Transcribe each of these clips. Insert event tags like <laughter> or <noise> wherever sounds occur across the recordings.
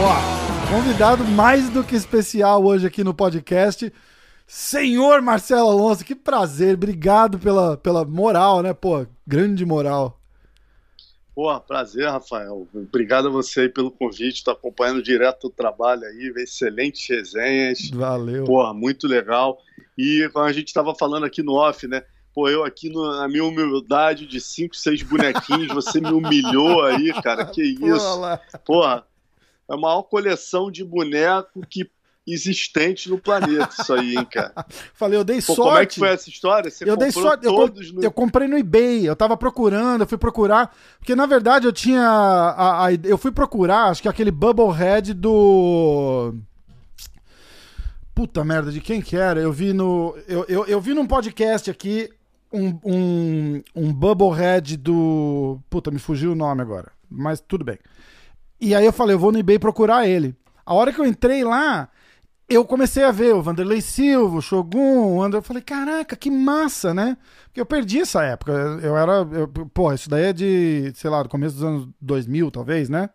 Ó, convidado mais do que especial hoje aqui no podcast. Senhor Marcelo Alonso, que prazer. Obrigado pela, pela moral, né? Pô, grande moral. Pô, prazer, Rafael. Obrigado a você aí pelo convite. Estou acompanhando direto o trabalho aí, excelentes resenhas. Valeu. Pô, muito legal. E como a gente estava falando aqui no off, né? Pô, eu aqui no, na minha humildade de cinco, seis bonequinhos, você me humilhou aí, cara. Que <laughs> isso. Porra, é a maior coleção de boneco que existente no planeta, isso aí, hein, cara. <laughs> Falei, eu dei Pô, sorte. Como é que foi essa história? Você eu dei sorte. Todos eu, no... eu comprei no eBay, eu tava procurando, eu fui procurar. Porque na verdade eu tinha. A, a, eu fui procurar, acho que aquele Bubblehead do. Puta merda, de quem que era? Eu vi no. Eu, eu, eu vi num podcast aqui um, um, um Bubblehead do. Puta, me fugiu o nome agora. Mas tudo bem. E aí eu falei, eu vou no eBay procurar ele. A hora que eu entrei lá, eu comecei a ver o Vanderlei Silva, o Shogun, o André. Eu falei, caraca, que massa, né? Porque eu perdi essa época. Eu era. Eu, porra, isso daí é de, sei lá, do começo dos anos 2000, talvez, né?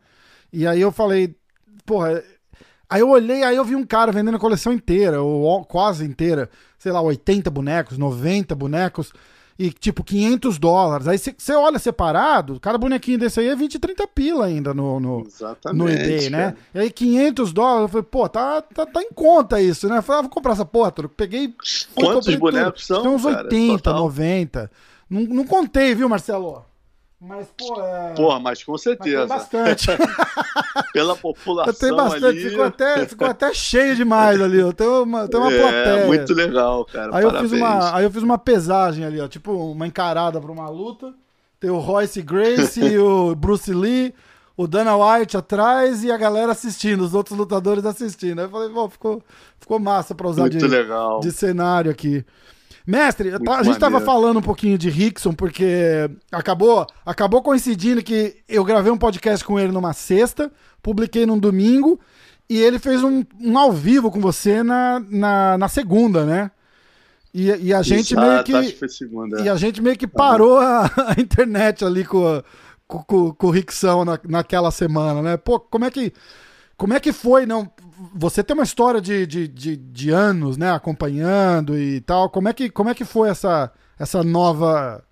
E aí eu falei, porra. Aí eu olhei, aí eu vi um cara vendendo a coleção inteira, ou quase inteira, sei lá, 80 bonecos, 90 bonecos e tipo 500 dólares. Aí você olha separado, cada bonequinho desse aí é 20, 30 pila ainda no, no, no eBay, né? E aí 500 dólares, eu falei, pô, tá, tá, tá em conta isso, né? Eu falei, ah, vou comprar essa porra, tudo. Peguei. Quantos bonecos tudo. são? Tem uns 80, Total. 90. Não, não contei, viu, Marcelo? Mas, pô, é... Porra, mas com certeza. Mas tem bastante. <laughs> Pela população tem bastante. ali. Ficou até, ficou até cheio demais ali. Eu tenho uma, tenho uma é, plateia. muito legal, cara. Aí eu, fiz uma, aí eu fiz uma pesagem ali, ó. Tipo, uma encarada pra uma luta. Tem o Royce Grace, <laughs> o Bruce Lee, o Dana White atrás e a galera assistindo, os outros lutadores assistindo. Aí eu falei, pô, ficou, ficou massa pra usar de, de cenário aqui. Mestre, Muito a gente estava falando um pouquinho de Rickson, porque acabou, acabou coincidindo que eu gravei um podcast com ele numa sexta, publiquei num domingo, e ele fez um, um ao vivo com você na, na, na segunda, né? E, e a gente meio que. Acho que foi segunda. E a gente meio que parou a, a internet ali com, com, com, com o Rickson na, naquela semana, né? Pô, como é que. Como é que foi, não? Você tem uma história de, de, de, de, anos, né, acompanhando e tal. Como é que, como é que foi essa, essa nova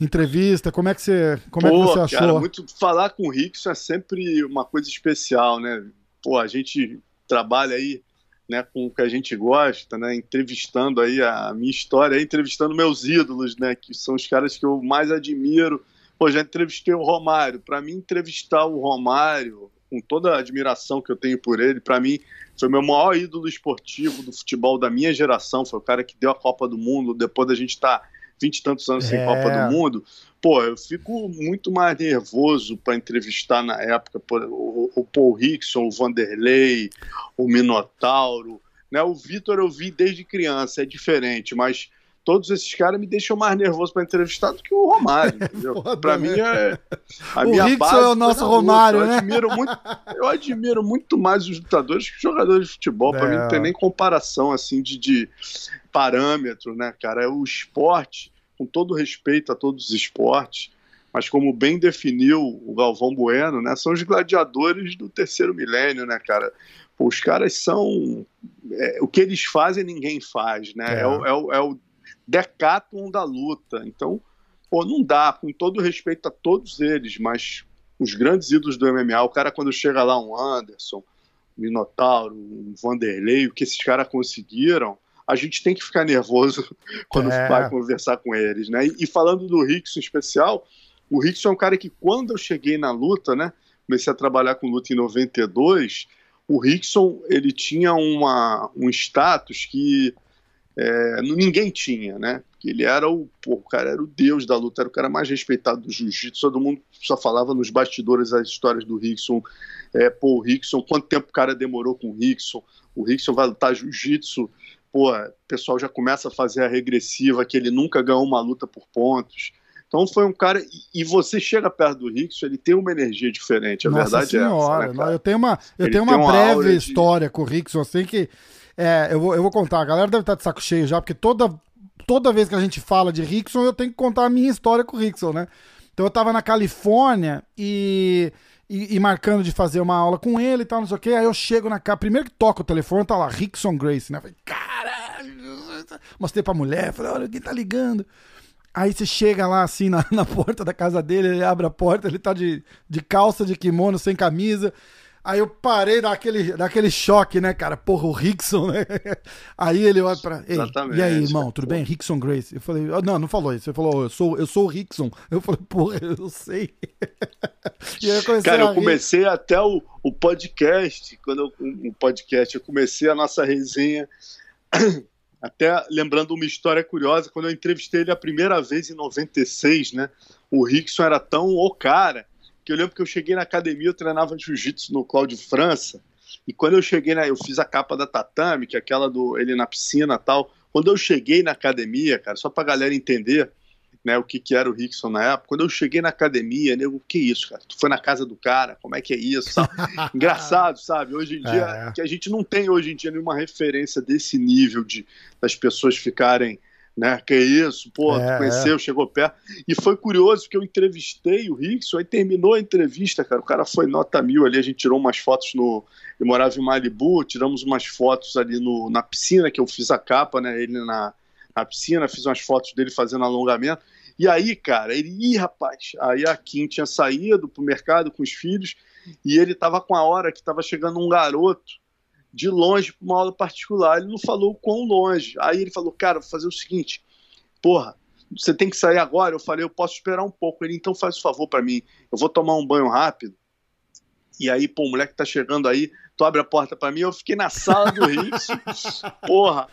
entrevista? Como é que você, como Pô, é que você achou? Cara, muito falar com o Rickson é sempre uma coisa especial, né? Pô, a gente trabalha aí, né, com o que a gente gosta, né, entrevistando aí a minha história, entrevistando meus ídolos, né, que são os caras que eu mais admiro. Pô, já entrevistei o Romário. Para mim entrevistar o Romário, com toda a admiração que eu tenho por ele, para mim foi o meu maior ídolo esportivo do futebol da minha geração, foi o cara que deu a Copa do Mundo, depois da gente estar tá vinte e tantos anos é. sem Copa do Mundo. Pô, eu fico muito mais nervoso para entrevistar na época por, o, o Paul Rickson, o Vanderlei, o Minotauro. Né? O Vitor eu vi desde criança, é diferente, mas todos esses caras me deixam mais nervoso para entrevistar do que o Romário, <laughs> entendeu? para mim é a o minha Rickson base é o nosso Romário, né? Eu admiro muito, eu admiro muito mais os lutadores que os jogadores de futebol. Para é. mim não tem nem comparação assim de, de parâmetro, né, cara? É o esporte, com todo respeito a todos os esportes, mas como bem definiu o Galvão Bueno, né, são os gladiadores do terceiro milênio, né, cara? Pô, os caras são é, o que eles fazem ninguém faz, né? É, é o, é o, é o decáton da luta. Então, pô, não dá, com todo respeito a todos eles, mas os grandes ídolos do MMA, o cara quando chega lá, um Anderson, um Minotauro, um Vanderlei, o que esses caras conseguiram, a gente tem que ficar nervoso <laughs> quando é. vai conversar com eles, né? E, e falando do Rickson em especial, o Rickson é um cara que quando eu cheguei na luta, né, comecei a trabalhar com luta em 92, o Rickson, ele tinha uma, um status que é, ninguém tinha, né? Ele era o, pô, o cara era o deus da luta, era o cara mais respeitado do jiu-jitsu. Todo mundo só falava nos bastidores as histórias do Rickson. É, pô, o Rickson, quanto tempo o cara demorou com o Rickson? O Rickson vai lutar jiu-jitsu. Pô, o pessoal já começa a fazer a regressiva que ele nunca ganhou uma luta por pontos. Então foi um cara. E você chega perto do Rickson, ele tem uma energia diferente. A Nossa verdade senhora, é essa. Né, eu tenho uma, eu tenho uma, uma breve história de... com o Rickson, assim que É, eu vou, eu vou contar. A galera deve estar de saco cheio já, porque toda, toda vez que a gente fala de Rickson, eu tenho que contar a minha história com o Rickson, né? Então eu tava na Califórnia e, e, e, marcando de fazer uma aula com ele e tal, não sei o quê. Aí eu chego na casa, primeiro que toca o telefone, tá lá, Rickson Grace, né? Falei, caralho! Mostrei pra mulher, falei, olha, quem tá ligando? Aí você chega lá assim na, <laughs> na porta da casa dele, ele abre a porta, ele tá de, de calça, de kimono, sem camisa. Aí eu parei daquele, daquele choque, né, cara? Porra, o Rickson, né? <laughs> Aí ele olha pra. Ei, Exatamente. E aí, irmão, tudo bem? Rickson Grace. Eu falei, oh, não, não falou isso. Ele falou, eu sou, eu sou o Rickson. <laughs> Eu falei, porra, eu sei. <laughs> e aí eu comecei Cara, eu comecei até o, o podcast, quando eu, o podcast, eu comecei a nossa resenha. <clears throat> Até lembrando uma história curiosa, quando eu entrevistei ele a primeira vez em 96, né? O Rickson era tão o cara que eu lembro que eu cheguei na academia, eu treinava jiu-jitsu no Cláudio França, e quando eu cheguei, na, eu fiz a capa da tatame, que é aquela do ele na piscina tal. Quando eu cheguei na academia, cara, só pra galera entender, né, o que, que era o Rickson na época, quando eu cheguei na academia, nego, o que é isso, cara? Tu foi na casa do cara, como é que é isso? Sabe? <laughs> Engraçado, sabe? Hoje em dia, é. que a gente não tem hoje em dia nenhuma referência desse nível de das pessoas ficarem né? Que isso, pô, é, tu conheceu, é. chegou perto. E foi curioso porque eu entrevistei o Rickson, aí terminou a entrevista, cara. O cara foi nota mil ali, a gente tirou umas fotos no. Eu morava em Malibu, tiramos umas fotos ali no, na piscina, que eu fiz a capa, né? Ele na, na piscina, fiz umas fotos dele fazendo alongamento. E aí, cara, ele, ih, rapaz, aí a Kim tinha saído pro mercado com os filhos e ele tava com a hora que tava chegando um garoto de longe para uma aula particular. Ele não falou quão longe. Aí ele falou, cara, vou fazer o seguinte, porra, você tem que sair agora. Eu falei, eu posso esperar um pouco. Ele, então faz o favor para mim, eu vou tomar um banho rápido. E aí, pô, o moleque tá chegando aí, tu abre a porta para mim. Eu fiquei na sala do Rickson, <laughs> porra,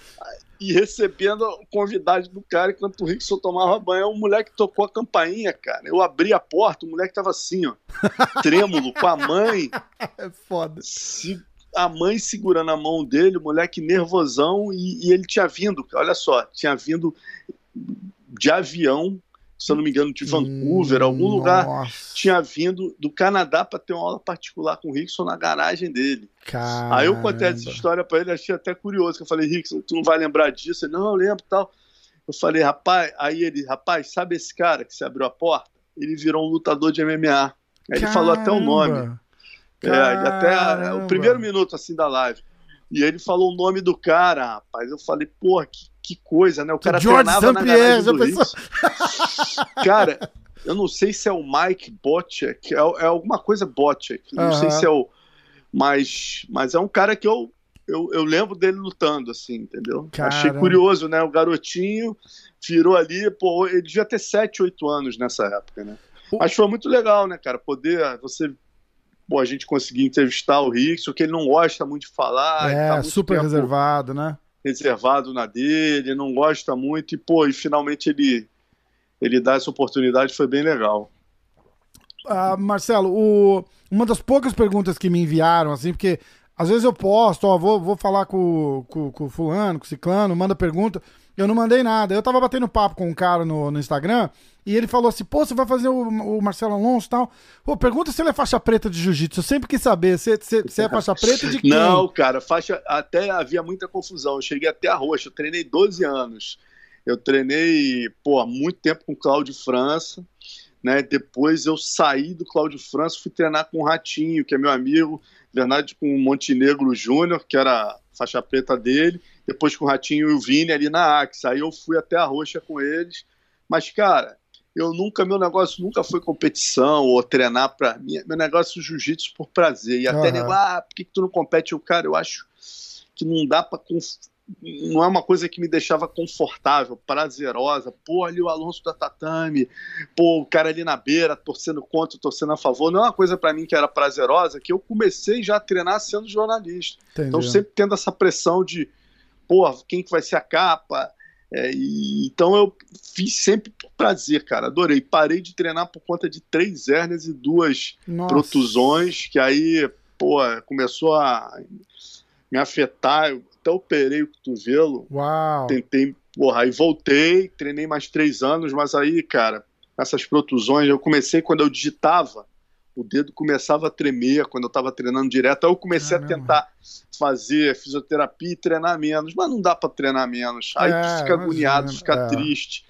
e recebendo o convidado do cara enquanto o Rickson tomava banho. O moleque tocou a campainha, cara. Eu abri a porta, o moleque tava assim, ó, trêmulo, com a mãe. <laughs> É foda. Se a mãe segurando a mão dele, o moleque nervosão, e, e ele tinha vindo, olha só, tinha vindo de avião, se eu não me engano, de Vancouver, hum, algum lugar, nossa. tinha vindo do Canadá para ter uma aula particular com o Rickson na garagem dele. Caramba. Aí eu contei essa história para ele, achei até curioso, que eu falei, Rickson, tu não vai lembrar disso? Ele, não, eu lembro tal. Eu falei, rapaz, aí ele, rapaz, sabe esse cara que se abriu a porta? Ele virou um lutador de MMA. Aí ele falou até o nome. É, até o primeiro minuto assim da live. E ele falou o nome do cara, rapaz. Eu falei, porra, que, que coisa, né? O cara George treinava na garagem do. <laughs> Cara, eu não sei se é o Mike Botchek, é, é alguma coisa Botchek. Não sei se é o. Mas, mas é um cara que eu, eu, eu lembro dele lutando, assim, entendeu? Caramba. Achei curioso, né? O garotinho virou ali, pô, ele devia ter 7, 8 anos nessa época, né? Mas foi muito legal, né, cara? Poder você pô, a gente conseguir entrevistar o Rickson, que ele não gosta muito de falar. É, tá super reservado, né? Reservado na dele, não gosta muito, e pô, e finalmente ele, ele dá essa oportunidade, foi bem legal. Ah, Marcelo, o, uma das poucas perguntas que me enviaram, assim, porque às vezes eu posto, ó, vou, vou falar com, com, com o fulano, com o ciclano, manda pergunta. Eu não mandei nada. Eu tava batendo papo com um cara no, no Instagram e ele falou assim: pô, você vai fazer o, o Marcelo Alonso e tal. Pô, pergunta se ele é faixa preta de jiu-jitsu. Eu sempre quis saber. Você, você, é faixa preta de quem? Não, cara, faixa. Até havia muita confusão. Eu cheguei até a roxa. Eu treinei 12 anos. Eu treinei, pô, há muito tempo com o Cláudio França. Né? Depois eu saí do Cláudio França, fui treinar com o Ratinho, que é meu amigo, verdade, com o Montenegro Júnior, que era faixa preta dele, depois com o Ratinho e o Vini ali na Axe. Aí eu fui até a Roxa com eles. Mas, cara, eu nunca, meu negócio nunca foi competição ou treinar para mim. Meu negócio é jiu-jitsu por prazer. E até uhum. nego, ah, por que, que tu não compete? o cara, eu acho que não dá para não é uma coisa que me deixava confortável, prazerosa. Pô, ali o Alonso da Tatame, pô, o cara ali na beira, torcendo contra, torcendo a favor. Não é uma coisa para mim que era prazerosa, que eu comecei já a treinar sendo jornalista. Entendi. Então, sempre tendo essa pressão de, pô, quem que vai ser a capa? É, e, então, eu fiz sempre por prazer, cara. Adorei. Parei de treinar por conta de três hérnias e duas Nossa. protusões, que aí, pô, começou a me afetar. Eu até operei o cotovelo. Uau! Tentei, porra, aí voltei, treinei mais três anos, mas aí, cara, essas protusões, eu comecei quando eu digitava o dedo começava a tremer quando eu estava treinando direto. Aí eu comecei a tentar fazer fisioterapia e treinar menos, mas não dá para treinar menos. Aí é, tu fica agoniado, fica é. triste.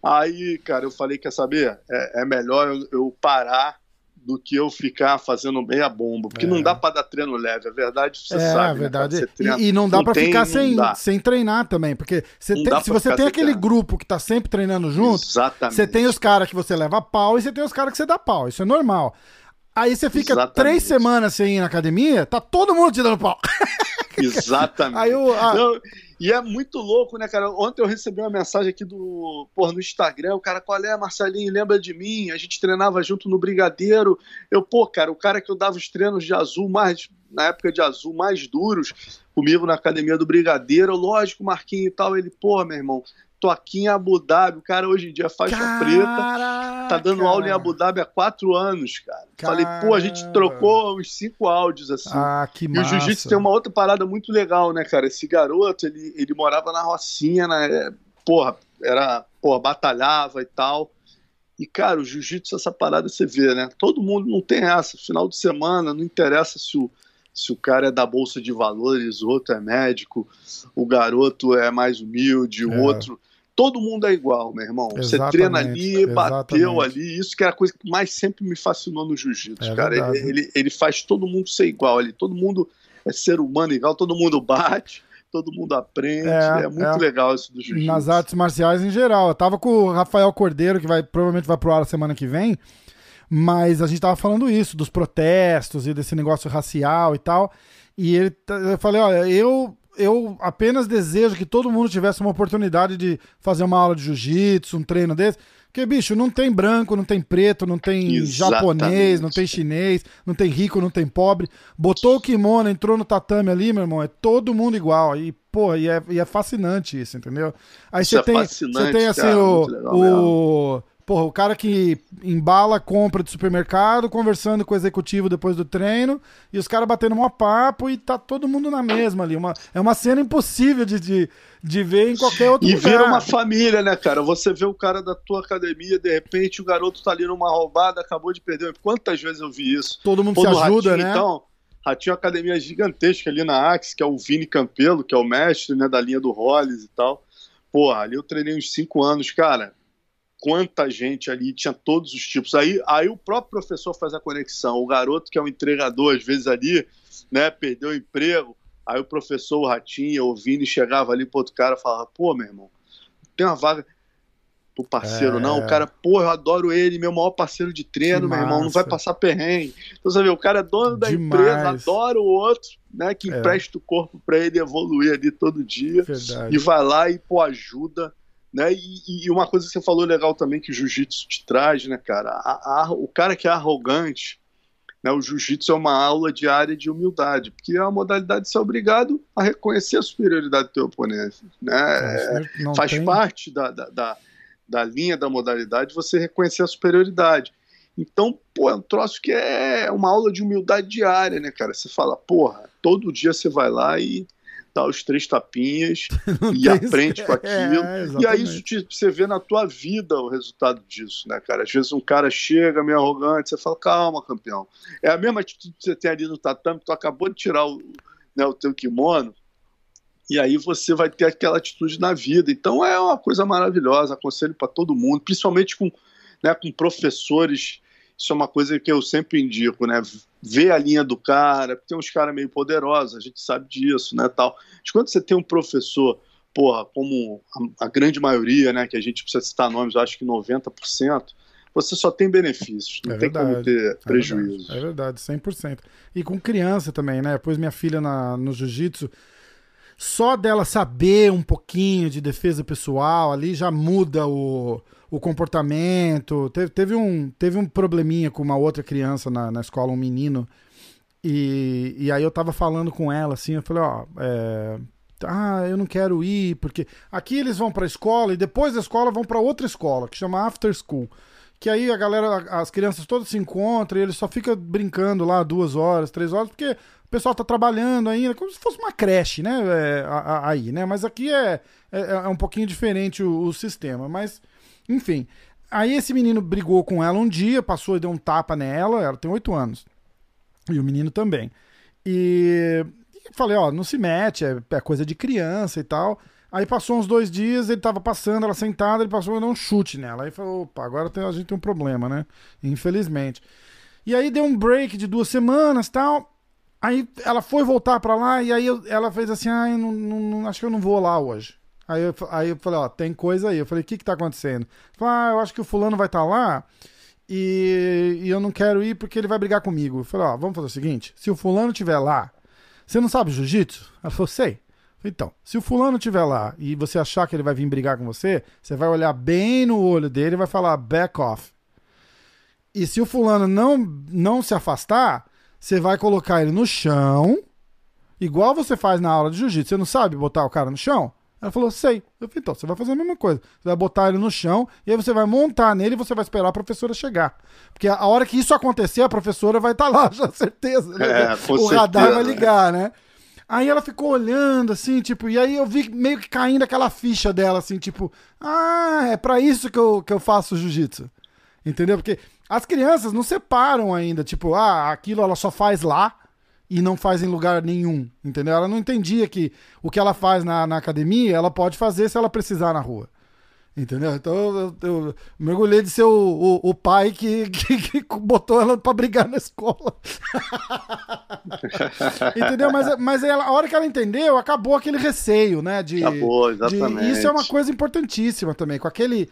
Aí, cara, eu falei: quer saber? É, é melhor eu, eu parar do que eu ficar fazendo meia bomba, porque é. não dá para dar treino leve, a verdade você é, sabe. É verdade. Treina, e, e, não dá para ficar sem, sem treinar também, porque você tem, se você tem aquele treinar. grupo que tá sempre treinando junto, Exatamente. você tem os caras que você leva pau e você tem os caras que você dá pau, isso é normal. Aí você fica Exatamente. três semanas sem ir na academia, tá todo mundo te dando pau. <laughs> Exatamente. Aí eu, a... Não, e é muito louco, né, cara? Ontem eu recebi uma mensagem aqui do, porra, no Instagram, o cara, qual é, Marcelinho? Lembra de mim? A gente treinava junto no Brigadeiro. Eu, pô, cara, o cara que eu dava os treinos de azul mais, na época de azul, mais duros, comigo na academia do Brigadeiro, lógico, Marquinho e tal, ele, pô, meu irmão, tô aqui em Abu Dhabi, o cara hoje em dia é faixa Caraca. preta, tá dando aula em Abu Dhabi há quatro anos, cara. Falei, pô, a gente trocou uns cinco áudios, assim. Ah, que massa. E o jiu-jitsu tem uma outra parada muito legal, né, cara? Esse garoto, ele, ele morava na Rocinha, né? Porra, era, porra, batalhava e tal. E, cara, o jiu-jitsu, essa parada você vê, né? Todo mundo não tem essa. Final de semana, não interessa se o, se o cara é da Bolsa de Valores, o outro é médico, o garoto é mais humilde, o é. outro todo mundo é igual, meu irmão. Exatamente, Você treina ali, bateu ali. Isso que é a coisa que mais sempre me fascinou no jiu-jitsu, é cara. Ele, ele, ele, faz todo mundo ser igual ali. Todo mundo é ser humano igual, todo mundo bate. Todo mundo aprende, é, é muito é. legal isso do jiu-jitsu. Nas artes marciais em geral. Eu tava com o Rafael Cordeiro, que vai provavelmente vai pro ar semana que vem, mas a gente tava falando isso, dos protestos e desse negócio racial e tal. E ele, eu falei, olha, eu eu apenas desejo que todo mundo tivesse uma oportunidade de fazer uma aula de jiu-jitsu, um treino desse. Porque, bicho, não tem branco, não tem preto, não tem Exatamente. japonês, não tem chinês, não tem rico, não tem pobre. Botou o kimono, entrou no tatame ali, meu irmão, é todo mundo igual. E, pô, e é, e é fascinante isso, entendeu? Aí você é tem, você tem assim, cara, o, o, Porra, o cara que embala compra de supermercado, conversando com o executivo depois do treino, e os caras batendo um papo e tá todo mundo na mesma ali. Uma, é uma cena impossível de, de, de ver em qualquer outro e lugar. E vira uma família, né, cara? Você vê o cara da tua academia, de repente o garoto tá ali numa roubada, acabou de perder. Quantas vezes eu vi isso? Todo mundo Pô, se ajuda, Ratinho, né? Então, Ratinho uma academia gigantesca ali na Axe, que é o Vini Campelo, que é o mestre né, da linha do Hollis e tal. Porra, ali eu treinei uns cinco anos, cara quanta gente ali, tinha todos os tipos. Aí, aí o próprio professor faz a conexão. O garoto que é um entregador, às vezes ali, né, perdeu o emprego. Aí o professor, o Ratinho, o Vini chegava ali pro outro cara e falava: pô, meu irmão, tem uma vaga pro parceiro, é... não. O cara, pô, eu adoro ele, meu maior parceiro de treino, meu irmão, não vai passar perrengue. Então, você vê, o cara é dono da Demais. empresa, adora o outro, né, que é. empresta o corpo para ele evoluir ali todo dia. Verdade. E vai lá e, pô, ajuda né? E, e, uma coisa que você falou legal também que o jiu-jitsu te traz, né, cara? A, a, o cara que é arrogante, né, o jiu-jitsu é uma aula diária de humildade, porque é uma modalidade de ser obrigado a reconhecer a superioridade do teu oponente. Né? É, faz tem... parte da, da, da, da, linha da modalidade você reconhecer a superioridade. Então, pô, é um troço que é uma aula de humildade diária, né, cara? Você fala, porra, todo dia você vai lá e dá os três tapinhas <laughs> e aprende com aquilo. É, e aí isso te, você vê na tua vida o resultado disso, né, cara? Às vezes um cara chega meio arrogante, você fala, calma, campeão. É a mesma atitude que você tem ali no tatame, tu acabou de tirar o, né, o teu kimono, e aí você vai ter aquela atitude na vida. Então é uma coisa maravilhosa, aconselho para todo mundo, principalmente com, né, com professores isso é uma coisa que eu sempre indico, né? Ver a linha do cara, tem uns caras meio poderosos, a gente sabe disso, né, tal. Mas quando você tem um professor, porra, como a, a grande maioria, né, que a gente precisa citar nomes, eu acho que 90%, você só tem benefícios, não é tem verdade, como ter prejuízo. É verdade, é verdade, 100%. E com criança também, né? Depois minha filha na, no jiu-jitsu, só dela saber um pouquinho de defesa pessoal ali já muda o, o comportamento. Teve, teve, um, teve um probleminha com uma outra criança na, na escola, um menino. E, e aí eu tava falando com ela assim, eu falei, ó, é, ah, eu não quero ir, porque aqui eles vão pra escola e depois da escola vão para outra escola, que chama After School. Que aí a galera, as crianças todas se encontram e eles só ficam brincando lá duas horas, três horas, porque o pessoal tá trabalhando ainda, como se fosse uma creche, né? É, aí, né? Mas aqui é, é, é um pouquinho diferente o, o sistema. Mas enfim, Aí esse menino brigou com ela um dia, passou e deu um tapa nela, ela tem oito anos. E o menino também. E, e falei, ó, não se mete, é, é, coisa de criança e tal. Aí passou uns dois dias, ele tava passando, ela sentada, ele passou e deu um chute nela. Aí falou, opa, agora tem, a gente tem um problema, né? Infelizmente. E aí deu um break de duas semanas tal. Aí ela foi voltar para lá e aí eu, ela fez assim, ah, não, não, acho que eu não vou lá hoje. Aí eu, aí eu falei, ó, tem coisa aí. Eu falei, o que que tá acontecendo? Falei, ah, eu acho que o fulano vai estar tá lá e, e, eu não quero ir porque ele vai brigar comigo. Eu falei, ó, vamos fazer o seguinte, se o fulano estiver lá, você não sabe jiu-jitsu? Ela falou, sei. Então, se o fulano estiver lá e você achar que ele vai vir brigar com você, você vai olhar bem no olho dele e vai falar back off. E se o fulano não, não se afastar, você vai colocar ele no chão, igual você faz na aula de jiu-jitsu. Você não sabe botar o cara no chão? Ela falou, sei. Eu falei, então, você vai fazer a mesma coisa. Você vai botar ele no chão e aí você vai montar nele e você vai esperar a professora chegar. Porque a hora que isso acontecer, a professora vai estar tá lá, <laughs> já certeza. Né? É, o certeza. radar vai ligar, né? Aí ela ficou olhando, assim, tipo, e aí eu vi meio que caindo aquela ficha dela, assim, tipo, ah, é para isso que eu, que eu faço jiu-jitsu. Entendeu? Porque as crianças não separam ainda, tipo, ah, aquilo ela só faz lá e não faz em lugar nenhum, entendeu? Ela não entendia que o que ela faz na, na academia, ela pode fazer se ela precisar na rua. Entendeu? Então eu, eu, mergulhei de ser o, o, o pai que, <laughs> que, que, botou ela pra brigar na escola. <laughs> entendeu? Mas, mas ela, a hora que ela entendeu, acabou aquele receio, né? De, acabou, exatamente. De, isso é uma coisa importantíssima também, com aquele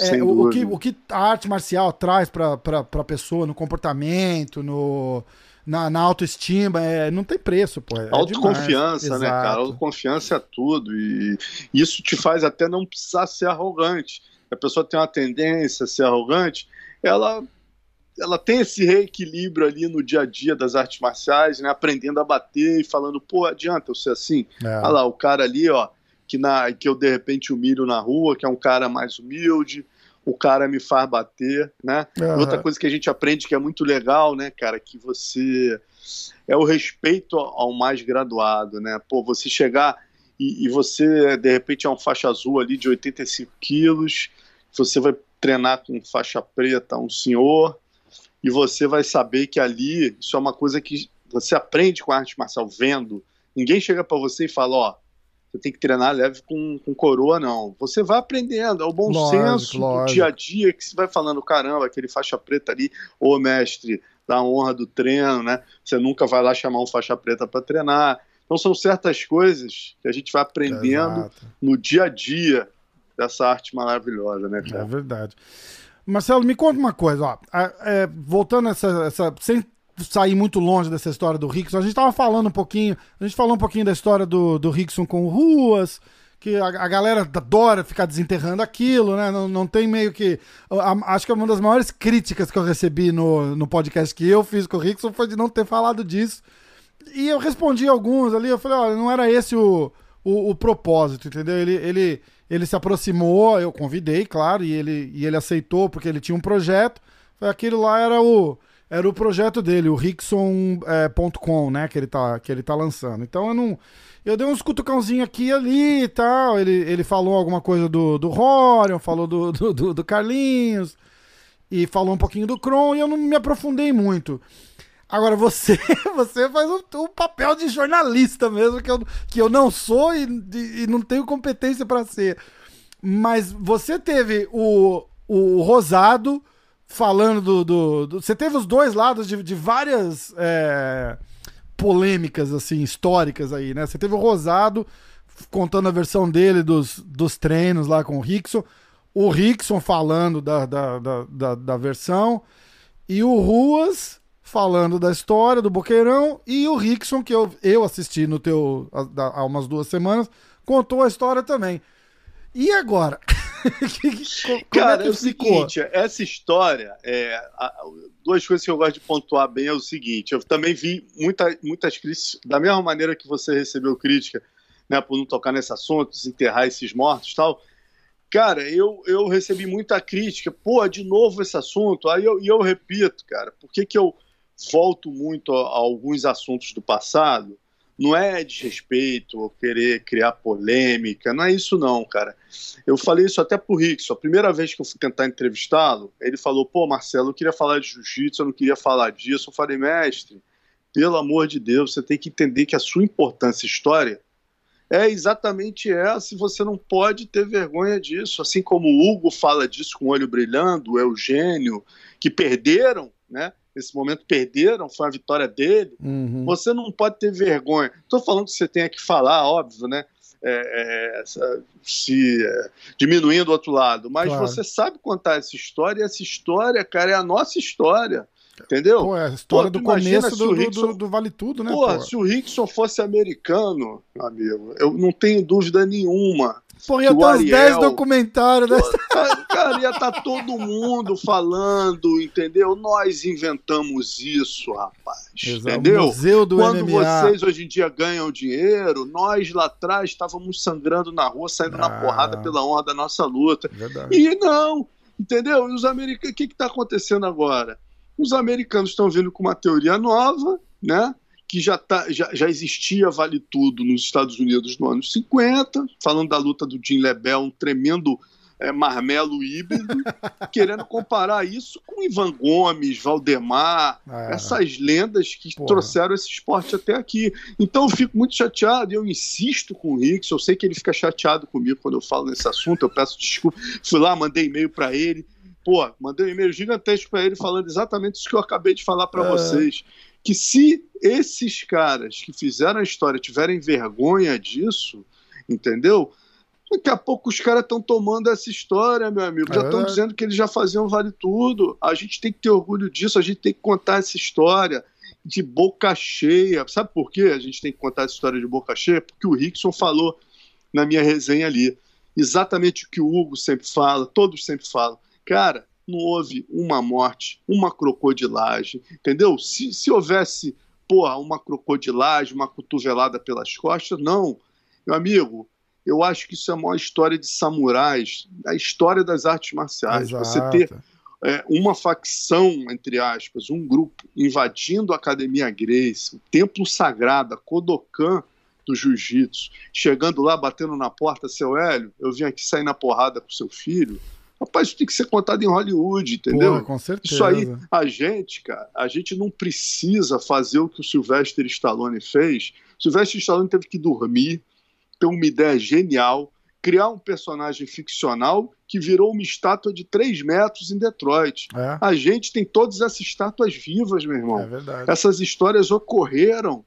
é, o, o, que, o que a arte marcial traz para a pessoa no comportamento, no, na, na autoestima, é, não tem preço, pô. É Autoconfiança, né, cara? Autoconfiança é tudo. E isso te faz até não precisar ser arrogante. A pessoa tem uma tendência a ser arrogante, ela ela tem esse reequilíbrio ali no dia a dia das artes marciais, né? Aprendendo a bater e falando, pô, adianta eu ser assim. É. Olha lá, o cara ali, ó, que, na, que eu de repente humilho na rua, que é um cara mais humilde, o cara me faz bater, né? Uhum. Outra coisa que a gente aprende que é muito legal, né, cara, que você é o respeito ao mais graduado, né? Pô, você chegar e, e você de repente é um faixa azul ali de 85 quilos, você vai treinar com faixa preta, um senhor, e você vai saber que ali isso é uma coisa que você aprende com a arte marcial vendo. Ninguém chega para você e fala, ó, você tem que treinar leve com, com coroa, não. Você vai aprendendo, é o bom lógico, senso lógico. do dia a dia que você vai falando, caramba, aquele faixa preta ali, ô mestre, da honra do treino, né? Você nunca vai lá chamar um faixa preta para treinar. Então são certas coisas que a gente vai aprendendo Exato. no dia a dia dessa arte maravilhosa, né, cara? É verdade. Marcelo, me conta uma coisa, ó. É, voltando essa, essa sem sair muito longe dessa história do Rickson. A gente tava falando um pouquinho, a gente falou um pouquinho da história do, do Rickson com ruas, que a, a, galera adora ficar desenterrando aquilo, né? Não, não tem meio que. A, acho que uma das maiores críticas que eu recebi no, no podcast que eu fiz com o Rickson foi de não ter falado disso. E eu respondi alguns ali, eu falei, olha, não era esse o, o, o propósito, entendeu? Ele, ele, ele se aproximou, eu convidei, claro, e ele, e ele aceitou porque ele tinha um projeto. Aquilo lá era o era o projeto dele, o Rickson.com, é, né, que ele, tá, que ele tá lançando. Então eu não. Eu dei uns cutucãozinhos aqui e ali e tal. Ele, ele falou alguma coisa do, do Horion, falou do, do, do Carlinhos, e falou um pouquinho do Kron, e eu não me aprofundei muito. Agora, você <laughs> você faz o, o, papel de jornalista mesmo, que eu, que eu não sou e, e não tenho competência para ser. Mas você teve o, o Rosado falando do, do, do, Você teve os dois lados de, de várias é, polêmicas, assim, históricas aí, né? Você teve o Rosado contando a versão dele dos, dos treinos lá com o Rickson, o Rickson falando da, da, da, da, da versão, e o Ruas falando da história do Boqueirão, e o Rickson, que eu, eu assisti no teu há umas duas semanas, contou a história também. E agora? <laughs> <laughs> Cara, é, é o seguinte, essa história, é, a, duas coisas que eu gosto de pontuar bem é o seguinte, eu também vi muita, muitas críticas, da mesma maneira que você recebeu crítica, né, por não tocar nesse assunto, desenterrar esses mortos e tal, cara, eu, eu recebi muita crítica, pô, de novo esse assunto, aí eu, e eu repito, cara, por que que eu volto muito a, a alguns assuntos do passado, não é desrespeito ou querer criar polêmica, não é isso não, cara. Eu falei isso até pro Rickson, a primeira vez que eu fui tentar entrevistá-lo, ele falou, pô, Marcelo, eu queria falar de jiu-jitsu, eu não queria falar disso. Eu falei, mestre, pelo amor de Deus, você tem que entender que a sua importância história é exatamente essa e você não pode ter vergonha disso. Assim como o Hugo fala disso com o olho brilhando, o Eugênio, que perderam, né? Nesse momento perderam, foi a vitória dele. Uhum. Você não pode ter vergonha. Estou falando que você tenha que falar, óbvio, né? É, é, se é, diminuindo o outro lado, mas claro. você sabe contar essa história, e essa história, cara, é a nossa história. Entendeu? Pô, é a história pô, do começo do, Rickson, do, do, Vale Tudo, né? Porra, se o Rickson fosse americano, amigo, eu não tenho dúvida nenhuma Pô, ia ter uns 10 documentários <laughs> dessa. Cara, ia estar tá todo mundo falando, entendeu? Nós inventamos isso, rapaz. Exato. Entendeu? Museu do Quando MMA. vocês hoje em dia ganham dinheiro, nós lá atrás estávamos sangrando na rua, saindo ah, na porrada pela honra da nossa luta. Verdade. E não, entendeu? E os americanos, o que está acontecendo agora? Os americanos estão vindo com uma teoria nova, né? Que já, tá, já, já existia Vale Tudo nos Estados Unidos no ano 50, falando da luta do Jim Lebel, um tremendo é, marmelo híbrido, <laughs> querendo comparar isso com Ivan Gomes, Valdemar, é. essas lendas que Porra. trouxeram esse esporte até aqui. Então eu fico muito chateado e eu insisto com o Rix, eu sei que ele fica chateado comigo quando eu falo nesse assunto, eu peço desculpa. Fui lá, mandei e-mail para ele. Pô, mandei um e-mail gigantesco para ele falando exatamente isso que eu acabei de falar para é. vocês que se esses caras que fizeram a história tiverem vergonha disso, entendeu? Daqui a pouco os caras estão tomando essa história, meu amigo. Já estão é dizendo que eles já faziam vale tudo. A gente tem que ter orgulho disso, a gente tem que contar essa história de boca cheia. Sabe por quê a gente tem que contar essa história de boca cheia? Porque o Rickson falou na minha resenha ali. Exatamente o que o Hugo sempre fala, todos sempre falam. Cara, não houve uma morte, uma crocodilagem, entendeu? Se, se houvesse, porra, uma crocodilagem, uma cotovelada pelas costas, não. Meu amigo, eu acho que isso é a maior história de samurais, a história das artes marciais. Exato. Você ter é, uma facção, entre aspas, um grupo invadindo a Academia Grace, o templo sagrado, a Kodokan do Jiu-Jitsu, chegando lá, batendo na porta, seu Hélio, eu vim aqui sair na porrada com seu filho. Rapaz, isso tem que ser contado em Hollywood, entendeu? Pô, com certeza. Isso aí, a gente, cara, a gente não precisa fazer o que o Sylvester Stallone fez. O Sylvester Stallone teve que dormir, ter uma ideia genial, criar um personagem ficcional que virou uma estátua de 3 metros em Detroit. É. A gente tem todas essas estátuas vivas, meu irmão. É verdade. Essas histórias ocorreram,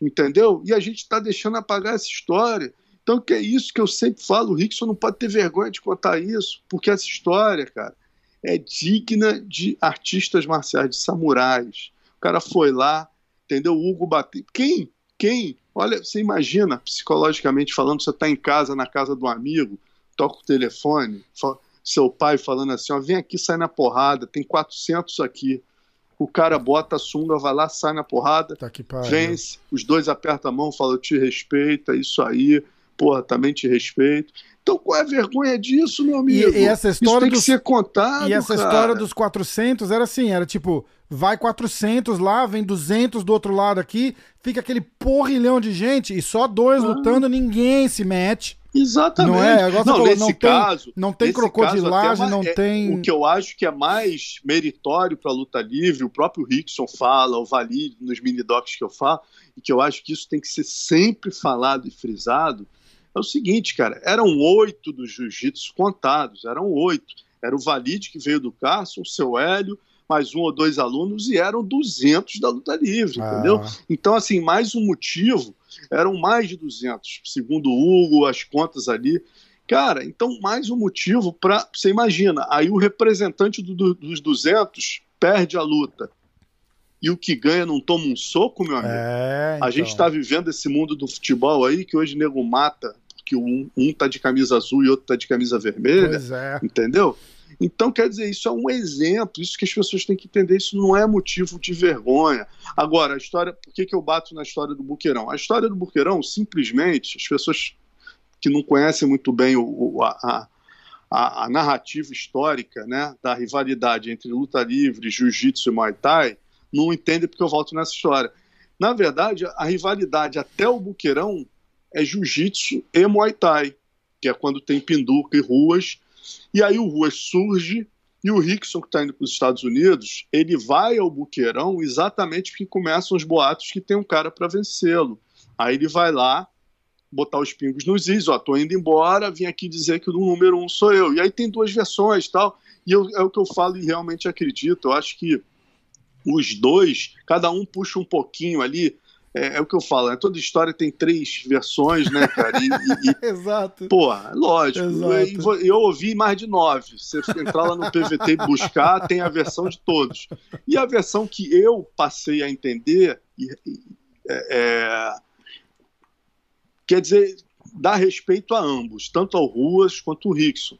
entendeu? E a gente está deixando apagar essa história. Então, que é isso que eu sempre falo, o Rickson não pode ter vergonha de contar isso, porque essa história, cara, é digna de artistas marciais, de samurais. O cara foi lá, entendeu? O Hugo bateu. Quem? Quem? Olha, você imagina, psicologicamente falando, você está em casa, na casa de um amigo, toca o telefone, seu pai falando assim, ó, vem aqui, sai na porrada, tem 400 aqui. O cara bota a sunga, vai lá, sai na porrada, tá vence, os dois apertam a mão, falam, eu te respeito, é isso aí, porra, também te respeito. Então qual é a vergonha disso, meu amigo? E, e essa história Isso tem dos... que ser contado, E essa cara. história dos 400 era assim, era tipo, vai 400 lá, vem 200 do outro lado aqui, fica aquele porrilhão de gente e só dois ah. lutando, ninguém se mete. Exatamente. Não é? Agora não, falou, nesse não caso, tem, não tem crocodilagem, não é, tem. O que eu acho que é mais meritório para a luta livre, o próprio Rickson fala, o Valide nos mini docs que eu falo, e que eu acho que isso tem que ser sempre falado e frisado, é o seguinte, cara, eram oito dos jiu-jitsu contados, eram oito. Era o Valide que veio do Carson, o seu Hélio, mais um ou dois alunos, e eram 200 da luta livre, ah. entendeu? Então, assim, mais um motivo, eram mais de 200, segundo o Hugo, as contas ali. Cara, então, mais um motivo para. Você imagina, aí o representante do, do, dos 200 perde a luta e o que ganha não toma um soco, meu amigo. É, então. A gente está vivendo esse mundo do futebol aí que hoje nego mata, que um, um tá de camisa azul e outro tá de camisa vermelha. Pois é. Entendeu? Então, quer dizer, isso é um exemplo, isso que as pessoas têm que entender, isso não é motivo de vergonha. Agora, a história, por que, que eu bato na história do Buqueirão? A história do Buqueirão, simplesmente, as pessoas que não conhecem muito bem o, a, a, a, narrativa histórica né, da rivalidade entre luta livre, jiu-jitsu e muay thai, não entendem porque eu volto nessa história. Na verdade, a rivalidade até o Buqueirão é jiu-jitsu e muay thai, que é quando tem pinduca e ruas. E aí o Ruas surge e o Rickson, que está indo para os Estados Unidos, ele vai ao Buqueirão exatamente porque começam os boatos que tem um cara para vencê-lo. Aí ele vai lá, botar os pingos nos is, ó, tô indo embora, vim aqui dizer que o número um sou eu. E aí tem duas versões tal, e eu, é o que eu falo e realmente acredito. Eu acho que os dois, cada um puxa um pouquinho ali. É, é o que eu falo, né? toda história tem três versões, né, cara? E, e, <laughs> Exato. Pô, lógico. Eu, eu, ouvi mais de nove. Você entrar lá no PVT e buscar, tem a versão de todos. E a versão que eu passei a entender é, é, quer dizer, dá respeito a ambos, tanto ao Ruas quanto ao Rickson.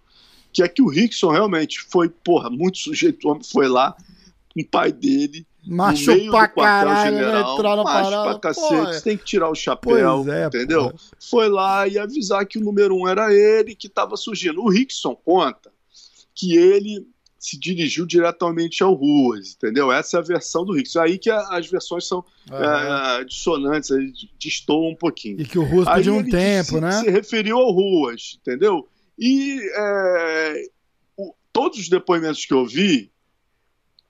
Que é que o Rickson realmente foi, porra, muito sujeito homem, foi lá com o pai dele, Macho no meio pra do quartel general, entrar na macho parada, pra cacete, você tem que tirar o chapéu, é, entendeu? porra. Foi lá e avisar que o número um era ele que estava surgindo. O Rickson conta que ele se dirigiu diretamente ao Ruas, entendeu? Essa é a versão do Rickson. Aí que a- as versões são Aham. é, dissonantes, destoam um pouquinho. E que o Russo Aí pediu um tempo, se, né? se referiu ao Ruas, entendeu? E é, o- todos os depoimentos que eu vi,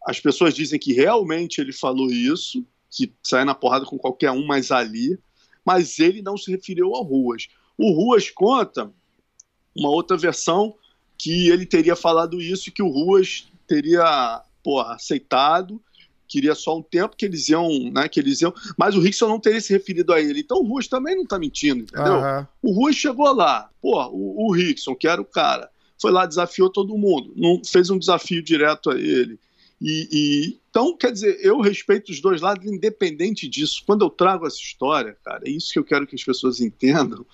as pessoas dizem que realmente ele falou isso, que sai na porrada com qualquer um, mas ali, mas ele não se referiu ao Ruas. O Ruas conta uma outra versão que ele teria falado isso e que o Ruas teria porra, aceitado, queria só um tempo que eles iam, né, que eles iam, mas o Rickson não teria se referido a ele. Então o Ruas também não tá mentindo, entendeu? Aham. O Rui chegou lá, pô, o, o Rickson, que era o cara, foi lá, desafiou todo mundo, não fez um desafio direto a ele. E, e- então, quer dizer, eu respeito os dois lados, independente disso. Quando eu trago essa história, cara, é isso que eu quero que as pessoas entendam.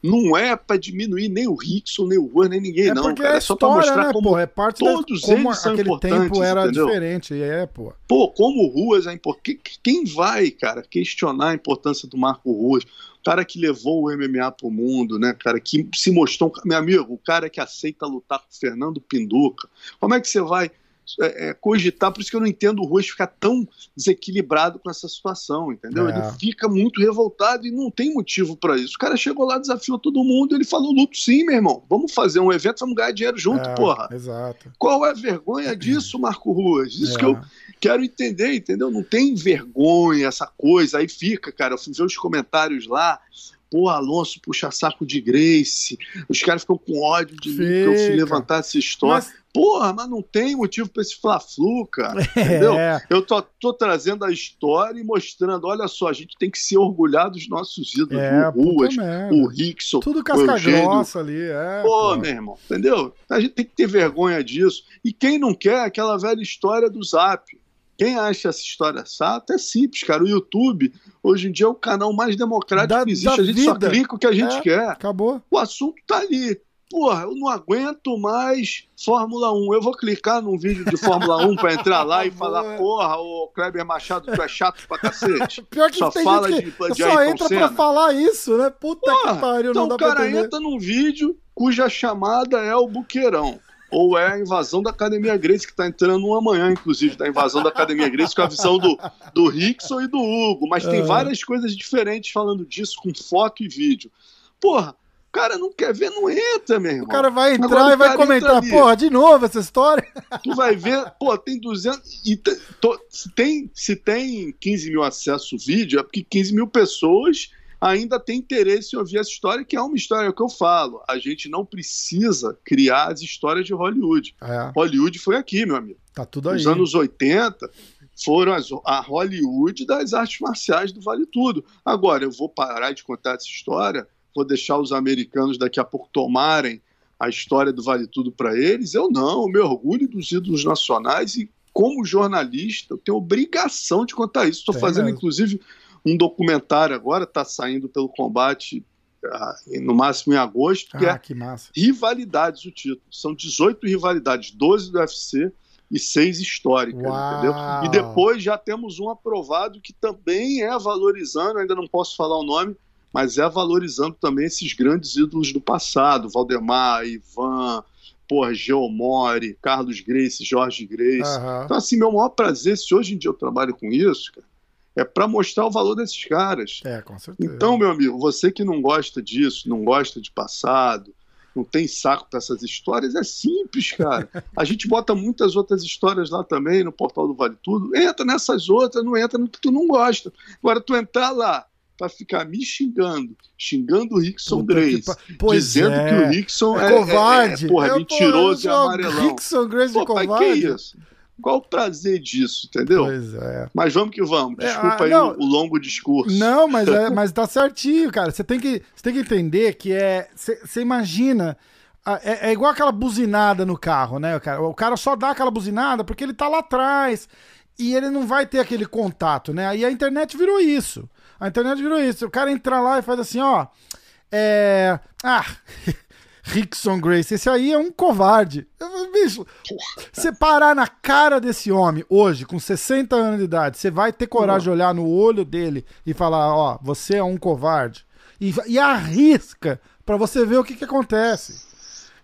Não é para diminuir nem o Rickson, nem o Rui, nem ninguém, É não. porque Cara, é é só para mostrar né, como pô? É parte todos da, como eles são aquele tempo importantes, era entendeu? diferente. É, pô. Pô, como o Ruas é importante. Quem vai, cara, questionar a importância do Marco Ruas? O cara que levou o MMA pro mundo, né, cara, que se mostrou. Meu amigo, o cara que aceita lutar com o Fernando Pinduca. Como é que você vai é, é, cogitar? Por isso que eu não entendo o Ruas ficar tão desequilibrado com essa situação, entendeu? É. Ele fica muito revoltado e não tem motivo pra isso. O cara chegou lá, desafiou todo mundo, ele falou: luto sim, meu irmão. Vamos fazer um evento, vamos ganhar dinheiro junto, É, porra. Exato. Qual é a vergonha disso, Marco Ruas? Isso É. que eu quero entender, entendeu? Não tem vergonha essa coisa. Aí fica, cara, eu fui ver os comentários lá. Pô, Alonso puxa saco de Grace. Os caras ficam com ódio de mim que eu fui levantar essa história. Mas, Porra, mas não tem motivo pra esse fla-flu, cara. <laughs> Entendeu? é, Eu tô, tô trazendo a história e mostrando, olha só, a gente tem que se orgulhar dos nossos ídolos, é, o Ruas, o Rickson, Tudo casca grossa ali, é. Pô, pô. meu irmão, entendeu? A gente tem que ter vergonha disso. E quem não quer aquela velha história do Zap? Quem acha essa história chata é simples, cara. O YouTube, hoje em dia, é o canal mais democrático Da- que existe. A gente só vida. clica o que a gente É. quer. Acabou. O assunto tá ali. Porra, eu não aguento mais Fórmula 1. Eu vou clicar num vídeo de Fórmula 1 pra entrar lá e <laughs> falar, porra, ô Kleber Machado, tu é chato pra cacete. <laughs> Pior que Só tem fala gente que de- de só entra Senna. pra falar isso, né? Puta Porra, que pariu, Então não dá o cara entra num vídeo cuja chamada é o Buqueirão. Ou é a invasão da Academia Grace, que tá entrando um amanhã, inclusive, da invasão da Academia Grace, com a visão do, do Rickson e do Hugo. Mas tem Aham. várias coisas diferentes falando disso, com foto e vídeo. Porra, o cara não quer ver, não entra, meu irmão. O cara vai entrar Agora e vai comentar, porra, de novo essa história? <laughs> Tu vai ver, pô, tem 200. E to- se, tem, se tem 15 mil acessos o vídeo, é porque 15 mil pessoas ainda têm interesse em ouvir essa história, que é uma história que eu falo. A gente não precisa criar as histórias de Hollywood. É, Hollywood foi aqui, meu amigo. tá tudo aí. Nos anos 80 foram as, a Hollywood das artes marciais do Vale Tudo. Agora, eu vou parar de contar essa história, vou deixar os americanos daqui a pouco tomarem a história do Vale Tudo para eles. Eu não, eu me orgulho dos ídolos nacionais e, como jornalista, eu tenho obrigação de contar isso. Estou Tem fazendo, mesmo. inclusive, um documentário agora, está saindo pelo combate, ah, no máximo em agosto, que é Ah, que massa. rivalidades o título. São 18 rivalidades, 12 do UFC e 6 históricas, Uau. entendeu? E depois já temos um aprovado que também é valorizando, ainda não posso falar o nome, mas é valorizando também esses grandes ídolos do passado, Valdemar, Ivan, porra, Geomori, Carlos Grace, Jorge Grace. Aham. Então, assim, meu maior prazer, se hoje em dia eu trabalho com isso, cara, É para mostrar o valor desses caras. É, com certeza. Então, meu amigo, você que não gosta disso, não gosta de passado, não tem saco para essas histórias, é simples, cara. <laughs> A gente bota muitas outras histórias lá também no portal do Vale Tudo. Entra nessas outras, não entra no que tu não gosta. Agora, tu entrar lá para ficar me xingando, xingando o Rickson Puta Grace, dizendo é. que o Rickson é, é, covarde, é, porra, é, mentiroso e amarelão. Rickson Grace pô, é covarde. Que isso? Qual o prazer disso, entendeu? Pois é. Mas vamos que vamos. É, Desculpa é, aí o, o, longo discurso. Não, mas, é, <laughs> mas tá certinho, cara. Você tem que, você tem que entender que é. Você imagina. É, é, igual aquela buzinada no carro, né? Cara, o cara só dá aquela buzinada porque ele tá lá atrás e ele não vai ter aquele contato, né? Aí a internet virou isso. A internet virou isso. O cara entra lá e faz assim, ó. É. Ah. <laughs> Rickson Grace, esse aí é um covarde. Bicho, você parar na cara desse homem hoje, com 60 anos de idade, você vai ter coragem de olhar no olho dele e falar: Ó, você é um covarde. E, e arrisca para você ver o que, que acontece.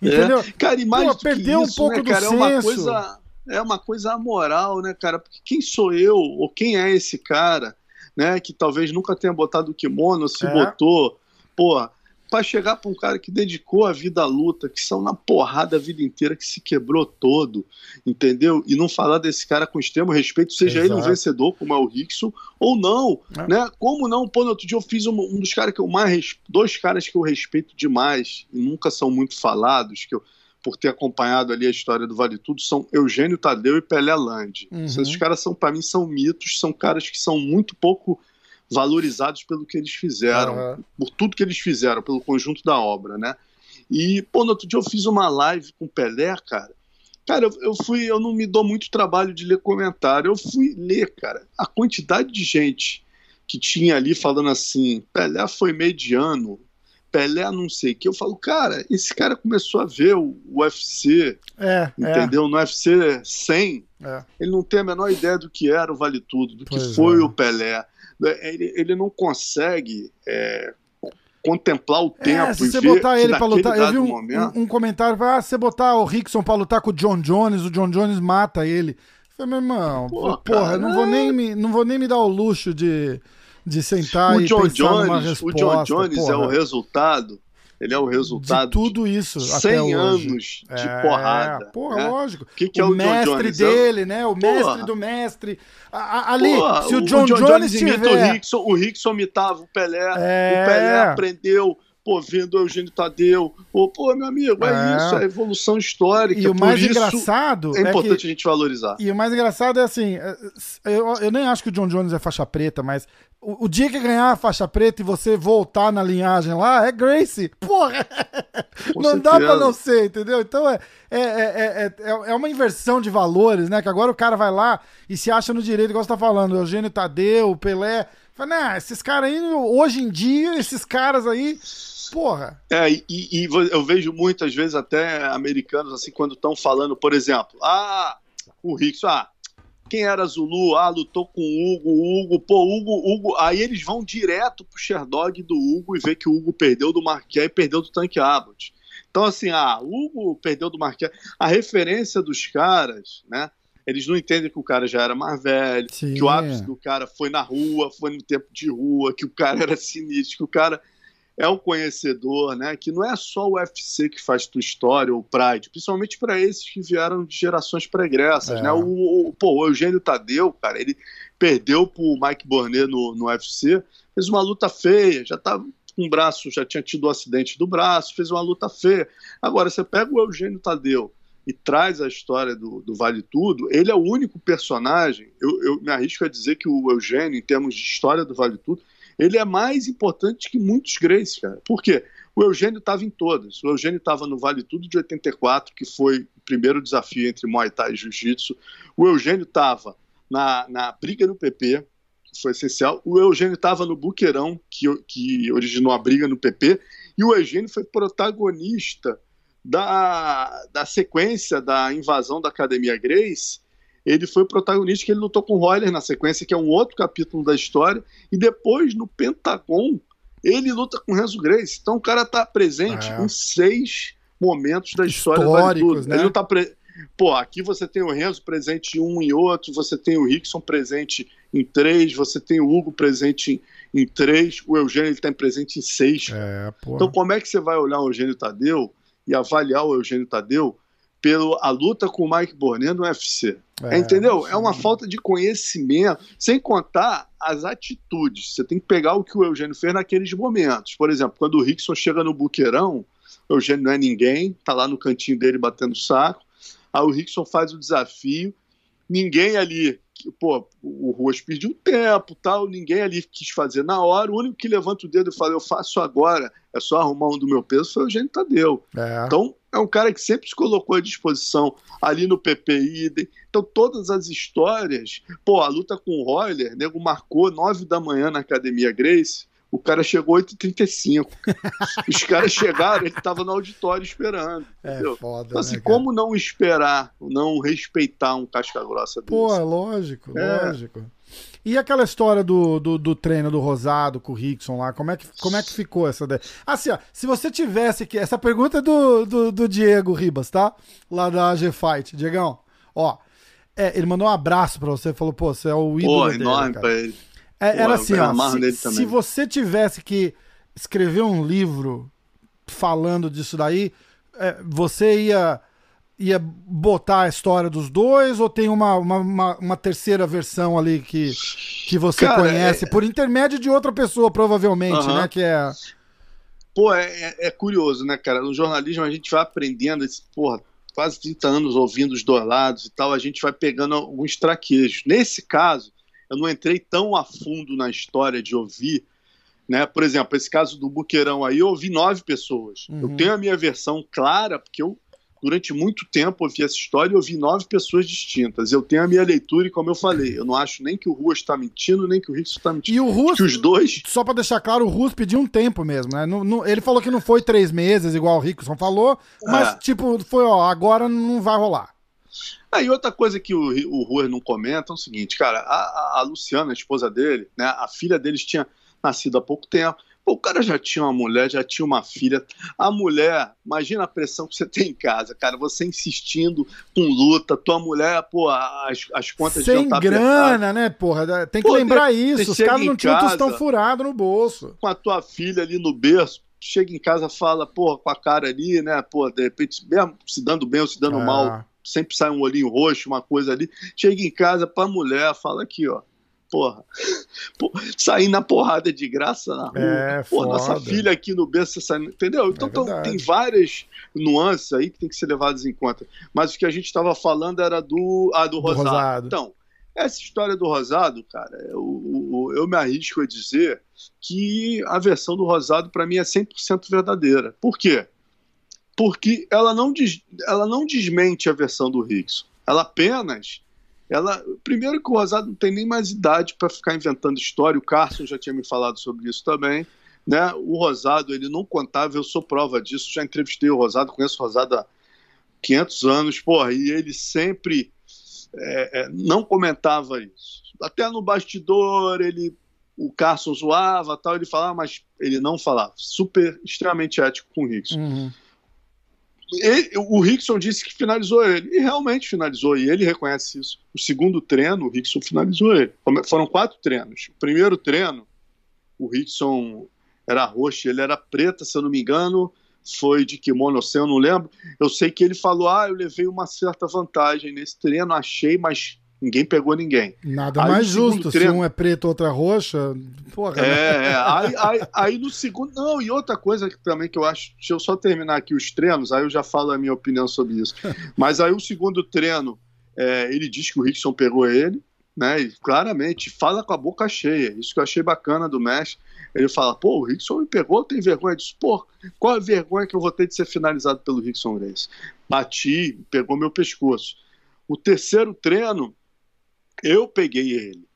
Entendeu? É. Cara, e mais Pô, perdeu isso, um pouco né, cara, do é senso. Uma coisa, é uma coisa amoral, né, cara? Porque quem sou eu, ou quem é esse cara, né, que talvez nunca tenha botado o kimono, se é. botou, pô, para chegar para um cara que dedicou a vida à luta, que são na porrada a vida inteira, que se quebrou todo, entendeu? E não falar desse cara com extremo respeito, seja Exato. ele um vencedor, como é o Rickson, ou não, é. né? Como não? Pô, no outro dia eu fiz um, um, dos caras que eu mais. Dois caras que eu respeito demais, e nunca são muito falados, que eu, por ter acompanhado ali a história do Vale Tudo, são Eugênio Tadeu e Pelé Land. Uhum. Esses caras são, para mim, são mitos, são caras que são muito pouco valorizados pelo que eles fizeram, uhum. por tudo que eles fizeram, pelo conjunto da obra, né? E, pô, no outro dia eu fiz uma live com o Pelé, cara. Cara, eu, eu fui, eu não me dou muito trabalho de ler comentário. Eu fui ler, cara, a quantidade de gente que tinha ali falando assim, Pelé foi mediano, Pelé não sei o que. Eu falo, cara, esse cara começou a ver o UFC, é, é. entendeu? É. No UFC 100, é. ele não tem a menor ideia do que era o Vale Tudo, do pois que foi é. o Pelé. Ele, ele não consegue é, contemplar o é, tempo se e você botar ele para lutar, eu vi um, momento... um, um comentário, ah, se você botar o Rickson para lutar com o John Jones, o John Jones mata ele. Eu falei, meu irmão, Pô, porra, não vou nem me, não vou nem me dar o luxo de, de sentar o e John pensar Jones, numa resposta. O John Jones porra. é o resultado ele é o resultado de tudo isso. 100 anos de é, porrada. Porra, né? lógico. Que que é o, o mestre dele, né? O mestre porra. do mestre. ali, porra, se o John, o John Jones, Jones tiver... o Rickson, o Rickson imitava o Pelé. É... O Pelé aprendeu pô, vendo o Eugênio Tadeu. Pô, pô, meu amigo, é, é isso, é evolução histórica. E o mais engraçado é importante é que... a gente valorizar. E o mais engraçado é assim, é, eu, eu nem acho que o John Jones é faixa preta, mas o, o, dia que ganhar a faixa preta e você voltar na linhagem lá, é Gracie. Porra! Com não certeza. dá pra não ser, entendeu? Então é, é, é, é, é uma inversão de valores, né? Que agora o cara vai lá e se acha no direito, igual você tá falando, Eugênio Tadeu, Pelé. Fala, nah, esses caras aí, hoje em dia, esses caras aí Porra. É, e, e, eu vejo muitas vezes até americanos assim, quando estão falando, por exemplo, ah, o Rickson, ah, quem era Zulu? Ah, lutou com o Hugo, Hugo, pô, Hugo, Hugo. Aí eles vão direto pro Sherdog do Hugo e vê que o Hugo perdeu do Marquet e perdeu do Tank Abbott. Então, assim, ah, Hugo perdeu do Marquet. A referência dos caras, né? Eles não entendem que o cara já era mais velho, Sim. que o ápice do cara foi na rua, foi no tempo de rua, que o cara era sinistro, que o cara é um conhecedor, né? Que não é só o UFC que faz tua história, ou o Pride, principalmente para esses que vieram de gerações pregressas, é. né? O, o, pô, o Eugênio Tadeu, cara, ele perdeu pro Mike Bornet no, no UFC, fez uma luta feia, já tava com o braço, já tinha tido o um acidente do braço, fez uma luta feia. Agora, você pega o Eugênio Tadeu e traz a história do, do Vale Tudo, ele é o único personagem, eu, eu me arrisco a dizer que o Eugênio, em termos de história do Vale Tudo, ele é mais importante que muitos Grace, cara. Por quê? O Eugênio estava em todas. O Eugênio estava no Vale Tudo de 84, que foi o primeiro desafio entre Muay Thai e Jiu-Jitsu. O Eugênio estava na, na briga no PP, que foi essencial. O Eugênio estava no Buqueirão, que, que originou a briga no PP. E o Eugênio foi protagonista da, da sequência da invasão da Academia Grace ele foi o protagonista que ele lutou com o Royler na sequência, que é um outro capítulo da história, e depois no Pentagon ele luta com o Renzo Grace. Então o cara tá presente é. em seis momentos da história Históricos, né? Ele não tá pre... Pô, aqui você tem o Renzo presente em um e outro, você tem o Rickson presente em três, você tem o Hugo presente em, em três, o Eugênio está presente em seis. É, então, como é que você vai olhar o Eugênio Tadeu e avaliar o Eugênio Tadeu pela luta com o Mike Bornet no UFC? É, Entendeu? Sim. É uma falta de conhecimento, sem contar as atitudes. Você tem que pegar o que o Eugênio fez naqueles momentos. Por exemplo, quando o Rickson chega no buqueirão, o Eugênio não é ninguém, tá lá no cantinho dele batendo saco. Aí o Rickson faz o desafio, ninguém ali, pô, o Ruas pediu tempo, tal, ninguém ali quis fazer na hora. O único que levanta o dedo e fala, eu faço agora, é só arrumar um do meu peso, foi o Eugênio Tadeu. É. Então, é um cara que sempre se colocou à disposição ali no PPI. Então, todas as histórias. Pô, a luta com o Roller, nego marcou 9 da manhã na Academia Grace. O cara chegou 8h35. <laughs> Os caras chegaram, ele estava no auditório esperando. É foda. Então, assim, né, como não esperar, não respeitar um casca grossa desse? Pô, lógico, é. lógico. E aquela história do, do, do, treino do Rosado com o Rickson lá, como é que, como é que ficou essa ideia? Assim, ó, se você tivesse que. Essa pergunta é do, do, do Diego Ribas, tá? Lá da G Fight. Diegão, ó. É, ele mandou um abraço pra você, falou, pô, você é o ídolo. Pô, dele, enorme cara. pra ele. É, Pô, era assim, ó, se, se, você tivesse que escrever um livro falando disso daí, é, você ia ia botar a história dos dois ou tem uma, uma, uma, uma terceira versão ali que, que você Cara, conhece, é... por intermédio de outra pessoa, provavelmente, né? Que é. Pô, é, é, é, curioso, né, cara? No jornalismo a gente vai aprendendo, esse, porra, quase 30 anos ouvindo os dois lados e tal, a gente vai pegando alguns traquejos. Nesse caso, eu não entrei tão a fundo na história de ouvir. Né? Por exemplo, esse caso do Buqueirão aí, eu ouvi nove pessoas. Uhum. Eu tenho a minha versão clara, porque eu, durante muito tempo, ouvi essa história e ouvi nove pessoas distintas. Eu tenho a minha leitura e, como eu falei, eu não acho nem que o Ruas está mentindo, nem que o Rickson está mentindo. E o Ruas, que os dois... só para deixar claro, o Ruas pediu um tempo mesmo, né? No, no, ele falou que não foi três meses, igual o Rickson falou, mas, é. tipo, foi, ó, agora não vai rolar. Ah, e outra coisa que o, o Ruas não comenta é o seguinte, cara, a, a, Luciana, a esposa dele, né, a filha deles tinha nascido há pouco tempo. Pô, o cara já tinha uma mulher, já tinha uma filha. A mulher, imagina a pressão que você tem em casa, cara. Você insistindo com luta, tua mulher, pô, as, as contas Sem já tá grana, né, porra? Tem que pô, lembrar isso. Os caras não tinham tostão furado no bolso. Com a tua filha ali no berço, chega em casa, fala, porra, com a cara ali, né, pô, de repente, mesmo se dando bem ou se dando é. mal, sempre sai um olhinho roxo, uma coisa ali. Chega em casa pra mulher, fala aqui, ó. Porra, Pô, sair na porrada de graça na rua. É, Pô, nossa filha aqui no berço saindo, entendeu? Então é tem várias nuances aí que tem que ser levadas em conta. Mas o que a gente estava falando era do, ah, do, do Rosado. Rosado. Então, essa história do Rosado, cara, eu, eu me arrisco a dizer que a versão do Rosado, para mim, é 100% verdadeira. Por quê? porque ela não, des, ela não desmente a versão do Rickson. Ela apenas. Ela, primeiro que o Rosado não tem nem mais idade para ficar inventando história, o Carson já tinha me falado sobre isso também. Né? O Rosado, ele não contava, eu sou prova disso, já entrevistei o Rosado, conheço o Rosado há 500 anos, porra, e ele sempre é, é, não comentava isso. Até no bastidor, ele o Carson zoava, tal, ele falava, mas ele não falava. Super, extremamente ético com o Rickson. Uhum. Ele, o Rickson disse que finalizou ele. E realmente finalizou, e ele reconhece isso. O segundo treino, o Rickson finalizou ele. Foram quatro treinos. O primeiro treino, o Rickson era roxo, ele era preta, se eu não me engano, foi de kimono, eu não lembro. Eu sei que ele falou: ah, eu levei uma certa vantagem nesse treino, achei, mas Ninguém pegou ninguém. Nada aí mais justo. Treino... Se um é preto, outro é roxa. Porra, é, né? é. Aí, aí, aí, no segundo. Não, e outra coisa que, também que eu acho. Deixa eu só terminar aqui os treinos, aí eu já falo a minha opinião sobre isso. <laughs> Mas aí o segundo treino, é, ele diz que o Rickson pegou ele, né? E claramente, fala com a boca cheia. Isso que eu achei bacana do Mesh. Ele fala, pô, o Rickson me pegou, tem vergonha disso. Pô, qual a vergonha que eu vou ter de ser finalizado pelo Rickson Grace? Bati, pegou meu pescoço. O terceiro treino, eu peguei ele.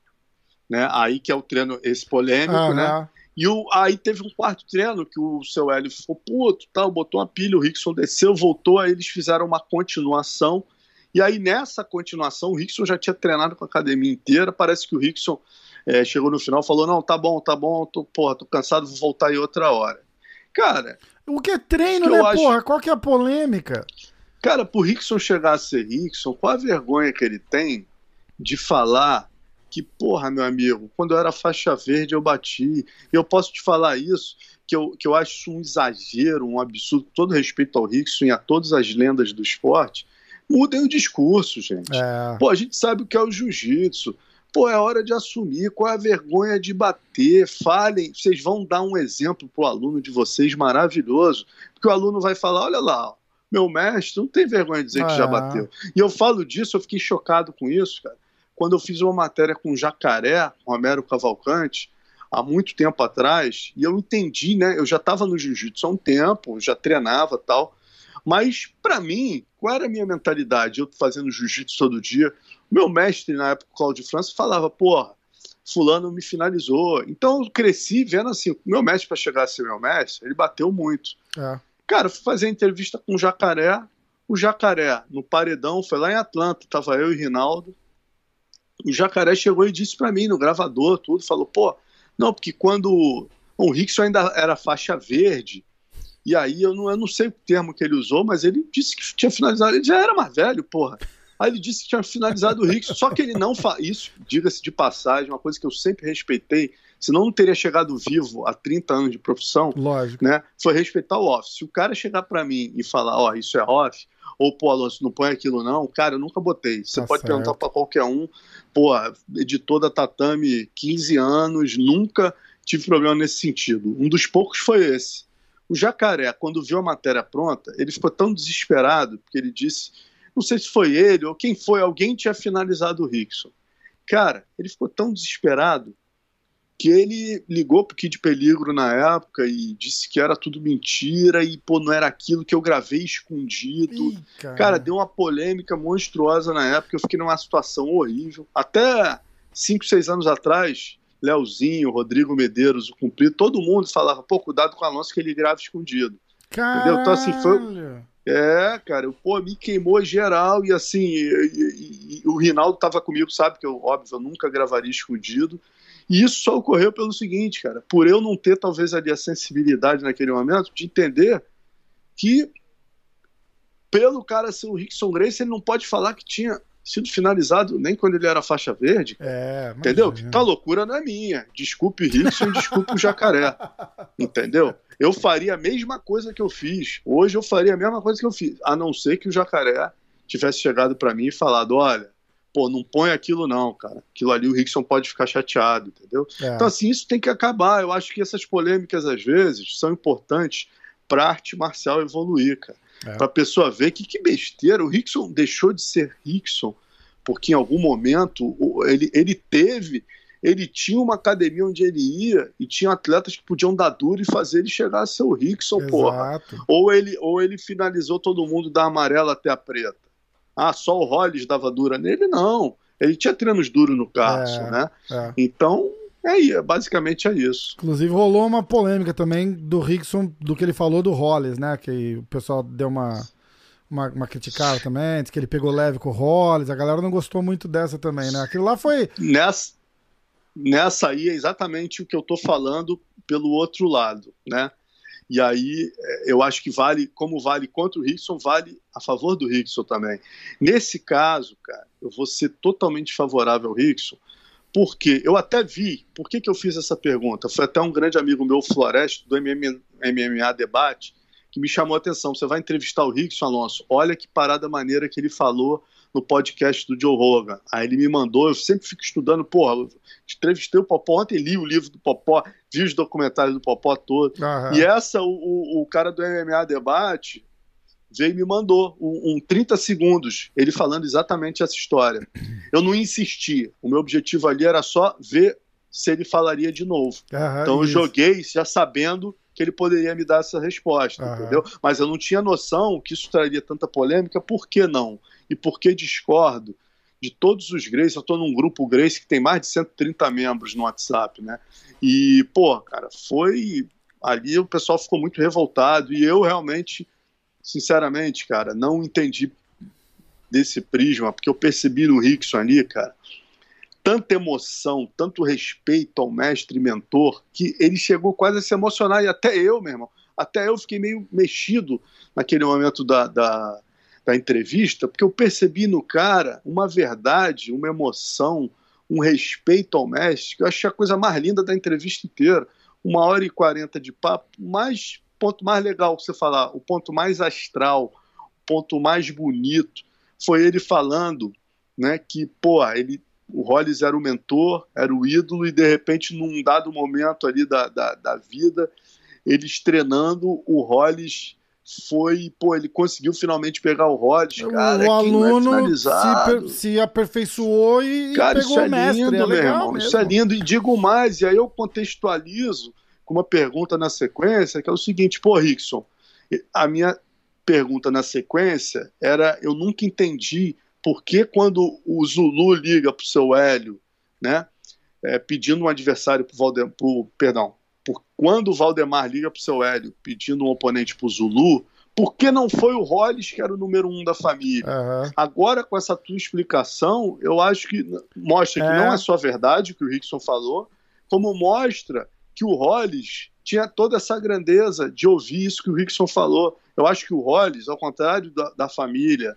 Né? Aí que é o treino, esse polêmico, uhum. né? E o, aí teve um quarto treino que o seu Hélio ficou puto, tal, botou uma pilha, o Rickson desceu, voltou, aí eles fizeram uma continuação. E aí nessa continuação, o Rickson já tinha treinado com a academia inteira. Parece que o Rickson é, chegou no final falou: Não, tá bom, tá bom, tô, porra, tô cansado, vou voltar aí outra hora. Cara. O que é treino, né, acho... porra? Qual que é a polêmica? Cara, pro Rickson chegar a ser Rickson, qual a vergonha que ele tem de falar que, porra, meu amigo, quando eu era faixa verde eu bati. Eu posso te falar isso, que eu, que eu acho um exagero, um absurdo, todo respeito ao Rickson e a todas as lendas do esporte. Mudem o discurso, gente. É. Pô, a gente sabe o que é o jiu-jitsu. Pô, é hora de assumir. Qual é a vergonha de bater? Falem. Vocês vão dar um exemplo pro aluno de vocês maravilhoso. Porque o aluno vai falar: olha lá, meu mestre não tem vergonha de dizer é. que já bateu. E eu falo disso, eu fiquei chocado com isso, cara. Quando eu fiz uma matéria com o Jacaré, Romero Cavalcante, há muito tempo atrás, e eu entendi, né? Eu já estava no jiu-jitsu há um tempo, já treinava tal. Mas, para mim, qual era a minha mentalidade? Eu fazendo jiu-jitsu todo dia. Meu mestre, na época, o Cláudio França, falava: porra, Fulano me finalizou. Então, eu cresci vendo assim: meu mestre, para chegar a ser meu mestre, ele bateu muito. É. Cara, fui fazer entrevista com o Jacaré. O Jacaré, no paredão, foi lá em Atlanta, tava eu e Rinaldo. O Jacaré chegou e disse para mim, no gravador, tudo, falou: pô, não, porque quando o Rickson ainda era faixa verde, e aí eu não, eu não sei o termo que ele usou, mas ele disse que tinha finalizado, ele já era mais velho, porra. Aí ele disse que tinha finalizado o Rickson, só que ele não faz isso, diga-se de passagem, uma coisa que eu sempre respeitei, senão não teria chegado vivo há 30 anos de profissão. Lógico. Né? Foi respeitar o off. Se o cara chegar para mim e falar, ó, oh, isso é off, ou, pô, Alonso, não põe aquilo não, cara, eu nunca botei. Você tá pode certo. perguntar para qualquer um, pô, editor da Tatame, 15 anos, nunca tive problema nesse sentido. Um dos poucos foi esse. O Jacaré, quando viu a matéria pronta, ele ficou tão desesperado, porque ele disse, não sei se foi ele ou quem foi, alguém tinha finalizado o Rickson. Cara, ele ficou tão desesperado que ele ligou pro Kid Peligro na época e disse que era tudo mentira e, pô, não era aquilo que eu gravei escondido. Ih, cara. cara. deu uma polêmica monstruosa na época, eu fiquei numa situação horrível. Até 5, 6 anos atrás, Leozinho, Rodrigo Medeiros, o Cumprido, todo mundo falava, pô, cuidado com o Alonso que ele grava escondido. Caralho. Entendeu? Então, assim, foi... É, cara, pô, me queimou geral e assim, e, e, e, o Rinaldo tava comigo, sabe que eu, óbvio, eu nunca gravaria escondido. E isso só ocorreu pelo seguinte, cara, por eu não ter talvez ali a sensibilidade naquele momento de entender que pelo cara ser o Rickson Grace, ele não pode falar que tinha sido finalizado nem quando ele era faixa verde. É, entendeu? Tá loucura não é minha. Desculpe Rickson, desculpe o jacaré. <laughs> Entendeu? Eu faria a mesma coisa que eu fiz. Hoje eu faria a mesma coisa que eu fiz, a não ser que o jacaré tivesse chegado para mim e falado: olha, pô, não põe aquilo não, cara. Aquilo ali o Rickson pode ficar chateado, entendeu? É. Então, assim, isso tem que acabar. Eu acho que essas polêmicas, às vezes, são importantes para arte marcial evoluir, cara. É. Para a pessoa ver que, que besteira. O Rickson deixou de ser Rickson porque em algum momento ele, ele teve, ele tinha uma academia onde ele ia e tinha atletas que podiam dar duro e fazer ele chegar a ser o Rickson, Exato. porra. Ou ele, ou ele finalizou todo mundo da amarela até a preta. Ah, só o Hollis dava dura nele? Não. Ele tinha treinos duros no Carson, é, né? É. Então, é, basicamente é isso. Inclusive rolou uma polêmica também do Rickson, do que ele falou do Hollis, né? Que o pessoal deu uma, uma, uma criticada também, disse que ele pegou leve com o Hollis, a galera não gostou muito dessa também, né? Aquilo lá foi... Nessa, nessa aí é exatamente o que eu tô falando pelo outro lado, né? E aí é, eu acho que vale, como vale contra o Rickson, vale a favor do Rickson também. Nesse caso, cara, eu vou ser totalmente favorável ao Rickson, porque eu até vi, por que, que eu fiz essa pergunta? Foi até um grande amigo meu, Floresta, do MMA Debate, que me chamou a atenção. Você vai entrevistar o Rickson Alonso, olha que parada maneira que ele falou no podcast do Joe Rogan. Aí ele me mandou, eu sempre fico estudando, porra, entrevistei o Popó ontem, li o livro do Popó, vi os documentários do Popó todo. Uhum. E essa, o, o, o, cara do MMA Debate veio e me mandou um, um 30 segundos, ele falando exatamente essa história. Eu não insisti, o meu objetivo ali era só ver se ele falaria de novo. Uhum, então eu joguei já sabendo que ele poderia me dar essa resposta, uhum. entendeu? Mas eu não tinha noção que isso traria tanta polêmica, por que não? E por que discordo de todos os Grace? Eu estou num grupo Grace que tem mais de 130 membros no WhatsApp, né? E, pô, cara, foi. Ali o pessoal ficou muito revoltado e eu realmente, sinceramente, cara, não entendi desse prisma, porque eu percebi no Rickson ali, cara, tanta emoção, tanto respeito ao mestre e mentor, que ele chegou quase a se emocionar, e até eu, meu irmão, até eu fiquei meio mexido naquele momento da, da, da entrevista, porque eu percebi no cara uma verdade, uma emoção, um respeito ao mestre, que eu achei a coisa mais linda da entrevista inteira. Uma hora e quarenta de papo, mais ponto mais legal que você falar, o ponto mais astral, o ponto mais bonito, foi ele falando né, que, pô, ele, o Hollis era o mentor, era o ídolo, e de repente, num dado momento ali da, da, da vida, eles treinando, o Hollis foi, pô, ele conseguiu finalmente pegar o Hollis, cara. O é aluno é se, se, aperfeiçoou e, cara, pegou isso é o mestre. Lindo, é meu irmão, mesmo. Isso é lindo. E digo mais, e aí eu contextualizo com uma pergunta na sequência, que é o seguinte, pô, Rickson, a minha pergunta na sequência era, eu nunca entendi por que quando o Zulu liga pro seu Hélio, né, é, pedindo um adversário pro Valdemar, perdão, por, quando o Valdemar liga pro seu Hélio pedindo um oponente pro Zulu, por que não foi o Hollis que era o número um da família? Uhum. Agora, com essa tua explicação, eu acho que mostra é. que não é só verdade o que o Rickson falou, como mostra que o Hollis tinha toda essa grandeza de ouvir isso que o Rickson falou. Eu acho que o Hollis, ao contrário da, da família,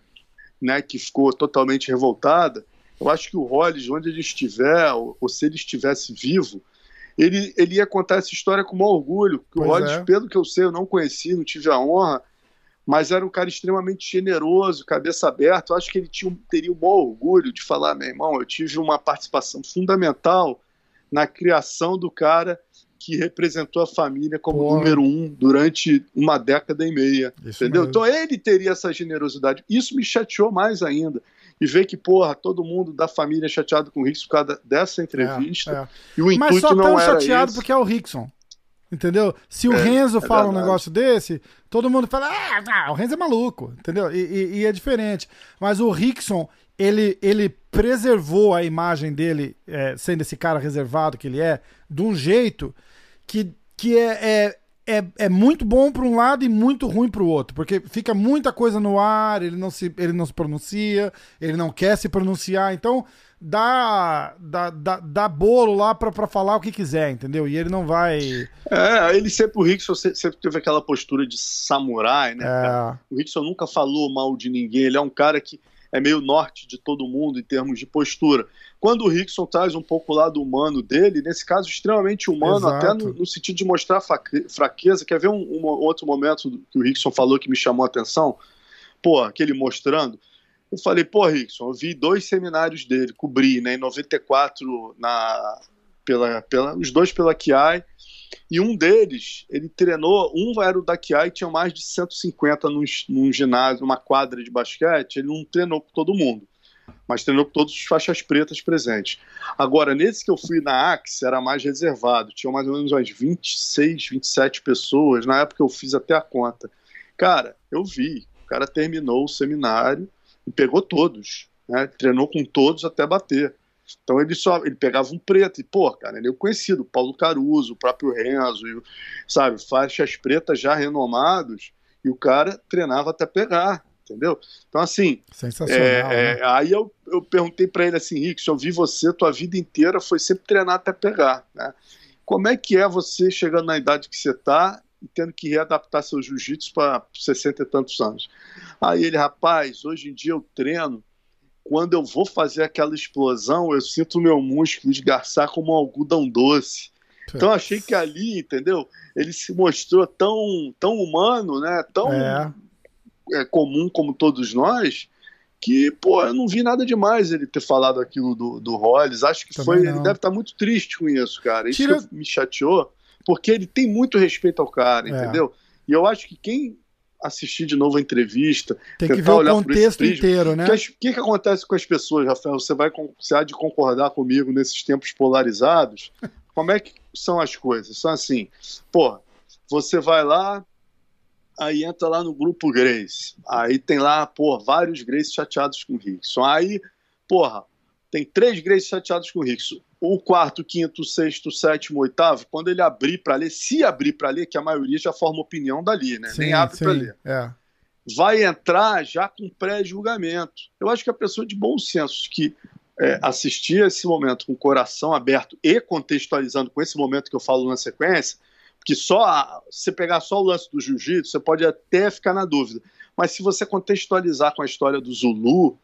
né, que ficou totalmente revoltada, eu acho que o Hollis, onde ele estiver, ou, ou, se ele estivesse vivo, ele, ele ia contar essa história com maior orgulho. Que o Hollis, é. pelo que eu sei, eu não conheci, não tive a honra, mas era um cara extremamente generoso, cabeça aberta. Eu acho que ele tinha, teria o maior orgulho de falar, meu irmão, eu tive uma participação fundamental na criação do cara que representou a família como Porra. número um durante uma década e meia. Isso entendeu? Mesmo. Então ele teria essa generosidade. Isso me chateou mais ainda. E ver que, porra, todo mundo da família é chateado com o Rickson por causa dessa entrevista. É, é. E o intuito Mas só tão chateado porque é o Rickson. Entendeu? Se o é, Renzo é fala verdade. um negócio desse, todo mundo fala, ah, o Renzo é maluco, entendeu? E, e, e, é diferente. Mas o Rickson, ele, ele preservou a imagem dele, é, sendo esse cara reservado que ele é, de um jeito que, que é, é, é, muito bom para um lado e muito ruim para o outro, porque fica muita coisa no ar, ele não, se, ele não se pronuncia, ele não quer se pronunciar, então dá, dá, dá, dá bolo lá para falar o que quiser, entendeu? E ele não vai. É, ele sempre, o Rickson sempre teve aquela postura de samurai, né? É. O Rickson nunca falou mal de ninguém, ele é um cara que é meio norte de todo mundo em termos de postura. Quando o Rickson traz um pouco o lado humano dele, nesse caso extremamente humano, Exato. até no, no, sentido de mostrar fraqueza. Quer ver um, um, outro momento que o Rickson falou que me chamou a atenção? Pô, aquele mostrando. Eu falei, pô, Rickson, eu vi dois seminários dele, cobri, né, em 94, na, pela, pela, os dois pela Kiai, e um deles, ele treinou, um era o da Kiai, tinha mais de 150 num, num ginásio, numa quadra de basquete, ele não treinou com todo mundo mas treinou com todos os faixas pretas presentes. Agora, nesse que eu fui na Axe, era mais reservado, tinha mais ou menos umas 26, 27 pessoas, na época eu fiz até a conta. Cara, eu vi, o cara terminou o seminário e pegou todos, né? treinou com todos até bater. Então ele só ele pegava um preto e, pô, cara, ele é conhecido, Paulo Caruso, o próprio Renzo, sabe, faixas pretas já renomados, e o cara treinava até pegar entendeu? Então, assim. Sensacional. É, é, né? Aí eu, eu perguntei para ele assim, Rick, se eu vi você, tua vida inteira foi sempre treinar até pegar, né? Como é que é você chegando na idade que você está e tendo que readaptar seu jiu-jitsu para 60 e tantos anos? Aí ele, rapaz, hoje em dia eu treino. Quando eu vou fazer aquela explosão, eu sinto o meu músculo esgarçar como um algodão doce. Então achei que ali, entendeu? Ele se mostrou tão, tão humano, né? Tão é é, comum como todos nós, que, pô, eu não vi nada demais ele ter falado aquilo do, do Hollis. Acho que Também foi. Não. Ele deve estar muito triste com isso, cara. Isso Tira... me chateou, porque ele tem muito respeito ao cara, é. entendeu? E eu acho que quem assistir de novo a entrevista, tem que ver o contexto inteiro, né? O que, que, acontece com as pessoas, Rafael? Você vai você há de concordar comigo nesses tempos polarizados? <laughs> Como é que são as coisas? São assim, pô, você vai lá, aí entra lá no grupo Grace. Aí tem lá, pô, vários Grace chateados com o Rickson. Aí, porra, tem três Grace chateados com o Rickson. O quarto, quinto, sexto, sétimo, oitavo, quando ele abrir para ler, se abrir para ler, que a maioria já forma opinião dali, né? Sim, Nem abre para ler. É. Vai entrar já com pré-julgamento. Eu acho que a pessoa de bom senso que é, assistir esse momento com o coração aberto e contextualizando com esse momento que eu falo na sequência, que só se pegar só o lance do jiu-jitsu, você pode até ficar na dúvida. Mas se você contextualizar com a história do Zulu,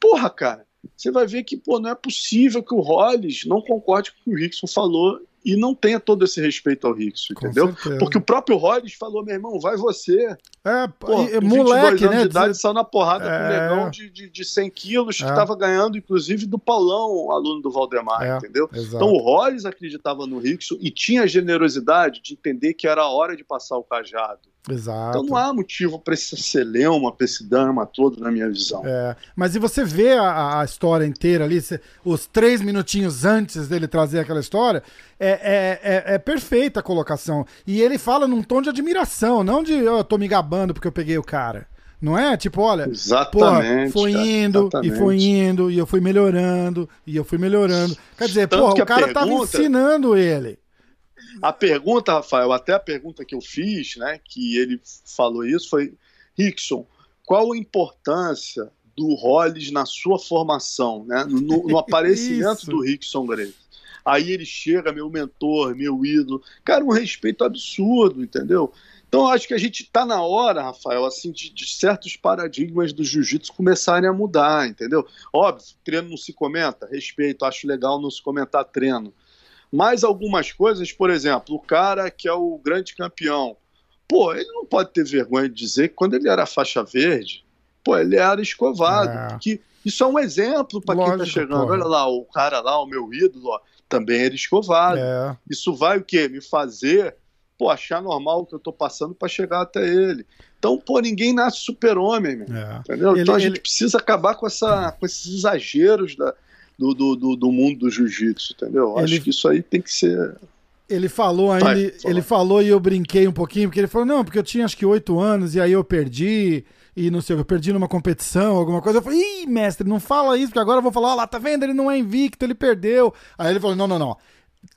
porra, cara, você vai ver que pô, não é possível que o Hollis não concorde com o que o Rickson falou e não tenha todo esse respeito ao Rickson, entendeu? Porque o próprio Hollis falou, meu irmão, vai você. É, Pô, e, moleque, né? De idade, saiu na porrada é... com um negão de, de, de 100 quilos é. que estava ganhando, inclusive, do Paulão, aluno do Valdemar, é, entendeu? Exato. Então o Hollis acreditava no Rickson e tinha a generosidade de entender que era a hora de passar o cajado. Exato. Então não há motivo para esse celeuma, para esse drama todo, na minha visão. É, mas e você vê a, a história inteira ali, os três minutinhos antes dele trazer aquela história, é, é, é, é, perfeita a colocação. E ele fala num tom de admiração, não de oh, eu tô me gabando porque eu peguei o cara. Não é? Tipo, olha, exatamente, porra, foi indo, e foi indo, e eu fui melhorando, e eu fui melhorando. Quer dizer, Tanto porra, o cara pergunta... tava ensinando ele. A pergunta, Rafael, até a pergunta que eu fiz, né, que ele falou isso, foi: Rickson, qual a importância do Hollis na sua formação, né, no, no <laughs> aparecimento do Rickson Grace? Aí ele chega, meu mentor, meu ídolo. Cara, um respeito absurdo, entendeu? Então, acho que a gente está na hora, Rafael, assim, de, de certos paradigmas do jiu-jitsu começarem a mudar, entendeu? Óbvio, treino não se comenta, respeito, acho legal não se comentar treino. Mas algumas coisas, por exemplo, o cara que é o grande campeão, pô, ele não pode ter vergonha de dizer que quando ele era faixa verde, pô, ele era escovado. É. Que isso é um exemplo para quem tá chegando. Olha lá, o cara lá, o meu ídolo, ó, também era escovado. É. Isso vai o quê? Me fazer pô, achar normal o que eu tô passando para chegar até ele. Então, pô, ninguém nasce super-homem, é. entendeu? Ele, então a gente ele... precisa acabar com, essa, com esses exageros da, do, do, do, mundo do jiu-jitsu, entendeu? Ele... Acho que isso aí tem que ser. Ele falou aí, ele, ele falou e eu brinquei um pouquinho, porque ele falou, não, porque eu tinha acho que oito anos e aí eu perdi, e não sei, eu perdi numa competição, alguma coisa. Eu falei, ih, mestre, não fala isso, porque agora eu vou falar, ó lá, tá vendo? Ele não é invicto, ele perdeu. Aí ele falou, não, não, não.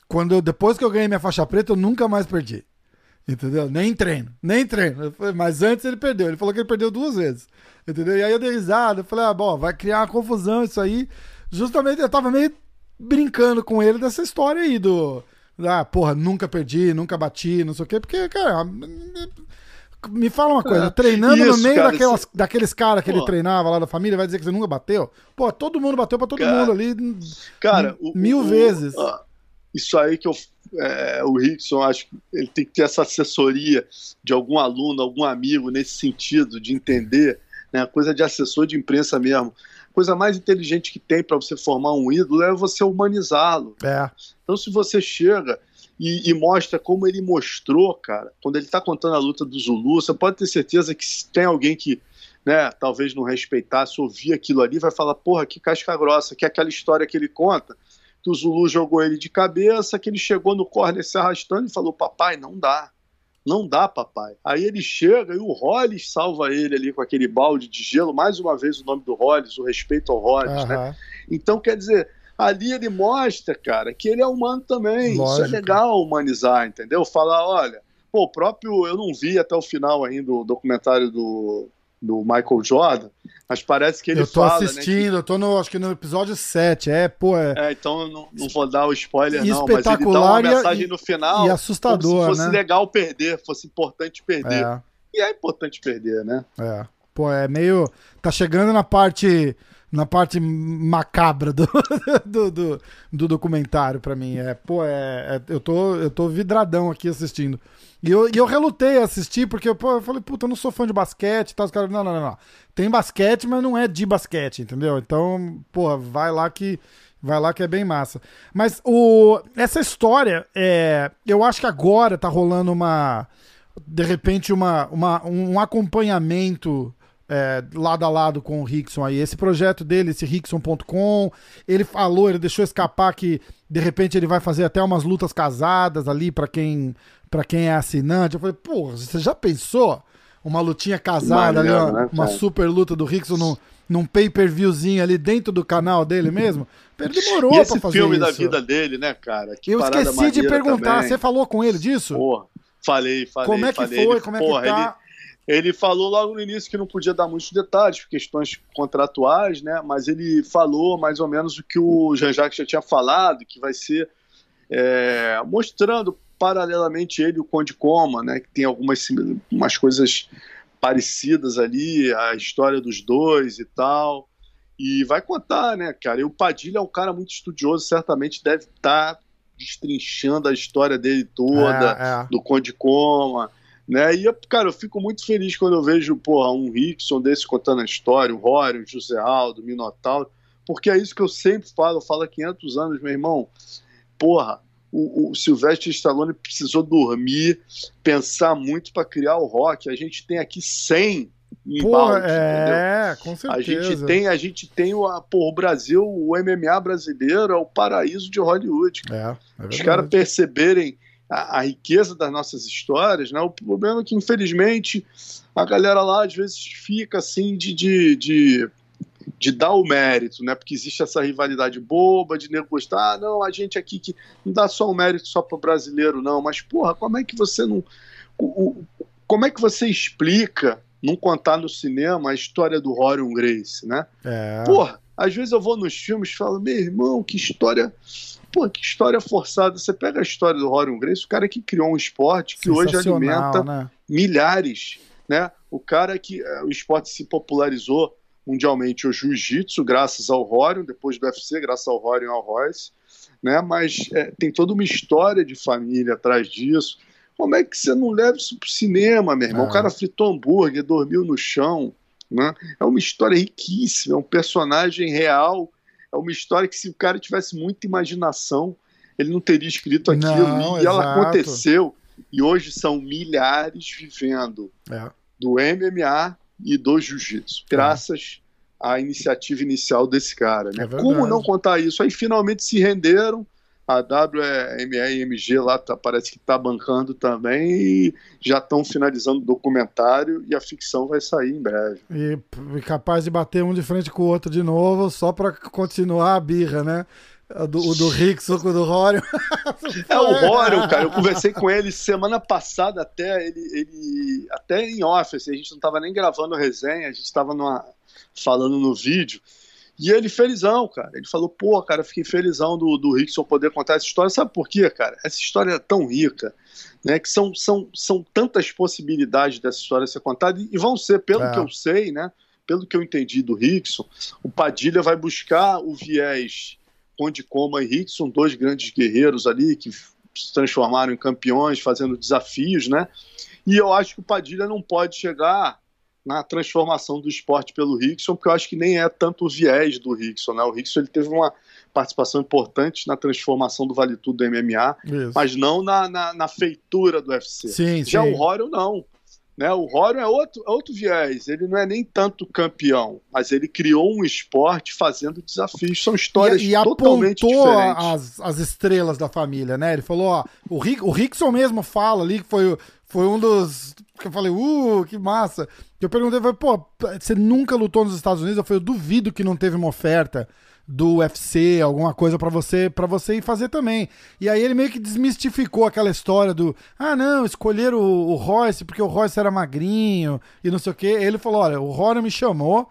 Quando eu, depois que eu ganhei minha faixa preta, eu nunca mais perdi. Entendeu? Nem treino, nem treino. Falei, mas antes ele perdeu. Ele falou que ele perdeu duas vezes. Entendeu? E aí eu dei risada. Eu falei, ah, bom, vai criar uma confusão isso aí justamente eu tava meio brincando com ele dessa história aí do. Ah, porra, nunca perdi, nunca bati, não sei o quê, porque, cara. Me fala uma coisa, é, treinando isso, no meio cara, daquelas, isso... daqueles caras que Pô. ele treinava lá da família, vai dizer que você nunca bateu? Pô, todo mundo bateu pra todo cara, mundo ali. Cara, mil o, vezes. O, isso aí que eu. É, o Rickson, acho que ele tem que ter essa assessoria de algum aluno, algum amigo nesse sentido, de entender, né? Coisa de assessor de imprensa mesmo coisa mais inteligente que tem para você formar um ídolo é você humanizá-lo. É. Então, se você chega e, e, mostra como ele mostrou, cara, quando ele está contando a luta do Zulu, você pode ter certeza que se tem alguém que, né, talvez não respeitasse, ouvir aquilo ali, vai falar, porra, que casca grossa, que é aquela história que ele conta, que o Zulu jogou ele de cabeça, que ele chegou no corner se arrastando e falou, papai, não dá. Não dá, papai. Aí ele chega e o Hollis salva ele ali com aquele balde de gelo. Mais uma vez o nome do Hollis, o respeito ao Hollis, uhum. né? Então, quer dizer, ali ele mostra, cara, que ele é humano também. Lógico. Isso é legal humanizar, entendeu? Falar, olha, pô, o próprio, eu não vi até o final ainda o documentário do, do Michael Jordan, mas parece que ele Eu tô fala, assistindo, né, que... eu tô no, acho que no episódio 7, é, pô, é... é então eu não, não vou dar o spoiler não, mas ele dá uma mensagem e, no final e assustador, como se fosse né? legal perder, fosse importante perder. É. E é importante perder, né? É. Pô, é meio... Tá chegando na parte na parte macabra do, <laughs> do, do, do documentário para mim. É, pô, é, é, eu, tô, eu tô vidradão aqui assistindo. E eu, e eu relutei a assistir, porque pô, eu falei, puta, eu não sou fã de basquete e tal. Os caras, não, não, não, não. Tem basquete, mas não é de basquete, entendeu? Então, pô, vai lá que. Vai lá que é bem massa. Mas o, essa história, é, eu acho que agora tá rolando uma. De repente, uma, uma, um acompanhamento é, lado a lado com o Rickson aí. Esse projeto dele, esse Rickson.com, ele falou, ele deixou escapar que de repente ele vai fazer até umas lutas casadas ali para quem para quem é assinante. Eu falei, porra, você já pensou? Uma lutinha casada ali, uma, né, uma super luta do Rickson num, num pay-per-viewzinho ali dentro do canal dele mesmo? Ele demorou e esse pra fazer filme isso. da vida dele, né, cara? Que Eu esqueci de perguntar, também. você falou com ele disso? Porra, falei, falei. Como é que falei, foi? Como é que tá? Ele ele falou logo no início que não podia dar muitos detalhes, por questões contratuais, né? Mas ele falou mais ou menos o que o Jean-Jacques já tinha falado, que vai ser é, mostrando paralelamente ele o Conde Coma, né? Que tem algumas umas coisas parecidas ali, a história dos dois e tal. E vai contar, né, cara? E o Padilha é um cara muito estudioso, certamente deve estar tá destrinchando a história dele toda, é, é. do Conde Coma, né? E, cara, eu fico muito feliz quando eu vejo, porra, um Rickson desse contando a história, o Rory, o José Aldo, o Minotauro, porque é isso que eu sempre falo, eu falo há 500 anos, meu irmão, porra, o, o Silvestre Stallone precisou dormir, pensar muito para criar o rock. A gente tem aqui 100 Porra, é, entendeu? com certeza. A gente tem, a gente tem o, o Brasil, o MMA brasileiro é o paraíso de Hollywood. É, é Os caras perceberem a, a, riqueza das nossas histórias, né? O problema é que, infelizmente, a galera lá às vezes fica assim de, de, de de dar o mérito, né? Porque existe essa rivalidade boba de nego gostar, ah, não, a gente aqui que não dá só o mérito só para o brasileiro, não, mas porra, como é que você não. Como é que você explica não contar no cinema a história do Horion Grace, né? É. Porra, às vezes eu vou nos filmes e falo, meu irmão, que história. Pô, que história forçada. Você pega a história do Horion Grace, o cara que criou um esporte que hoje alimenta né? milhares, né? O cara que uh, o esporte se popularizou mundialmente o jiu-jitsu, graças ao Rorion, depois do UFC, graças ao Rorion e ao Royce, né? Mas é, tem toda uma história de família atrás disso. Como é que você não leva isso pro cinema, meu irmão? É. O cara fritou hambúrguer, dormiu no chão, né? É uma história riquíssima, é um personagem real, é uma história que se o cara tivesse muita imaginação, ele não teria escrito aquilo. Não, e exato. ela aconteceu. E hoje são milhares vivendo é. do MMA e do jiu-jitsu, graças é. à iniciativa inicial desse cara. Né? É Como não contar isso? Aí finalmente se renderam. A WME lá tá, parece que está bancando também e já estão finalizando o documentário e a ficção vai sair em breve. E, e capaz de bater um de frente com o outro de novo só para continuar a birra, né? O do, o do Rickson com o do Rorion. É, o <laughs> Rorion, cara, eu conversei com ele semana passada até, ele, ele até em office, a gente não tava nem gravando resenha, a gente tava numa, falando no vídeo, e ele felizão, cara, ele falou, pô, cara, fiquei felizão do, do Rickson poder contar essa história, sabe por quê, cara? Essa história é tão rica, né, que são, são, são tantas possibilidades dessa história ser contada, e vão ser, pelo é. que eu sei, né, pelo que eu entendi do Rickson, o Padilha vai buscar o viés Conde Coma e Rickson, dois grandes guerreiros ali que se transformaram em campeões, fazendo desafios, né? E eu acho que o Padilha não pode chegar na transformação do esporte pelo Rickson, porque eu acho que nem é tanto o viés do Rickson, né? O Rickson ele teve uma participação importante na transformação do Vale Tudo do MMA, Isso. mas não na, na, na, feitura do UFC. Sim, Já sim. o Rorion não. Né? O Rorion é outro, é outro viés, ele não é nem tanto campeão, mas ele criou um esporte fazendo desafios, são histórias e, e totalmente diferentes. As, as estrelas da família, né? Ele falou, ó, o, Rick, o Rickson mesmo fala ali que foi, foi um dos. Que eu falei, uh, que massa. Eu perguntei, pô, você nunca lutou nos Estados Unidos? Eu falei, eu duvido que não teve uma oferta do UFC, alguma coisa para você para você ir fazer também. E aí ele meio que desmistificou aquela história do, ah, não, escolheram o, o Royce porque o Royce era magrinho e não sei o quê. Ele falou, olha, o Rony me chamou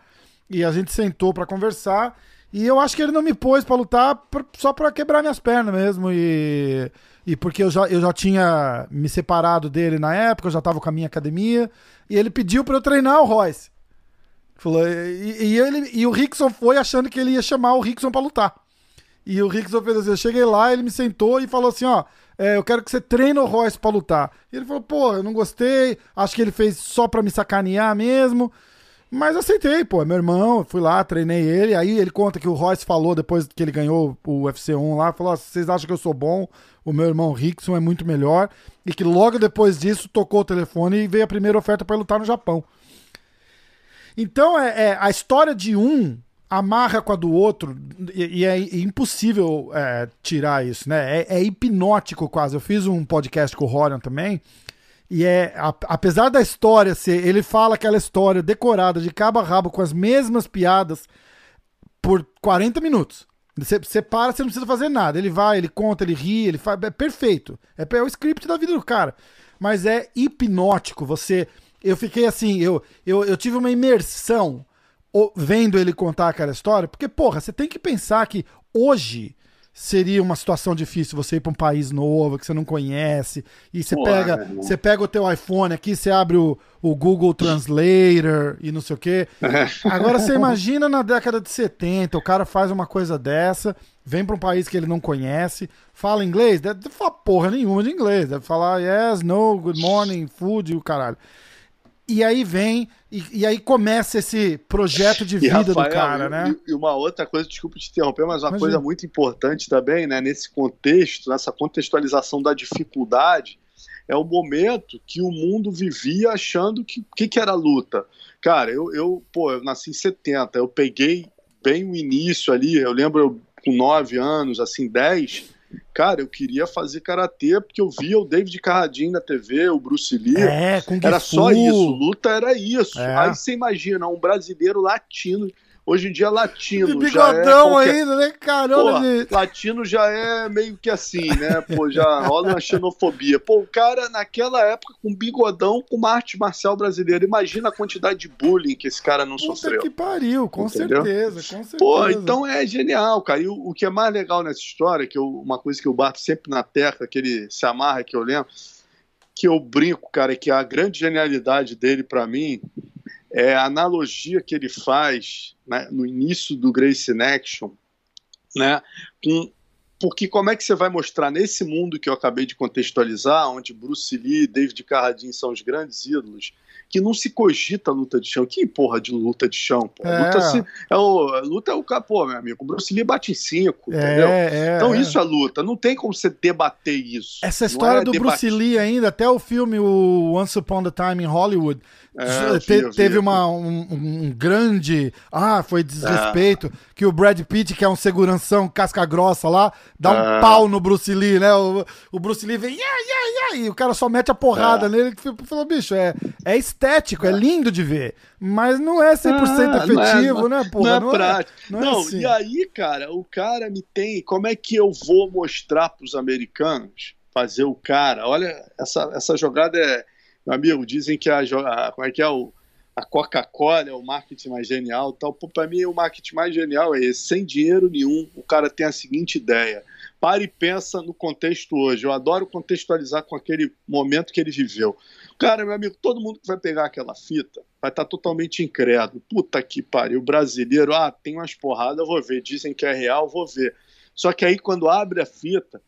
e a gente sentou para conversar e eu acho que ele não me pôs para lutar só para quebrar minhas pernas mesmo e e porque eu já, eu já tinha me separado dele na época, eu já tava com a minha academia e ele pediu para eu treinar o Royce. Falou, e, e, ele, e o Rickson foi achando que ele ia chamar o Rickson para lutar. E o Rickson fez assim: eu cheguei lá, ele me sentou e falou assim: ó, é, eu quero que você treine o Royce pra lutar. E ele falou: pô, eu não gostei, acho que ele fez só pra me sacanear mesmo. Mas aceitei, pô, é meu irmão, fui lá, treinei ele. Aí ele conta que o Royce falou, depois que ele ganhou o UFC 1 lá, falou: vocês acham que eu sou bom? O meu irmão Rickson é muito melhor. E que logo depois disso tocou o telefone e veio a primeira oferta para lutar no Japão. Então, é, é, a história de um amarra com a do outro e, e é, impossível é, tirar isso, né? É, é, hipnótico quase. Eu fiz um podcast com o Rorion também e é, a, apesar da história ser, ele fala aquela história decorada de cabo a rabo com as mesmas piadas por 40 minutos. Você, você para, você não precisa fazer nada. Ele vai, ele conta, ele ri, ele faz. É perfeito. É, é o script da vida do cara. Mas é hipnótico. Você eu fiquei assim, eu, eu, eu tive uma imersão vendo ele contar aquela história, porque, porra, você tem que pensar que hoje, seria uma situação difícil você ir para um país novo que você não conhece e você pega você pega o teu iPhone aqui você abre o, o Google Translator e não sei o quê. <laughs> Agora você imagina na década de 70 o cara faz uma coisa dessa vem para um país que ele não conhece fala inglês deve falar porra nenhuma de inglês deve falar yes no good morning food e o caralho e aí vem, e, e, aí começa esse projeto de <laughs> vida Rafael, do cara, né? E, uma outra coisa, desculpa te interromper, mas uma Imagina. coisa muito importante também, né? Nesse contexto, nessa contextualização da dificuldade, é o momento que o mundo vivia achando que que, que era luta. Cara, eu, eu, pô, eu nasci em 70, eu peguei bem o início ali, eu lembro eu, com 9 anos, assim, 10 Cara, eu queria fazer karatê porque eu via o David Carradine na TV, o Bruce Lee. É, era só isso, luta era isso. É. Aí você imagina um brasileiro latino Hoje em dia, latino. De bigodão já é qualquer... ainda, né? Caramba. de... Latino já é meio que assim, né? Pô, já rola uma xenofobia. Pô, o cara, naquela época, com bigodão, com uma arte marcial brasileira. Imagina a quantidade de bullying que esse cara não Puta sofreu. que pariu, com Entendeu? certeza, com certeza. Pô, então é genial, cara. E o, o que é mais legal nessa história, que eu, uma coisa que eu bato sempre na terra, que ele se amarra, que eu lembro, que eu brinco, cara, é que a grande genialidade dele para mim é a analogia que ele faz né, no início do Grace in Action, né, com, porque como é que você vai mostrar nesse mundo que eu acabei de contextualizar, onde Bruce Lee e David Carradine são os grandes ídolos, que não se cogita luta de chão. Que porra de luta de chão, pô? É. Luta, se, é o, luta é o capô, meu amigo. O Bruce Lee bate em cinco, é, entendeu? É, então isso é luta. Não tem como você debater isso. Essa história é do. Bruce Lee ainda, até o filme o Once Upon a Time in Hollywood, é, te, vi, teve uma, um, um, grande. Ah, foi desrespeito. É. Que o Brad Pitt, que é um seguranção casca grossa lá, dá um é. pau no Bruce Lee, né? O, o Bruce Lee vem, yeah, yeah, yeah, e o cara só mete a porrada é. nele. Que falou, bicho, é, é estético, é lindo de ver. Mas não é 100% ah, efetivo, não é, né, porra? Não é, prático. Não, não assim. e aí, cara, o cara me tem. Como é que eu vou mostrar pros americanos? Fazer o cara. Olha, essa, essa jogada é meu amigo, dizem que a, a como é que é o a Coca-Cola é o marketing mais genial, tal. Para mim, o marketing mais genial é esse, sem dinheiro nenhum. O cara tem a seguinte ideia: para e pensa no contexto hoje. Eu adoro contextualizar com aquele momento que ele viveu. Cara, meu amigo, todo mundo que vai pegar aquela fita vai estar tá totalmente incrédulo. Puta que pariu, brasileiro, ah, tem umas porradas, eu vou ver. Dizem que é real, vou ver. Só que aí, quando abre a fita,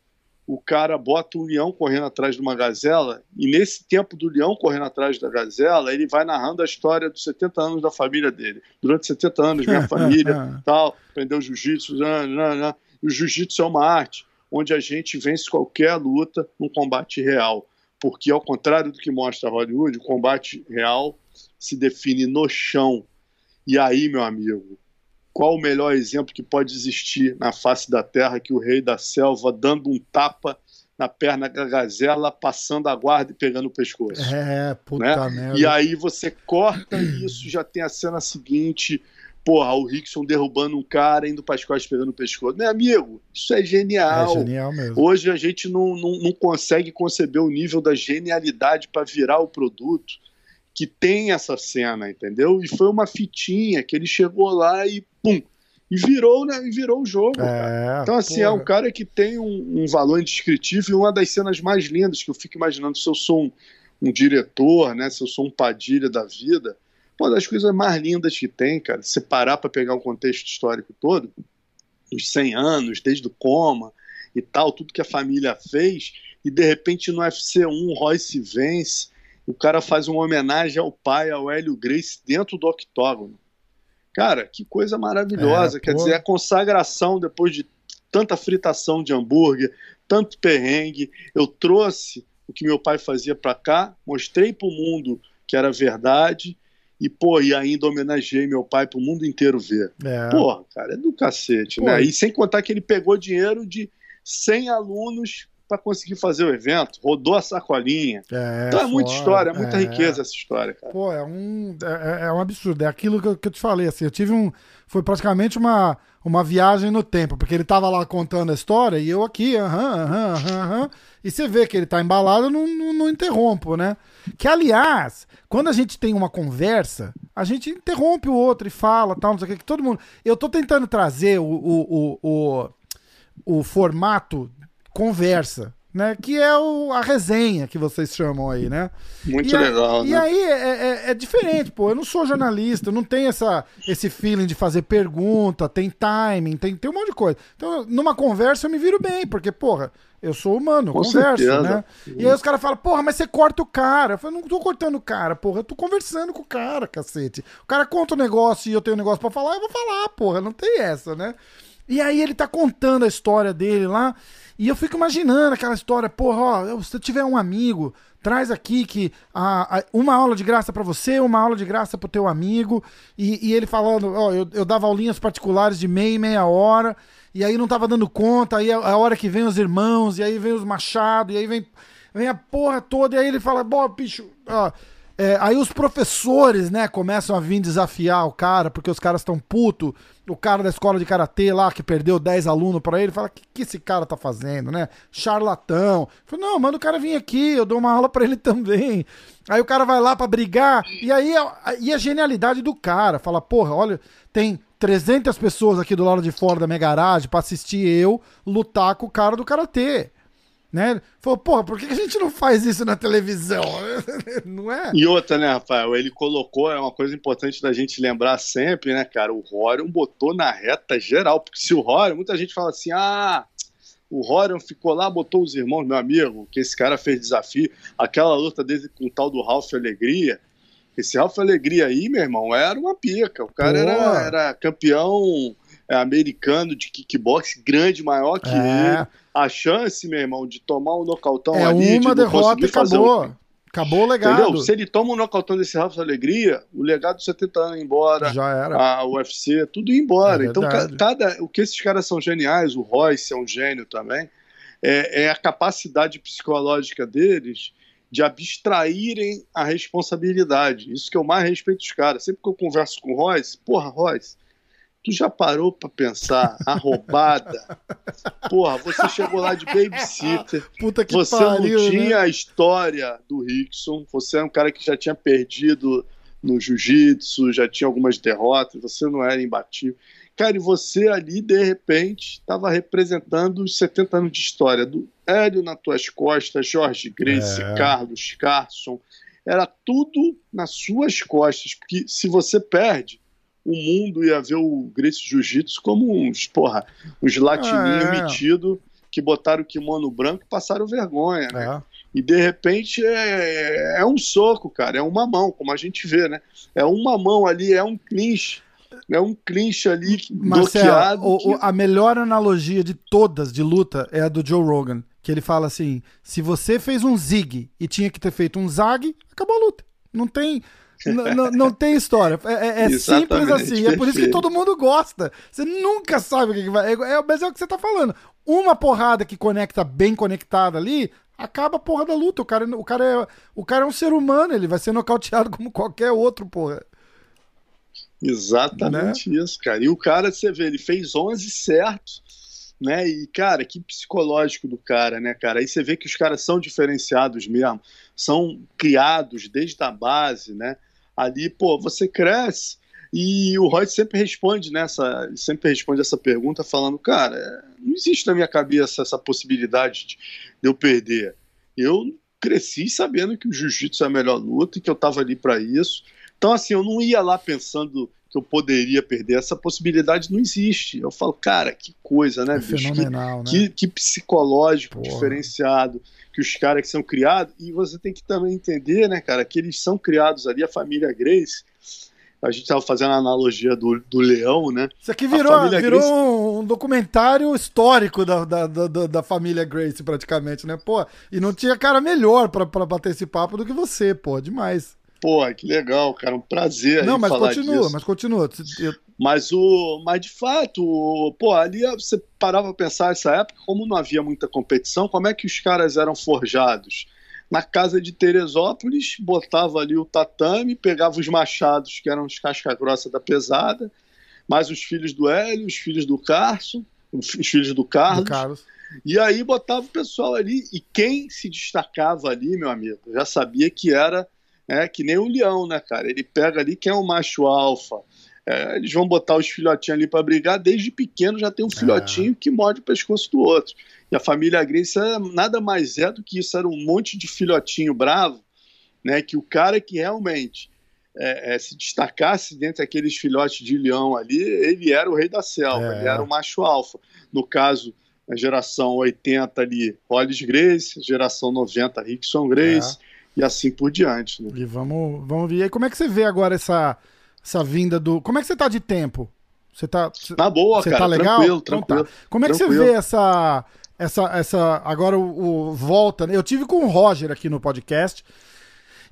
o cara bota um leão correndo atrás de uma gazela, e nesse tempo do leão correndo atrás da gazela, ele vai narrando a história dos 70 anos da família dele. Durante 70 anos, minha <laughs> família, tal, aprendeu jiu-jitsu, né, né, né. e o jiu-jitsu é uma arte onde a gente vence qualquer luta num combate real. Porque, ao contrário do que mostra Hollywood, o combate real se define no chão. E aí, meu amigo, qual o melhor exemplo que pode existir na face da terra que o rei da selva dando um tapa na perna da gazela, passando a guarda e pegando o pescoço. É, puta né? merda. E aí você corta isso, já tem a cena seguinte, porra, o Rickson derrubando um cara, indo para as costas pegando o pescoço. Meu amigo, isso é genial. É genial mesmo. Hoje a gente não, não, não consegue conceber o nível da genialidade para virar o produto que tem essa cena, entendeu? E foi uma fitinha que ele chegou lá e pum, e virou, né? E virou o jogo. É, então, assim, porra. é um cara que tem um, um, valor indescritível e uma das cenas mais lindas que eu fico imaginando se eu sou um, um diretor, né? Se eu sou um padilha da vida. Uma das coisas mais lindas que tem, cara, se parar para pegar o contexto histórico todo, os 100 anos, desde o coma e tal, tudo que a família fez, e de repente no UFC 1 Royce vence o cara faz uma homenagem ao pai, ao Hélio Grace, dentro do octógono. Cara, que coisa maravilhosa. É, Quer pô. dizer, a consagração depois de tanta fritação de hambúrguer, tanto perrengue. Eu trouxe o que meu pai fazia para cá, mostrei para o mundo que era verdade. E, pô, e ainda homenageei meu pai para o mundo inteiro ver. É. Porra, cara, é do cacete, pô. né? E sem contar que ele pegou dinheiro de 100 alunos para conseguir fazer o evento, rodou a sacolinha. É, então é muita história, é muita é. riqueza essa história, cara. Pô, é um, é, é um absurdo. É aquilo que eu, que eu, te falei, assim, eu tive um. Foi praticamente uma, uma viagem no tempo, porque ele tava lá contando a história e eu aqui, aham, aham, aham, e você vê que ele tá embalado, eu não, não, não interrompo, né? Que, aliás, quando a gente tem uma conversa, a gente interrompe o outro e fala, tal, não sei o que, que todo mundo. Eu tô tentando trazer o, o, o, o o formato conversa né? Que é o, a resenha que vocês chamam aí, né? Muito e legal. e né? aí é, é, é, diferente, pô. Eu não sou jornalista, eu não tenho essa, esse feeling de fazer pergunta, tem timing, tem, tem um monte de coisa. Então, numa conversa eu me viro bem, porque, porra, eu sou humano, eu Com converso, certeza. né? E aí os caras falam, porra, mas você corta o cara. Eu falo, não tô cortando o cara, porra, eu tô conversando com o cara, cacete. O cara conta o um negócio e eu tenho um negócio pra falar, eu vou falar, porra, não tem essa, né? E aí ele tá contando a história dele lá. E eu fico imaginando aquela história, porra, ó, se tiver um amigo, traz aqui que a, a uma aula de graça para você, uma aula de graça pro teu amigo. E, e ele falando, ó, eu, eu dava aulinhas particulares de meia e meia hora, e aí não tava dando conta, aí a, a hora que vem os irmãos, e aí vem os machados, e aí vem, vem a porra toda, e aí ele fala, bom, bicho, ó. É, aí os professores, né, começam a vir desafiar o cara, porque os caras estão puto. O cara da escola de karatê lá, que perdeu 10 alunos para ele, fala: o que, que esse cara tá fazendo, né? Charlatão. Fala, não, manda o cara vir aqui, eu dou uma aula para ele <laughs> também. Aí o cara vai lá para brigar, e aí a, e a genialidade do cara, fala: porra, olha, tem 300 pessoas aqui do lado de fora da minha garagem pra assistir eu lutar com o cara do karatê né? Falou, porra, por que a gente não faz isso na televisão? <laughs> não é? E outra, né, Rafael? Ele colocou, é uma coisa importante da gente lembrar sempre, né, cara? O Rorion botou na reta geral, porque se o Rorion, muita gente fala assim, ah, o Rorion ficou lá, botou os irmãos, meu amigo, que esse cara fez desafio, aquela luta dele com o tal do Ralph Alegria. Esse Ralph Alegria aí, meu irmão, era uma pica. O cara era, era campeão é, americano de kickbox, grande, maior que é. ele. A chance, meu irmão, de tomar um nocautão é ali. uma de derrota e acabou. Um... Acabou o legado. Entendeu? Se ele toma um nocautão desse Rafa Alegria, o legado de 70 anos embora. Já era. A UFC, tudo embora. É então, cada, o que esses caras são geniais, o Royce é um gênio também, é, é a capacidade psicológica deles de abstraírem a responsabilidade. Isso que eu mais respeito os caras. Sempre que eu converso com o Royce, porra, Royce, Tu já parou para pensar a roubada? Porra, você chegou lá de babysitter. Puta que você pariu, não né? tinha né? a história do Rickson. Você é um cara que já tinha perdido no jiu-jitsu, já tinha algumas derrotas, você não era imbatível. Cara, e você ali, de repente, estava representando os 70 anos de história do Hélio nas tuas costas, Jorge Grace, é. Carlos Carson. Era tudo nas suas costas, porque se você perde, o mundo ia ver o Gracie Jiu-Jitsu como uns, porra, uns latininhos é. metidos que botaram o kimono branco e passaram vergonha, né? É. E de repente é, é um soco, cara, é uma mão, como a gente vê, né? É uma mão ali, é um clinch. É um clinch ali Marcelo, o, que... a melhor analogia de todas de luta é a do Joe Rogan, que ele fala assim: se você fez um zig e tinha que ter feito um zag, acabou a luta. Não tem, não, não tem história. É, é, é simples assim. É por isso que todo mundo gosta. Você nunca sabe o que, vai. É, é, mas é o que você tá falando. Uma porrada que conecta bem conectada ali, acaba a porra da luta. O cara, o, cara é, o cara é um ser humano, ele vai ser nocauteado <laughs> como qualquer outro, porra. Exatamente né? isso, cara. E o cara, você vê, ele fez 11 certos, né? E, cara, que psicológico do cara, né, cara? Aí você vê que os caras são diferenciados mesmo, são criados desde a base, né? Ali, pô, você cresce. E o Roy sempre responde nessa, sempre responde essa pergunta falando, cara, não existe na minha cabeça essa possibilidade de, eu perder. Eu cresci sabendo que o jiu-jitsu é a melhor luta e que eu estava ali para isso. Então, assim, eu não ia lá pensando que eu poderia perder. Essa possibilidade não existe. Eu falo, cara, que coisa, né, é bicho? Fenomenal, que, né? Que, que psicológico Porra. diferenciado que os caras que são criados. E você tem que também entender, né, cara, que eles são criados ali, a família Grace. A gente estava fazendo a analogia do, do leão, né? Isso aqui virou, virou Grace... um documentário histórico da, da, da, da, família Grace, praticamente, né? Pô, e não tinha cara melhor para bater esse papo do que você, pô, demais. Pô, que legal, cara, um prazer. Não, mas continua, disso. mas continua. Eu... Mas o, mas de fato, pô, ali você parava pra pensar nessa época, como não havia muita competição, como é que os caras eram forjados? Na casa de Teresópolis, botava ali o tatame, pegava os machados, que eram os casca grossa da pesada, mais os filhos do Hélio, os filhos do Carson, os filhos do Carlos. Do Carlos. E aí botava o pessoal ali, e quem se destacava ali, meu amigo, já sabia que era é, que nem o leão, né, cara? Ele pega ali quem é o macho alfa, é, eles vão botar os filhotinhos ali para brigar, desde pequeno já tem um filhotinho é. que morde o pescoço do outro. E a família Grace é, nada mais é do que isso, era um monte de filhotinho bravo, né, que o cara que realmente é, é, se destacasse dentro daqueles filhotes de leão ali, ele era o rei da selva, é. ele era o macho alfa. No caso, a geração 80 ali, Hollis Grace, geração 90, Rickson Grace, e assim por diante. Né? E vamos, vamos ver. E aí, como é que você vê agora essa essa vinda do. Como é que você tá de tempo? Você tá. Na boa, você cara. Tá legal? Tranquilo, tranquilo. Então tá. Como é que tranquilo. você vê essa. Essa, essa agora o, o volta. Né? Eu tive com o Roger aqui no podcast.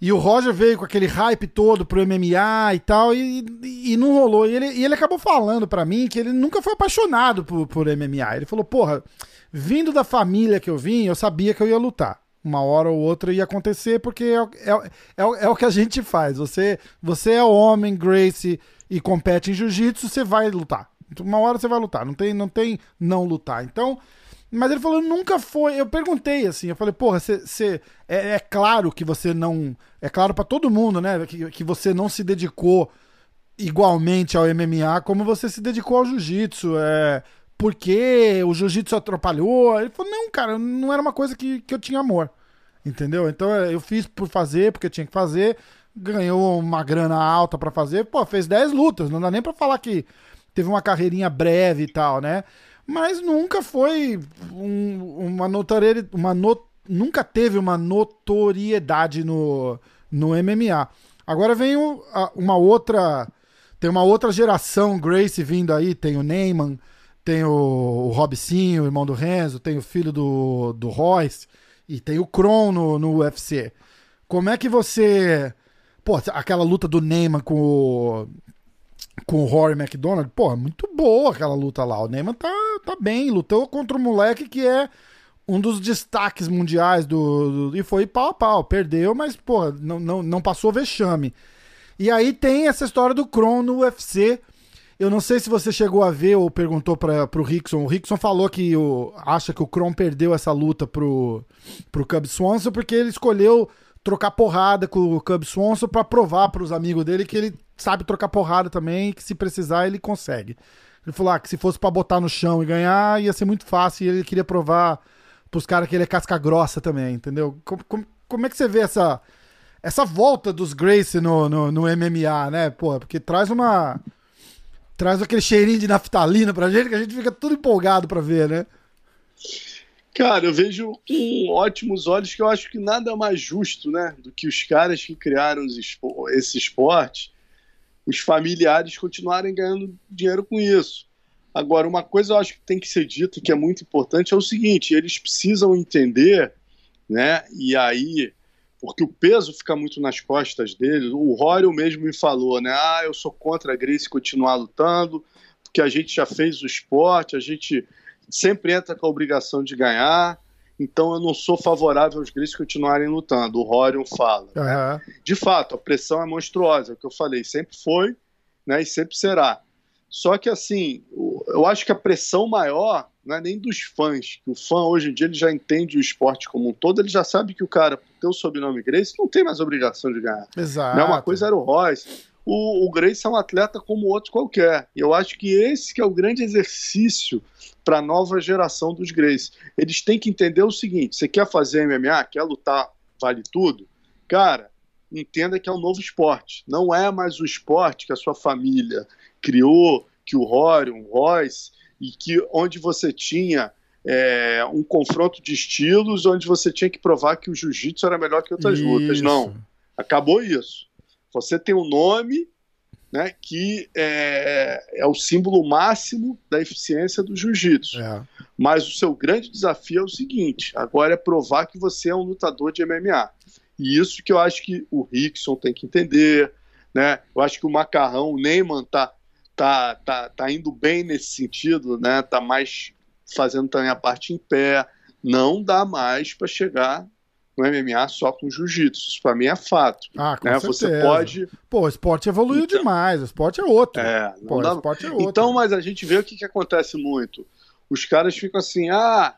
E o Roger veio com aquele hype todo pro MMA e tal, e, e não rolou. E ele, e ele acabou falando para mim que ele nunca foi apaixonado por, por MMA. Ele falou, porra, vindo da família que eu vim, eu sabia que eu ia lutar uma hora ou outra ia acontecer, porque é, é, é, é, o que a gente faz. Você, você é homem, Grace, e compete em jiu-jitsu, você vai lutar. Uma hora você vai lutar, não tem não, tem não lutar. Então, mas ele falou, nunca foi. Eu perguntei assim, eu falei, porra, você, é, é, claro que você não. É claro para todo mundo, né? Que, que você não se dedicou igualmente ao MMA como você se dedicou ao jiu-jitsu. É, porque o jiu-jitsu atrapalhou. Ele falou, não, cara, não era uma coisa que, que eu tinha amor. Entendeu? Então é, eu fiz por fazer, porque tinha que fazer. Ganhou uma grana alta para fazer. Pô, fez 10 lutas. Não dá nem pra falar que teve uma carreirinha breve e tal, né? Mas nunca foi um, uma notoriedade. Uma not, nunca teve uma notoriedade no, no MMA. Agora vem uma outra. Tem uma outra geração Grace vindo aí. Tem o Neyman tem o, o Robicinho, o irmão do Renzo, tem o filho do, do Royce e tem o Kron no, no UFC. Como é que você. Pô, aquela luta do Neyman com o. Com o Rory McDonald, pô, muito boa aquela luta lá. O Neyman tá, tá bem, lutou contra um moleque que é um dos destaques mundiais do, do, e foi pau a pau, perdeu, mas pô, não, não, não passou vexame. E aí tem essa história do Kron no UFC, eu não sei se você chegou a ver ou perguntou para o Rickson. O Rickson falou que o, acha que o Kron perdeu essa luta pro, pro Cub Swanson porque ele escolheu trocar porrada com o Cub Swanson para provar para os amigos dele que ele sabe trocar porrada também e que se precisar ele consegue. Ele falou ah, que se fosse para botar no chão e ganhar ia ser muito fácil e ele queria provar pros caras que ele é casca grossa também, entendeu? Como, como, como é que você vê essa, essa volta dos Grace no, no, no MMA, né? Pô, porque traz uma traz aquele cheirinho de naftalina pra gente que a gente fica tudo empolgado pra ver, né? Cara, eu vejo com ótimos olhos que eu acho que nada mais justo, né, do que os caras que criaram esse esporte, os familiares continuarem ganhando dinheiro com isso. Agora, uma coisa eu acho que tem que ser dita que é muito importante é o seguinte: eles precisam entender, né, e aí porque o peso fica muito nas costas dele. O Rory mesmo me falou, né? Ah, eu sou contra a Grace continuar lutando, porque a gente já fez o esporte, a gente sempre entra com a obrigação de ganhar, então eu não sou favorável aos Grace continuarem lutando. O Rory fala. Uhum. Né? De fato, a pressão é monstruosa, é o que eu falei, sempre foi né, e sempre será. Só que assim, eu acho que a pressão maior não é nem dos fãs, que o fã hoje em dia ele já entende o esporte como um todo, ele já sabe que o cara, por ter o sobrenome Grace, não tem mais obrigação de ganhar. Exato. Né? Uma coisa era o Royce. O, o Grace é um atleta como outro qualquer. E eu acho que esse que é o grande exercício para a nova geração dos Grace. Eles têm que entender o seguinte: você quer fazer MMA, quer lutar, vale tudo? Cara, entenda que é um novo esporte. Não é mais o esporte que a sua família criou, que o Rory, o Royce e que onde você tinha é, um confronto de estilos, onde você tinha que provar que o jiu-jitsu era melhor que outras isso. lutas. Não, acabou isso. Você tem um nome né, que é, é o símbolo máximo da eficiência do jiu-jitsu. É. Mas o seu grande desafio é o seguinte: agora é provar que você é um lutador de MMA. E isso que eu acho que o Rickson tem que entender. Né? Eu acho que o Macarrão, o Neyman tá tá, tá, tá indo bem nesse sentido, né? Tá mais fazendo também a parte em pé. Não dá mais para chegar no MMA só com jiu-jitsu. Isso para mim é fato. Ah, com né? Você pode. Pô, o esporte evoluiu então... demais. O esporte é outro. É, Pô, dá... o esporte é outro. Então, mas a gente vê o que, que acontece muito. Os caras ficam assim, ah,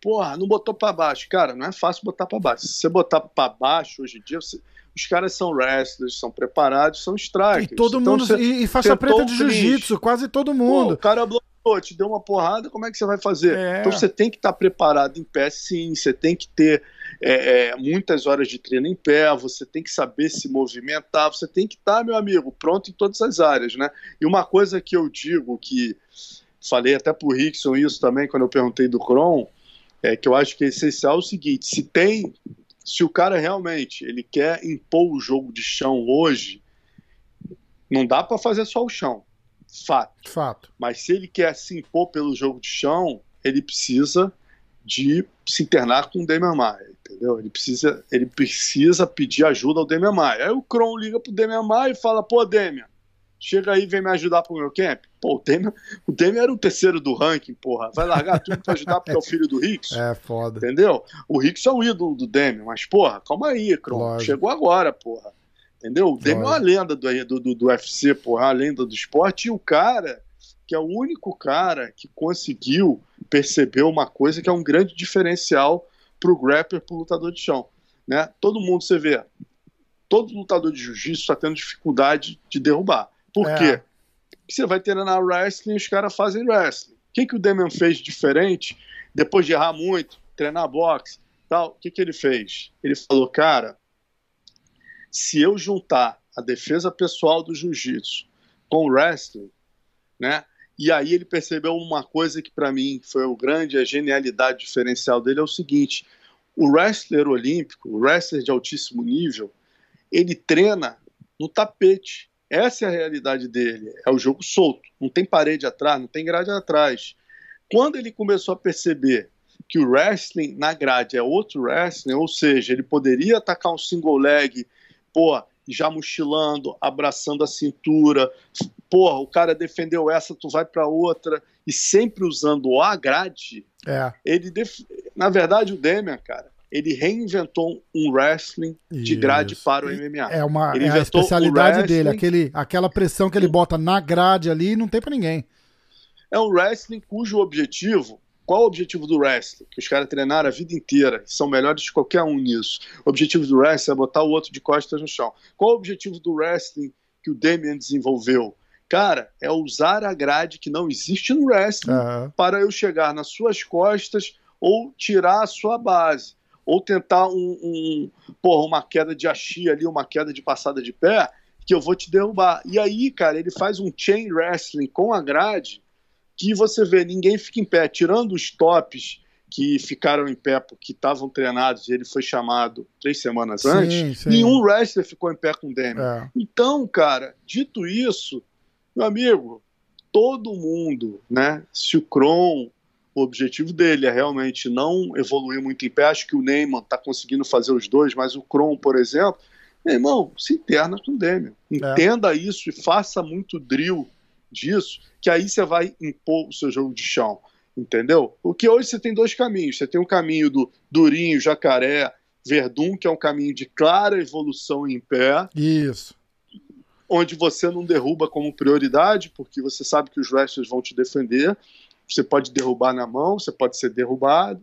porra, não botou para baixo. Cara, não é fácil botar para baixo. Se você botar para baixo hoje em dia, você os caras são wrestlers, são preparados, são strikers. E todo então, mundo. E, e faixa preta de jiu-jitsu, quase todo mundo. Pô, o cara bloqueou, te deu uma porrada, como é que você vai fazer? É. Então você tem que estar tá preparado em pé, sim, você tem que ter é, é, muitas horas de treino em pé, você tem que saber se movimentar, você tem que estar, tá, meu amigo, pronto em todas as áreas, né? E uma coisa que eu digo que falei até pro Rickson isso também quando eu perguntei do Kron, é que eu acho que é essencial o seguinte, se tem, se o cara realmente ele quer impor o jogo de chão hoje, não dá para fazer só o chão, fato. Fato. Mas se ele quer se impor pelo jogo de chão, ele precisa de se internar com o Demian Maia, entendeu? Ele precisa, ele precisa pedir ajuda ao Demian Maia. Aí o Kron liga pro Demian Maia e fala, pô, Demian, chega aí e vem me ajudar pro meu camp. Pô, o Demian, o Demian era o terceiro do ranking, porra. Vai largar tudo pra ajudar porque é o filho do Ricks. É, foda. Entendeu? O Ricks é o ídolo do Demian, mas, porra, calma aí, Kron. Chegou agora, porra. Entendeu? O Demian é uma lenda do, do, do, do UFC, porra, uma lenda do esporte, e o cara que é o único cara que conseguiu perceber uma coisa que é um grande diferencial para o grappler, para o lutador de chão. Né? Todo mundo, você vê, todo lutador de jiu-jitsu está tendo dificuldade de derrubar. Por é. quê? Porque você vai treinar wrestling e os caras fazem wrestling. O que, que o Demian fez diferente, depois de errar muito, treinar boxe tal, o que, que ele fez? Ele falou, cara, se eu juntar a defesa pessoal do jiu-jitsu com o wrestling, né, e aí ele percebeu uma coisa que para mim foi o grande, a genialidade diferencial dele é o seguinte: o wrestler olímpico, o wrestler de altíssimo nível, ele treina no tapete. Essa é a realidade dele. É o jogo solto. Não tem parede atrás, não tem grade atrás. Quando ele começou a perceber que o wrestling na grade é outro wrestling, ou seja, ele poderia atacar um single leg, pô, já mochilando, abraçando a cintura. Porra, o cara defendeu essa, tu vai para outra. E sempre usando a grade. É. Ele, def... na verdade, o Demian, cara, ele reinventou um wrestling de grade Isso. para o MMA. É uma ele é a especialidade dele, aquele, aquela pressão que ele bota na grade ali, não tem para ninguém. É um wrestling cujo objetivo qual o objetivo do wrestling? Que os caras treinaram a vida inteira, são melhores de qualquer um nisso. O objetivo do wrestling é botar o outro de costas no chão. Qual o objetivo do wrestling que o Damian desenvolveu? Cara, é usar a grade que não existe no wrestling uhum. para eu chegar nas suas costas ou tirar a sua base. Ou tentar um, um porra, uma queda de axi ali, uma queda de passada de pé, que eu vou te derrubar. E aí, cara, ele faz um chain wrestling com a grade que você vê, ninguém fica em pé, tirando os tops que ficaram em pé porque estavam treinados e ele foi chamado três semanas sim, antes, sim. nenhum wrestler ficou em pé com o Demian. É. Então, cara, dito isso, meu amigo, todo mundo, né? Se o Kron, o objetivo dele é realmente não evoluir muito em pé, acho que o Neyman está conseguindo fazer os dois, mas o Kron, por exemplo, meu irmão, se interna com o Demian. É. Entenda é. isso e faça muito drill disso, que aí você vai impor o seu jogo de chão, entendeu? Porque hoje você tem dois caminhos. Você tem o caminho do Durinho, Jacaré, Verdun, que é um caminho de clara evolução em pé. Isso. Onde você não derruba como prioridade, porque você sabe que os wrestlers vão te defender. Você pode derrubar na mão, você pode ser derrubado,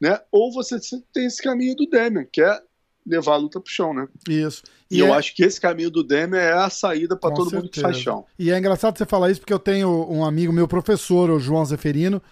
né? Ou você tem esse caminho do Demian, que é levar a luta pro chão, né? Isso. E, e eu é... acho que esse caminho do Demian é a saída para todo certeza. mundo que faz chão. E é engraçado você falar isso porque eu tenho um amigo, meu professor, o João Zeferino,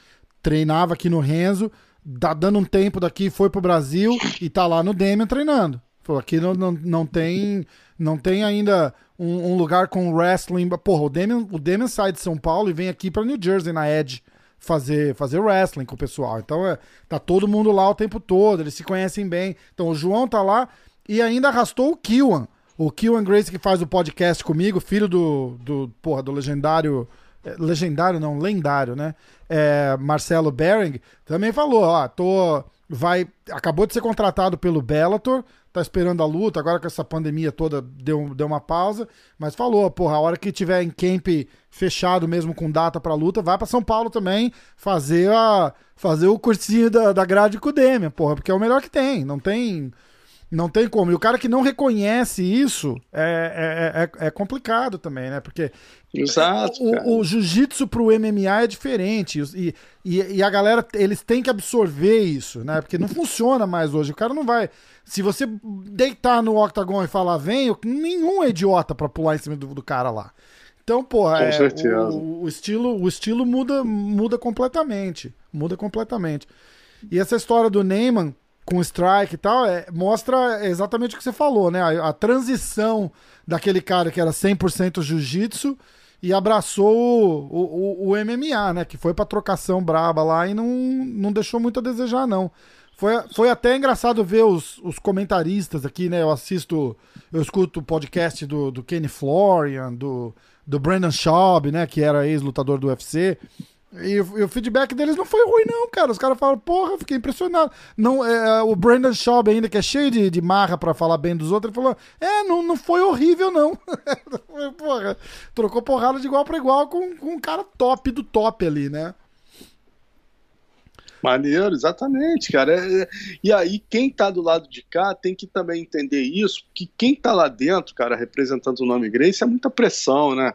treinava aqui no Renzo, tá dando um tempo daqui, foi pro Brasil e tá lá no Demian treinando. Falou, aqui não, não, não tem não tem ainda um, um, lugar com wrestling. Porra, o Demian, o Demian sai de São Paulo e vem aqui para New Jersey na Edge fazer, fazer wrestling com o pessoal. Então é, tá todo mundo lá o tempo todo, eles se conhecem bem. Então o João tá lá e ainda arrastou o Kiwan. O Kiwan Grace que faz o podcast comigo, filho do, do, porra, do legendário. É, legendário não, lendário, né? É, Marcelo Bering também falou, ó, tô vai acabou de ser contratado pelo Bellator, tá esperando a luta, agora com essa pandemia toda deu, deu uma pausa, mas falou, porra, a hora que tiver em camp fechado mesmo com data pra luta, vai para São Paulo também fazer a fazer o cursinho da, da grade com o Demian, porra, porque é o melhor que tem, não tem Não tem como. E o cara que não reconhece isso é, é, é, é complicado também, né? Porque Exato, o, o jiu-jitsu pro MMA é diferente. E, e, e, a galera, eles têm que absorver isso, né? Porque não funciona mais hoje. O cara não vai. Se você deitar no octagon e falar, vem, nenhum é idiota pra pular em cima do, do cara lá. Então, porra, é, o, o, estilo, o estilo muda, muda completamente. Muda completamente. E essa história do Neyman com strike e tal, é, mostra exatamente o que você falou, né? A, a transição daquele cara que era 100% jiu-jitsu e abraçou o, o, o, MMA, né? Que foi pra trocação braba lá e não, não deixou muito a desejar, não. Foi, foi até engraçado ver os, os comentaristas aqui, né? Eu assisto, eu escuto o podcast do, do Kenny Florian, do, do Brandon Schaub, né? Que era ex-lutador do UFC. E, o feedback deles não foi ruim, não, cara. Os caras falaram, porra, fiquei impressionado. Não, é, o Brandon Schaub, ainda, que é cheio de, de marra para falar bem dos outros, ele falou: é, não, não foi horrível, não. <laughs> porra, trocou porrada de igual para igual com, com um cara top do top ali, né? Maneiro, exatamente, cara. É, é, e aí, quem tá do lado de cá tem que também entender isso, que quem tá lá dentro, cara, representando o nome Grace, é muita pressão, né?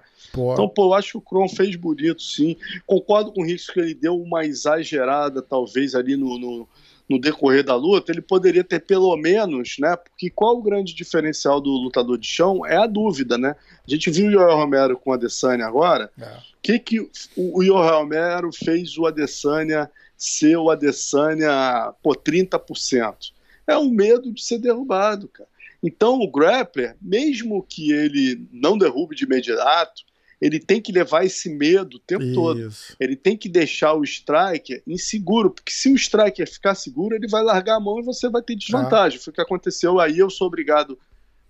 Então, pô, eu acho que o Kron fez bonito, sim. Concordo com o Rick que ele deu uma exagerada, talvez, ali no, no, no, decorrer da luta. Ele poderia ter pelo menos, né? Porque qual o grande diferencial do lutador de chão é a dúvida, né? A gente viu o Yoel Romero com a Adesanya agora. O é. que, que o, o Yoel Romero fez o Adesanya ser o Adesanya por 30%. É o medo de ser derrubado, cara. Então o grappler, mesmo que ele não derrube de imediato, ele tem que levar esse medo o tempo Isso. todo. Ele tem que deixar o striker inseguro, porque se o striker ficar seguro, ele vai largar a mão e você vai ter desvantagem. Ah. Foi o que aconteceu aí, eu sou obrigado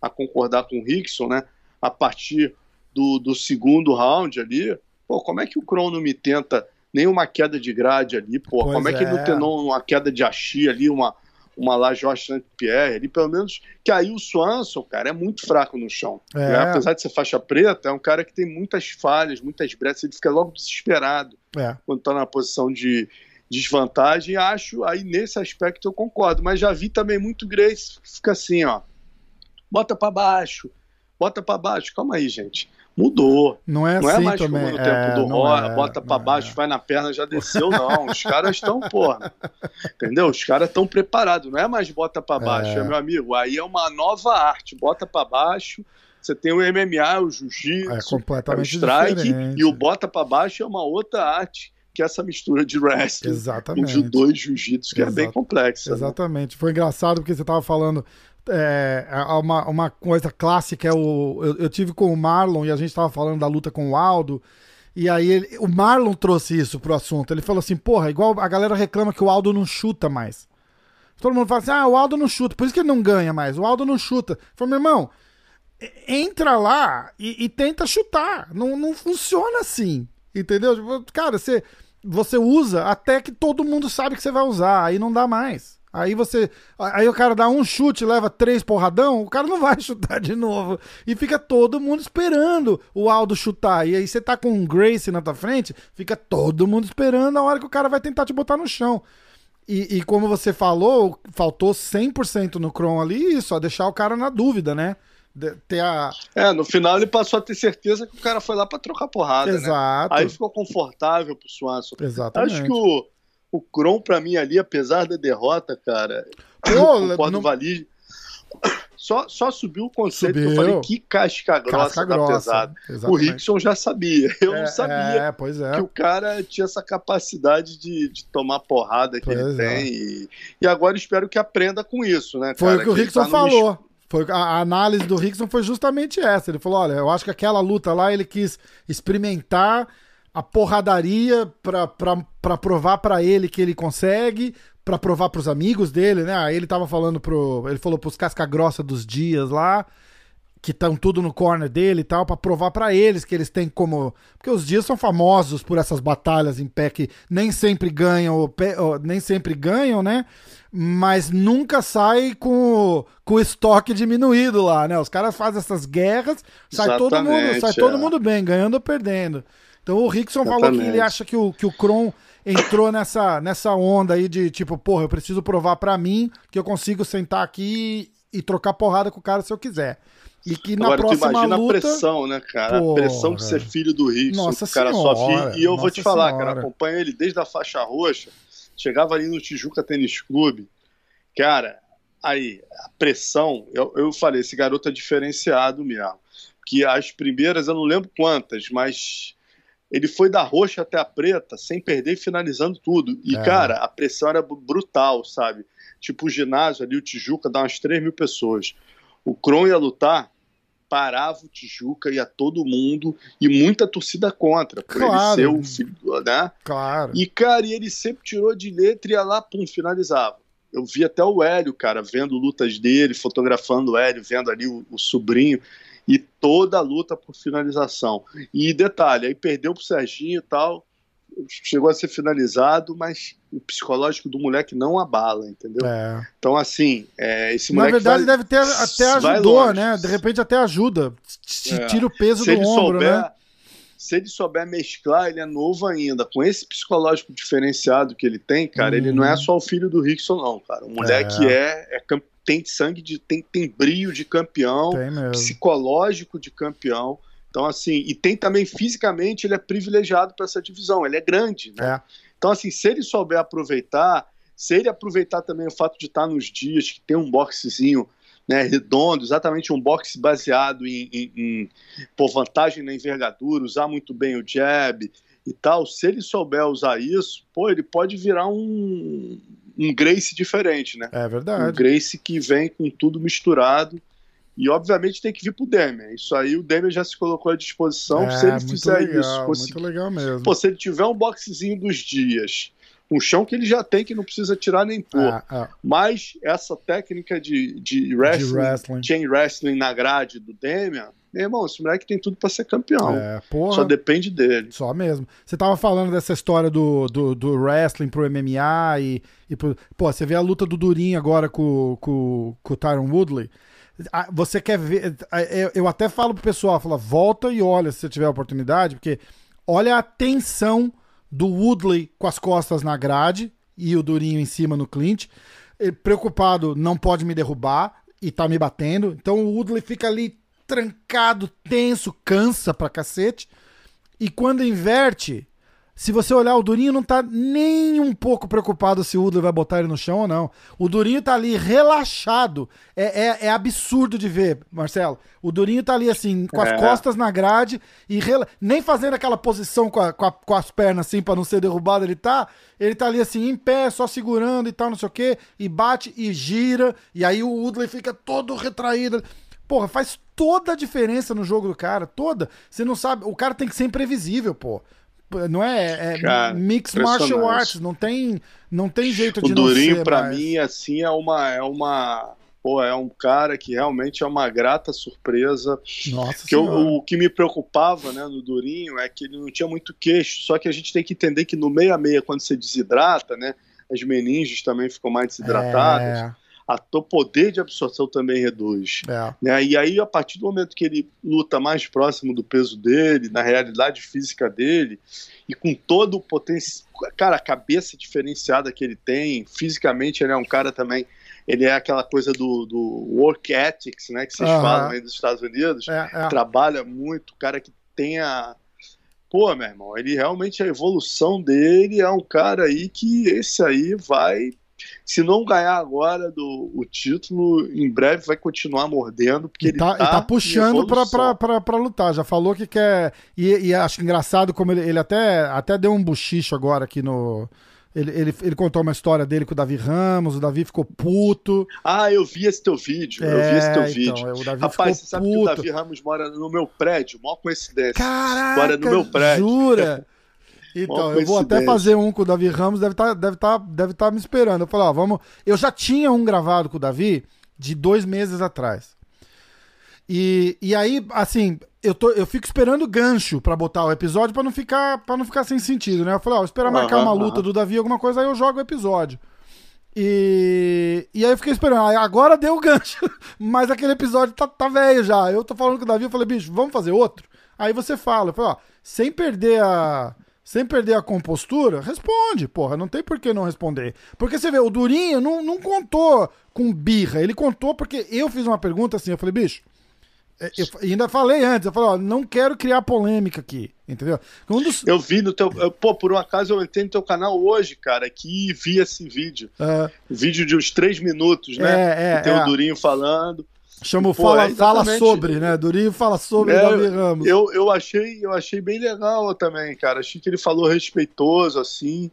a concordar com o Rickson, né? A partir do, do segundo round ali, pô, como é que o Crono me tenta nenhuma queda de grade ali, pô. Pois Como é, é que ele não é. tenou uma queda de Axi ali, uma, uma lá Jorge. Pierre ali, pelo menos que aí o Swanson, cara, é muito fraco no chão. É. Né? Apesar de ser faixa preta, é um cara que tem muitas falhas, muitas brechas, ele fica logo desesperado é. quando tá na posição de desvantagem. Acho, aí nesse aspecto eu concordo, mas já vi também muito Grace fica assim, ó, bota para baixo, bota para baixo. Calma aí, gente mudou. Não é, não é assim é mais também. como no tempo é, do Roy, é, bota para baixo, é. vai na perna, já desceu, não. Os caras estão, porra. Entendeu? Os caras estão preparados. Não é mais bota para baixo, é. meu amigo. Aí é uma nova arte. Bota para baixo. Você tem o MMA, o jiu-jitsu, é o strike diferente. e o bota para baixo é uma outra arte que é essa mistura de wrestling Exatamente. com judô e jiu-jitsu, que Exato. é bem complexa. Né? Exatamente. Né? Foi engraçado porque você estava falando é, uma, uma coisa clássica é o. Eu, eu, tive com o Marlon e a gente tava falando da luta com o Aldo. E aí ele, o Marlon trouxe isso pro assunto. Ele falou assim: porra, igual a galera reclama que o Aldo não chuta mais. Todo mundo fala assim: ah, o Aldo não chuta, por isso que ele não ganha mais. O Aldo não chuta. Falei, meu irmão, entra lá e, e tenta chutar. Não, não funciona assim. Entendeu? Tipo, cara, você, você usa até que todo mundo sabe que você vai usar. Aí não dá mais. Aí você. Aí o cara dá um chute, leva três porradão, o cara não <laughs> vai chutar de novo. E fica todo mundo esperando o Aldo chutar. E aí você tá com um Grace na tua frente, fica todo mundo esperando a hora que o cara vai tentar te botar no chão. E, e como você falou, faltou 100% no Kron ali, só deixar o cara na dúvida, né? De, ter a... É, no final ele passou a ter certeza que o cara foi lá para trocar porrada. Né? Exato. Né? Aí ficou confortável pro Swanson. Exatamente. Acho que o o Kron, para mim, ali, apesar da derrota, cara, Pô, o não... Vali, só, só subiu o conceito subiu. que eu falei, que casca grossa casca da grossa, pesada. Exatamente. O Rickson já sabia, eu é, não sabia é, pois é. que o cara tinha essa capacidade de, de tomar porrada que pois ele é. tem. E, e, agora espero que aprenda com isso, né? Foi o que o Rickson tá falou. Foi, a, a, análise do Rickson foi justamente essa. Ele falou: olha, eu acho que aquela luta lá ele quis experimentar a porradaria para provar para ele que ele consegue, para provar para os amigos dele, né? Aí ele tava falando pro, ele falou pros casca grossa dos dias lá, que estão tudo no corner dele e tal, para provar para eles que eles têm como, porque os dias são famosos por essas batalhas em pé que nem sempre ganham, nem sempre ganham, né? Mas nunca sai com, com o estoque diminuído lá, né? Os caras fazem essas guerras, sai Exatamente, todo mundo, sai é. todo mundo bem, ganhando ou perdendo. Então o Rickson Exatamente. falou que ele acha que o, que o Kron entrou nessa, nessa onda aí de tipo, porra, eu preciso provar para mim que eu consigo sentar aqui e trocar porrada com o cara se eu quiser. E que na Agora, tu próxima imagina luta... a pressão, né, cara? Porra. a pressão de ser filho do Rickson, Nossa o cara Senhora, sofre. E eu vou Nossa te falar, Senhora. cara, acompanho ele desde a faixa roxa, chegava ali no Tijuca Tênis Clube, cara, aí, a pressão, eu, eu falei, esse garoto é diferenciado mesmo. Que as primeiras, eu não lembro quantas, mas ele foi da roxa até a preta, sem perder e finalizando tudo. E, É. cara, a pressão era brutal, sabe? Tipo, o ginásio ali, o Tijuca, dá umas 3 mil pessoas. O Kron ia lutar, parava o Tijuca, ia todo mundo, e muita torcida contra, por Claro. ele ser o filho, né? Claro. E, cara, e ele sempre tirou de letra e ia lá, pum, finalizava. Eu vi até o Hélio, cara, vendo lutas dele, fotografando o Hélio, vendo ali o, o sobrinho, e toda a luta por finalização. E detalhe, aí perdeu pro Serginho e tal, chegou a ser finalizado, mas o psicológico do moleque não abala, entendeu? É. Então, assim, é, esse Na moleque verdade, vai- deve ter até ajudou, né? De repente até ajuda. É. tira o peso se do ele ombro, souber, né? se ele souber mesclar, ele é novo ainda. Com esse psicológico diferenciado que ele tem, cara, ele Uhum. não é só o filho do Rickson, não, cara. O moleque é, é cam- tem sangue de. tem, tem brilho de campeão, Tem mesmo. psicológico de campeão. Então, assim, e tem também fisicamente, ele é privilegiado para essa divisão, ele é grande, né? É. Então, assim, se ele souber aproveitar, se ele aproveitar também o fato de estar nos dias que tem um boxezinho né, redondo, exatamente um boxe baseado em, em, em pô, vantagem na envergadura, usar muito bem o jab e tal, se ele souber usar isso, pô, ele pode virar um, um Grace diferente, né? É Um verdade. Grace que vem com tudo misturado. E obviamente tem que vir pro Demian. Isso aí o Demian já se colocou à disposição. É, se ele fizer legal, isso, conseguir muito legal mesmo. Pô, se ele tiver um boxezinho dos dias, um chão que ele já tem, que não precisa tirar nem pôr. Ah, ah, Mas essa técnica de, de, wrestling, de wrestling. chain wrestling na grade do Demian, meu irmão, esse moleque tem tudo pra ser campeão. É, porra. Só depende dele. Só mesmo. Você tava falando dessa história do, do, do wrestling pro MMA e, e pro... Pô, você vê a luta do Durinho agora com, com, com o Tyron Woodley. Você quer ver. eu- até falo pro pessoal, fala, volta e olha se você tiver oportunidade, porque olha a tensão do Woodley com as costas na grade e o Durinho em cima no. Ele Preocupado, não pode me derrubar e tá me batendo. Então o Woodley fica ali trancado, tenso, cansa pra cacete. E quando inverte, se você olhar, o Durinho não tá nem um pouco preocupado se o Woodley vai botar ele no chão ou não. O Durinho tá ali relaxado. É, é, é absurdo de ver, Marcelo. O Durinho tá ali assim, com as É. costas na grade e rela- nem fazendo aquela posição com, a- com a- com as pernas assim pra não ser derrubado. Ele tá, ele tá ali assim, em pé, só segurando e tal, não sei o quê. E bate e gira. E aí o Woodley fica todo retraído. Porra, faz toda a diferença no jogo do cara, toda. Você não sabe, o cara tem que ser imprevisível, pô. Não é, é Cara, mixed martial arts, não tem, não tem jeito O de não Durinho, ser pra mais. mim, assim, é uma. É uma pô, é um cara que realmente é uma grata surpresa. Nossa Que eu- o que me preocupava né, no Durinho é que ele não tinha muito queixo, só que a gente tem que entender que no meio a meia, quando você desidrata, né, as meninges também ficam mais desidratadas, É, a o poder de absorção também reduz. é. né? E aí, a partir do momento que ele luta mais próximo do peso dele, na realidade física dele, e com todo o potencial, cara, a cabeça diferenciada que ele tem, fisicamente ele é um cara também, ele é aquela coisa do, do work ethics, né, que vocês Aham. falam aí dos Estados Unidos, É, é. trabalha muito, cara que tem a. Pô, meu irmão, ele realmente, a evolução dele é um cara aí que esse aí vai. Se não ganhar agora do, o título, em breve vai continuar mordendo, porque E ele tá, tá, e tá puxando pra lutar. Já falou que quer. E, e acho engraçado como ele, ele até, até deu um buchicho agora aqui no. Ele, ele, ele contou uma história dele com o Davi Ramos, o Davi ficou puto. Ah, eu vi esse teu vídeo, eu vi esse teu É, vídeo. então, o Davi Rapaz, você ficou sabe que o puto. Davi Ramos mora no meu prédio, maior coincidência. Caraca, Mora no meu prédio. jura? <laughs> Então, eu vou até fazer um com o Davi Ramos, deve estar deve tá, deve tá me esperando. Eu falei, ó, vamos. Eu já tinha um gravado com o Davi de dois meses atrás. E, e aí, assim, eu, tô, eu fico esperando gancho pra botar o episódio pra não ficar para não ficar sem sentido, né? Eu falei, ó, espera marcar uma luta do Davi, alguma coisa, aí eu jogo o episódio. E, e aí eu fiquei esperando. Agora deu o gancho. <laughs> Mas aquele episódio tá, tá velho já. Eu tô falando com o Davi, eu falei, bicho, vamos fazer outro? Aí você fala, eu falei, ó, sem perder a. sem perder a compostura, responde, porra. Não tem por que não responder. Porque você vê, o Durinho não, não contou com birra. Ele contou porque eu fiz uma pergunta assim. Eu falei, bicho. É, eu ainda falei antes, eu falei, ó, não quero criar polêmica aqui, entendeu? Um dos... Eu vi no teu. Pô, por um acaso eu entrei no teu canal hoje, cara, que vi esse vídeo. É. vídeo de uns três minutos, né? É, é. Tem o é. Durinho falando. Chama o Fala, é fala sobre, né? Durinho fala sobre é, Davi Ramos. Eu, eu, achei, eu achei bem legal também, cara. Achei que ele falou respeitoso, assim.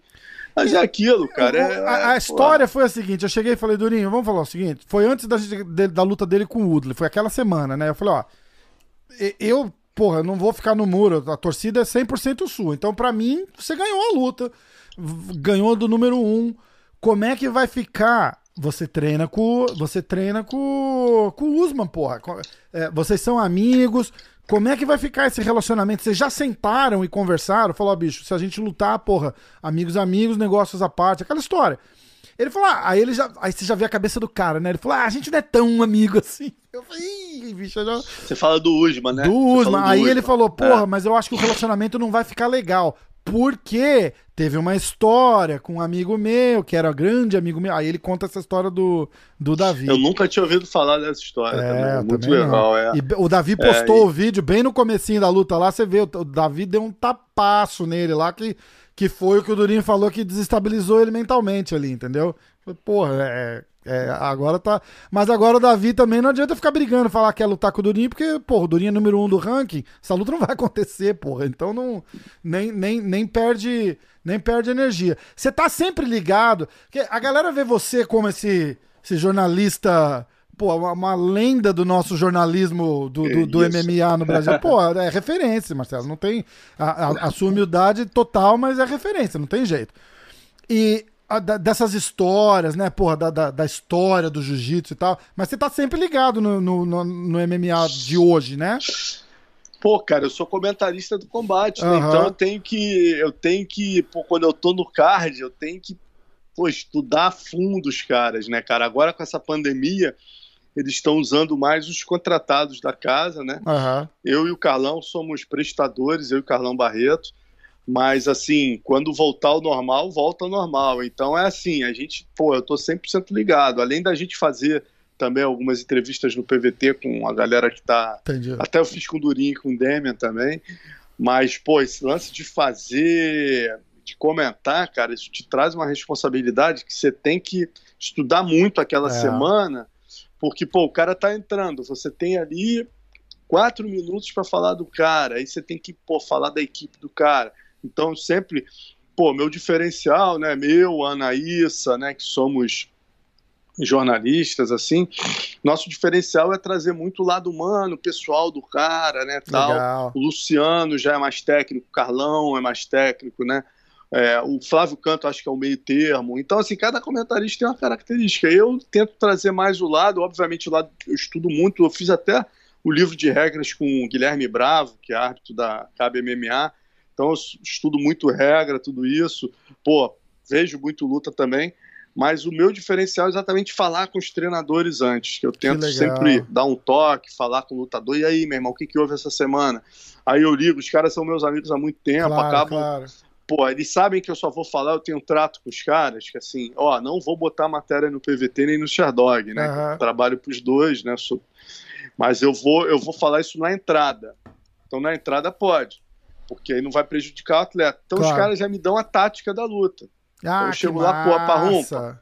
Mas é aquilo, cara. É, a, a história foi a seguinte: eu cheguei e falei, Durinho, vamos falar o seguinte. Foi antes da, da luta dele com o Woodley, foi aquela semana, né? Eu falei, ó, eu, porra, não vou ficar no muro, a torcida é 100% sua. Então, para mim, você ganhou a luta, ganhou do número um. Como é que vai ficar você treina com. Você treina com, com o Usman, porra. É, vocês são amigos. Como é que vai ficar esse relacionamento? Vocês já sentaram e conversaram? Falou, bicho, se a gente lutar, porra, amigos, amigos, negócios à parte, aquela história. Ele falou, ah, aí ele já. Aí você já vê a cabeça do cara, né? Ele falou, ah, a gente não é tão amigo assim. Eu falei, Ih, bicho, já... Você fala do Usman, né? Do Usman. Aí Usman. ele falou, porra, é. mas eu acho que o relacionamento não vai ficar legal. Porque teve uma história com um amigo meu, que era grande amigo meu. Aí ele conta essa história do, do Davi. Eu nunca tinha ouvido falar dessa história é, também. É muito também legal, é. E o Davi postou é, e... o vídeo bem no comecinho da luta lá, você vê, o Davi deu um tapaço nele lá, que, que foi o que o Durinho falou que desestabilizou ele mentalmente ali, entendeu? Porra, é, é, agora tá. Mas agora o Davi também não adianta ficar brigando, falar que é lutar com o Durinho, porque, porra, o Durinho é número um do ranking. Essa luta não vai acontecer, porra. Então não. Nem, nem, nem perde. Nem perde energia. Você tá sempre ligado. que A galera vê você como esse, esse jornalista. Pô, uma, uma lenda do nosso jornalismo do, do, do MMA no Brasil. Pô, é referência, Marcelo. Não tem. A, a, a sua humildade total, mas é referência, não tem jeito. E dessas histórias, né? Porra, da, da, da história do jiu-jitsu e tal. Mas você tá sempre ligado no, no, no, no, MMA de hoje, né? Pô, cara, eu sou comentarista do combate, uhum. né? Então eu tenho que. Eu tenho que. Pô, quando eu tô no card, eu tenho que pô, estudar a fundo os caras, né, cara? Agora com essa pandemia, eles estão usando mais os contratados da casa, né? Uhum. Eu e o Carlão somos prestadores, eu e o Carlão Barreto. Mas, assim, quando voltar ao normal, volta ao normal. Então, é assim, a gente, pô, eu tô 100% ligado. Além da gente fazer também algumas entrevistas no PVT com a galera que tá... Entendi. Até eu fiz com o Durinho e com o Demian também. Mas, pô, esse lance de fazer, de comentar, cara, isso te traz uma responsabilidade que você tem que estudar muito aquela é. semana, porque, pô, o cara tá entrando, você tem ali quatro minutos para falar do cara, aí você tem que, pô, falar da equipe do cara então, sempre, pô, meu diferencial, né, meu, Anaísa, né, que somos jornalistas, assim, nosso diferencial é trazer muito o lado humano, pessoal do cara, né, tal. Legal. O Luciano já é mais técnico, o Carlão é mais técnico, né, é, o Flávio Canto acho que é o meio termo. Então, assim, cada comentarista tem uma característica. Eu tento trazer mais o lado, obviamente o lado eu estudo muito, eu fiz até o livro de regras com o Guilherme Bravo, que é árbitro da KBMMA, então eu estudo muito regra, tudo isso. Pô, vejo muito luta também. Mas o meu diferencial é exatamente falar com os treinadores antes. Que eu tento sempre dar um toque, falar com o lutador. E aí, meu irmão, o que, que houve essa semana? Aí eu ligo, os caras são meus amigos há muito tempo, claro, acabam. Claro. Pô, eles sabem que eu só vou falar, eu tenho um trato com os caras, que assim, ó, não vou botar matéria no PVT nem no Sherdog, né? Uhum. Trabalho pros dois, né? Mas eu vou, eu vou falar isso na entrada. Então na entrada pode porque aí não vai prejudicar o atleta. Então claro. os caras já me dão a tática da luta. Ah, então eu chego lá, pô, Parrumpa.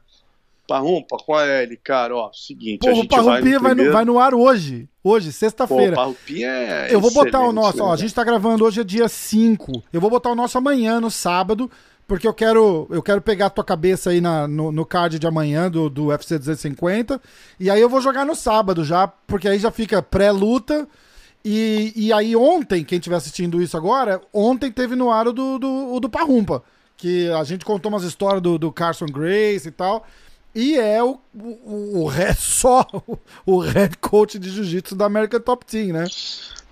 Parrumpa, qual é ele? Cara, ó, seguinte, Porra, a gente o vai no, vai, no, vai no ar hoje. Hoje, sexta-feira. É Eu vou botar o nosso, ó, a gente tá gravando hoje é dia 5. Eu vou botar o nosso amanhã, no sábado, porque eu quero eu quero pegar a tua cabeça aí na, no, no card de amanhã do, do UFC 250. E aí eu vou jogar no sábado já, porque aí já fica pré-luta e, e aí ontem, quem estiver assistindo isso agora, ontem teve no ar o do, do, do Parrumpa, que a gente contou umas histórias do, do Carson Grace e tal. E é o, o, o <laughs> só o head coach de jiu-jitsu da American Top Team, né?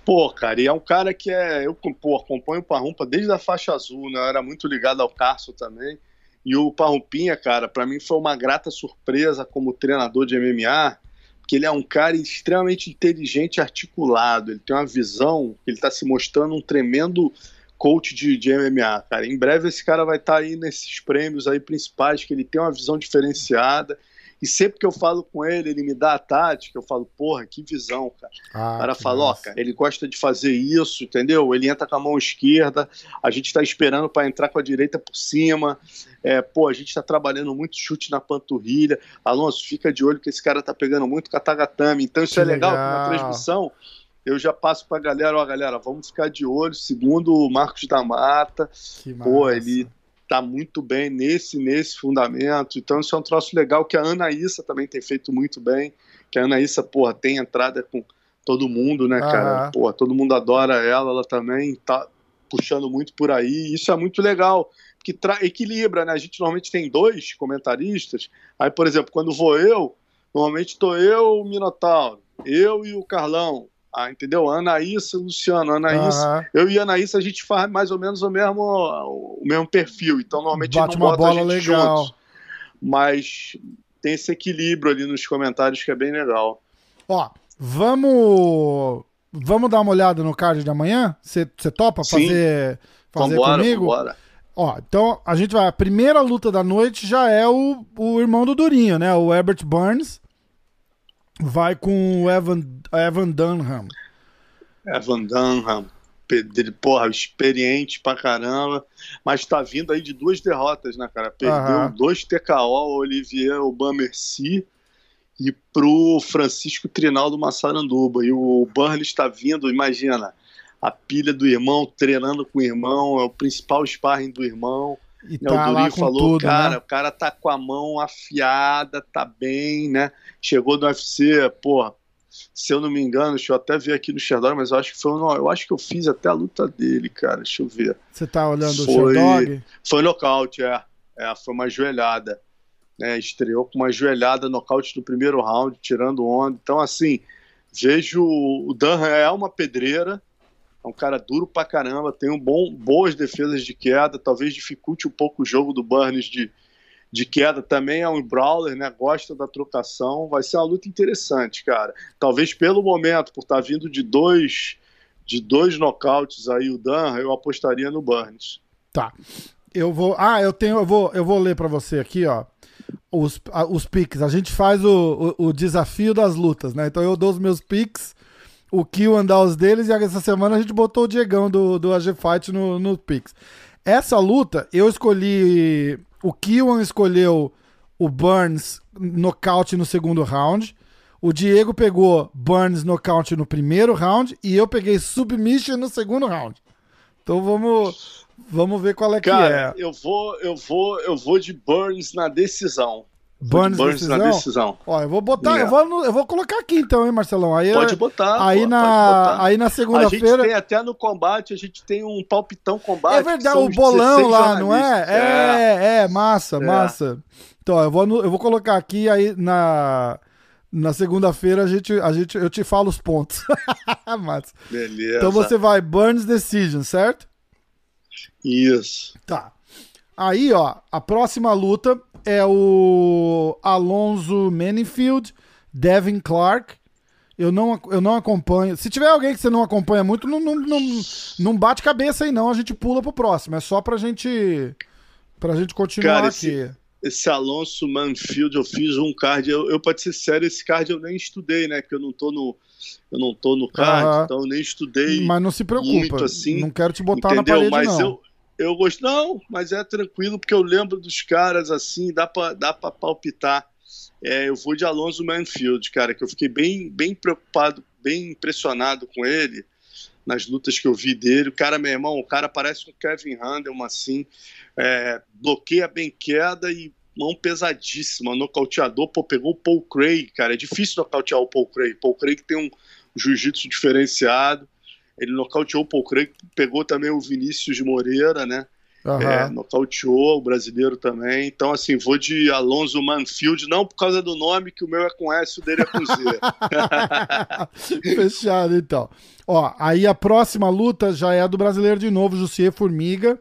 Pô, cara, e é um cara que é. Eu pô, acompanho o Parrumpa desde a faixa azul, né? Eu era muito ligado ao Carson também. E o Parrumpinha, cara, para mim foi uma grata surpresa como treinador de MMA que ele é um cara extremamente inteligente e articulado. Ele tem uma visão, ele está se mostrando um tremendo coach de, de MMA, cara. Em breve esse cara vai estar tá aí nesses prêmios aí principais, que ele tem uma visão diferenciada. E sempre que eu falo com ele, ele me dá a tática, eu falo, porra, que visão, cara. Ah, o cara fala, ó, cara, ele gosta de fazer isso, entendeu? Ele entra com a mão esquerda, a gente está esperando para entrar com a direita por cima. É, pô, a gente está trabalhando muito chute na panturrilha. Alonso, fica de olho que esse cara tá pegando muito katagatame. Então isso que é legal, legal. na transmissão eu já passo para a galera, ó, galera, vamos ficar de olho. Segundo o Marcos da Mata, pô, ele tá muito bem nesse nesse fundamento. Então isso é um troço legal que a Anaísa também tem feito muito bem. Que a Anaísa, porra, tem entrada com todo mundo, né, cara? Porra, todo mundo adora ela, ela também tá puxando muito por aí. Isso é muito legal, que equilibra, né? A gente normalmente tem dois comentaristas. Aí, por exemplo, quando vou eu, normalmente tô eu, o Minotauro, eu e o Carlão. Ah, entendeu? Anaísa, Luciano, Anaísa. Uhum. Eu e Anaísa, a gente faz mais ou menos o mesmo, o mesmo perfil. Então, normalmente Bate não uma bota bola a gente legal. juntos. Mas tem esse equilíbrio ali nos comentários que é bem legal. Ó, vamos. Vamos dar uma olhada no card de amanhã? Você topa Sim. fazer, fazer vambora, comigo? Vambora. Ó, então a gente vai. A primeira luta da noite já é o, o irmão do Durinho, né? O Herbert Burns vai com o Evan, Evan Dunham. Evan Dunham, porra, experiente pra caramba, mas tá vindo aí de duas derrotas, né, cara? Perdeu dois TKO, o Olivier Aubameyang e pro Francisco Trinaldo Massaranduba. E o Burnley está vindo, imagina, a pilha do irmão, treinando com o irmão, é o principal sparring do irmão. E né, tá o Durinho falou, tudo, cara, né? o cara tá com a mão afiada, tá bem, né? Chegou no UFC, porra, se eu não me engano, deixa eu até ver aqui no Sherdog, mas eu acho que foi no, eu acho que eu fiz até a luta dele, cara. Deixa eu ver. Você tá olhando foi, o Sherdog? Foi nocaute, é. é. Foi uma joelhada. Né? Estreou com uma joelhada nocaute no primeiro round, tirando onda. Então, assim, vejo o Dan é uma pedreira, é um cara duro pra caramba, tem um bom, boas defesas de queda, talvez dificulte um pouco o jogo do Burns de, de queda. Também é um brawler, né? Gosta da trocação. Vai ser uma luta interessante, cara. Talvez pelo momento, por estar tá vindo de dois de dois nocautes aí o Dan, eu apostaria no Burns. Tá. Eu vou. Ah, eu tenho. Eu vou, eu vou ler para você aqui, ó. Os, os piques. A gente faz o, o, o, desafio das lutas, né? Então eu dou os meus piques o Kill andar os deles e essa semana a gente botou o Diegão do, do AG Fight no, no Pix. Essa luta, eu escolhi. O Kiwan escolheu o Burns nocaute no segundo round. O Diego pegou Burns nocaute no primeiro round e eu peguei submission no segundo round. Então vamos vamos ver qual é Cara, que é. eu vou eu vou eu vou de Burns na decisão. Burns, Burns decisão? na decisão. Ó, eu vou botar, yeah. eu, vou eu vou colocar aqui então, hein, Marcelão? Aí, pode botar. Aí, pô, na, botar. aí na segunda-feira. A gente tem até no combate, a gente tem um palpitão combate. É verdade, o bolão lá, não é? É, é, é massa, é. massa. Então, eu vou, eu vou colocar aqui aí na. Na segunda-feira a gente, a gente, eu te falo os pontos. <laughs> massa. Beleza. Então você vai Burns Decision, certo? Isso. Tá. Aí, ó, a próxima luta é o Alonso Manifield, Devin Clark. Eu não, eu não acompanho. Se tiver alguém que você não acompanha muito, não, não, não, não bate cabeça aí, não. A gente pula pro próximo. É só pra gente. Pra gente continuar Cara, aqui. Esse, esse Alonso Manfield, eu fiz um card. Eu, eu, pra ser sério, esse card eu nem estudei, né? Porque eu não tô no. Eu não tô no card, então eu nem estudei. Mas não se preocupa. Muito assim, não quero te botar entendeu? na parede, Mas não. eu, eu gosto. Não, mas é tranquilo, porque eu lembro dos caras assim, dá pra, dá palpitar. É, eu vou de Alonso Manfield, cara, que eu fiquei bem, bem preocupado, bem impressionado com ele nas lutas que eu vi dele. O cara, meu irmão, o cara parece um Kevin Handelman, assim, é, bloqueia bem queda e mão pesadíssima, nocauteador, pô, pegou o Paul Craig, cara, é difícil nocautear o Paul Craig. Paul Craig tem um jiu-jitsu diferenciado, ele nocauteou o Paul Craig, pegou também o Vinícius Moreira, né? Uhum. É, nocauteou o brasileiro também. Então, assim, vou de Alonso Manfield, não por causa do nome, que o meu é com S, o dele é com Z. <laughs> Fechado, então. Ó, aí a próxima luta já é do brasileiro de novo, Jussier Formiga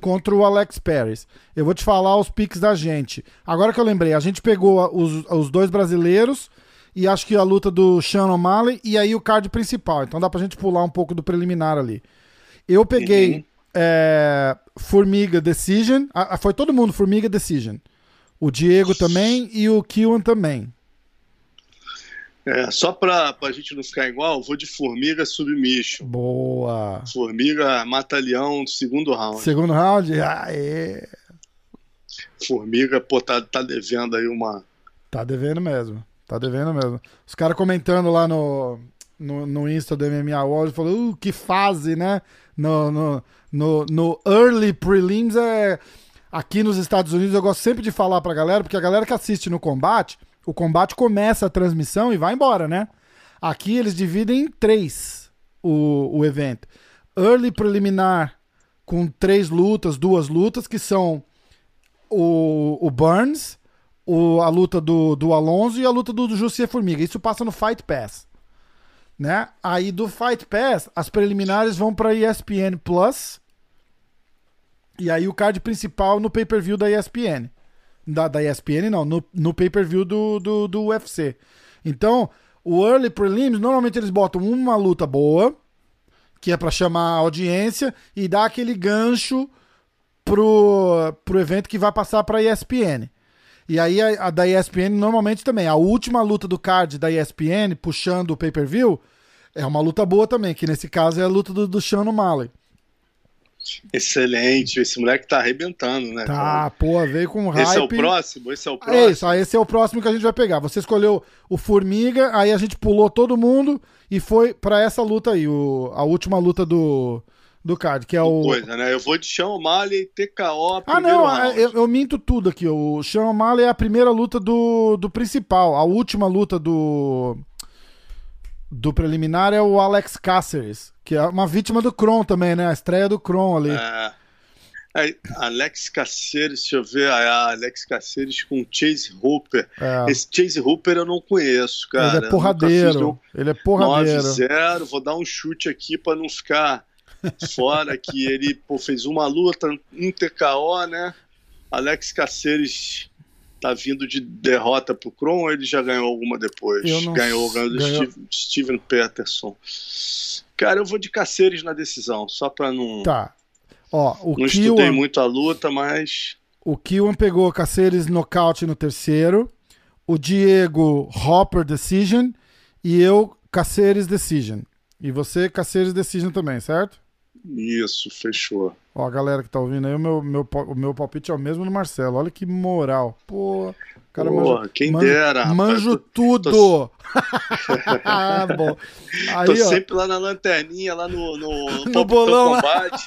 contra o Alex Paris. Eu vou te falar os piques da gente. Agora que eu lembrei, a gente pegou os, os dois brasileiros e acho que a luta do Sean O'Malley e aí o card principal. Então dá pra gente pular um pouco do preliminar ali. Eu peguei uhum. é, Formiga Decision. Ah, foi todo mundo Formiga Decision. O Diego também e o Kiwan também. É, só pra, pra gente não ficar igual, vou de Formiga Submission. Boa. Formiga Mata-Leão, segundo round. Segundo round? Aê. Formiga, pô, tá, tá devendo aí uma. Tá devendo mesmo. Tá devendo mesmo. Os caras comentando lá no, no, no Insta do MMA World falou, uh, que fase, né? No, no, no, no Early Prelims é. Aqui nos Estados Unidos eu gosto sempre de falar pra galera, porque a galera que assiste no combate o combate começa a transmissão e vai embora, né? Aqui eles dividem em três o, o evento. Early preliminar com três lutas, duas lutas, que são o, o Burns, o, a luta do, do Alonso e a luta do, do Jussi Formiga. Isso passa no Fight Pass. Né? Aí do Fight Pass, as preliminares vão para ESPN Plus. E aí o card principal no pay-per-view da ESPN. Da, da ESPN, não, no, no pay-per-view do, do, do UFC. Então, o Early Prelims, normalmente eles botam uma luta boa, que é para chamar a audiência, e dar aquele gancho pro, pro evento que vai passar pra ESPN. E aí a, a, da ESPN normalmente também. A última luta do card da ESPN, puxando o pay-per-view, é uma luta boa também, que nesse caso é a luta do, do Sean O'Malley. Excelente, esse moleque tá arrebentando, né? Tá, pô, veio com hype. Esse é o próximo? Esse é o próximo? É isso, esse é o próximo que a gente vai pegar. Você escolheu o Formiga, aí a gente pulou todo mundo e foi para essa luta aí, o, a última luta do, do card, que é o. Coisa, né? Eu vou de Sean O'Malley TKO. Ah, não, é, eu, eu, minto tudo aqui. O Sean O'Malley é a primeira luta do, do principal. A última luta do. Do preliminar é o Alex Cáceres. Que é uma vítima do Kron também, né? A estreia do Kron ali. É. É, Alex Caceres, deixa eu ver, a Alex Caceres com Chase Hooper. É. Esse Chase Hooper eu não conheço, cara. Ele é porradeiro. Ele é porradeiro. 9-0, vou dar um chute aqui para não ficar fora que ele pô, fez uma luta, um TKO, né? Alex Caceres tá vindo de derrota pro Kron ou ele já ganhou alguma depois? Ganhou, ganhou do ganhou... Steve, Steven Peterson. Cara, eu vou de Caceres na decisão, só pra não. Tá. Ó, o não Kiwan... estudei muito a luta, mas. O Kiwan pegou Caceres nocaute no terceiro. O Diego Hopper Decision. E eu Caceres Decision. E você Caceres Decision também, certo? Isso, fechou. Ó, a galera que tá ouvindo aí, o meu, meu, o meu palpite é o mesmo do Marcelo. Olha que moral. Pô, cara Porra, manja, quem manja, dera. Manjo rapaz, tudo. <laughs> <laughs> Tô... ah, bom. Aí, tô ó. sempre lá na lanterninha, lá no, no, no <laughs> bolão combate.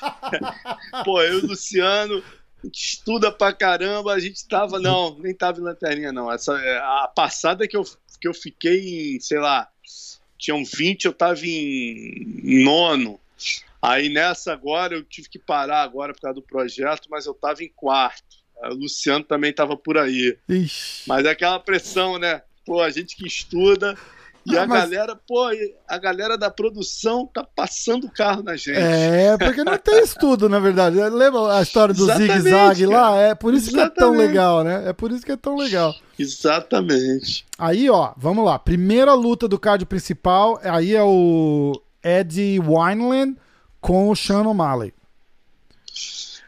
Pô, eu e o Luciano, a gente estuda pra caramba. A gente tava, não, nem tava em lanterninha, não. Essa, é, a passada que eu, que eu fiquei em, sei lá, tinham 20, eu tava em nono. Aí nessa agora eu tive que parar agora por causa do projeto, mas eu estava em quarto. O Luciano também estava por aí. Ixi. Mas é aquela pressão, né? Pô, a gente que estuda e ah, a mas... galera, pô, a galera da produção tá passando o carro na gente. É, porque não tem estudo, na verdade. Lembra a história do zigue-zague lá? É por isso Exatamente. que é tão legal, né? É por isso que é tão legal. Exatamente. Aí, ó, vamos lá. Primeira luta do card principal, aí é o Eddie Wineland com o Sean O'Malley.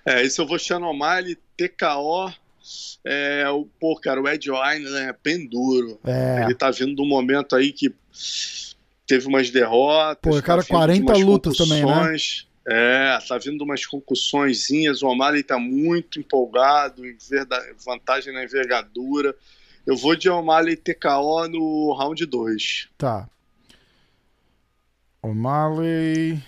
É, isso eu vou Sean O'Malley, TKO. É, o, pô, cara, o Ed Wine né, é bem duro. É. Ele tá vindo de um momento aí que teve umas derrotas. Pô, cara, tá 40 lutas também, né? É, tá vindo umas concussõezinhas. O O'Malley tá muito empolgado, em vantagem na envergadura. Eu vou de O'Malley TKO no round 2. Tá. O'Malley.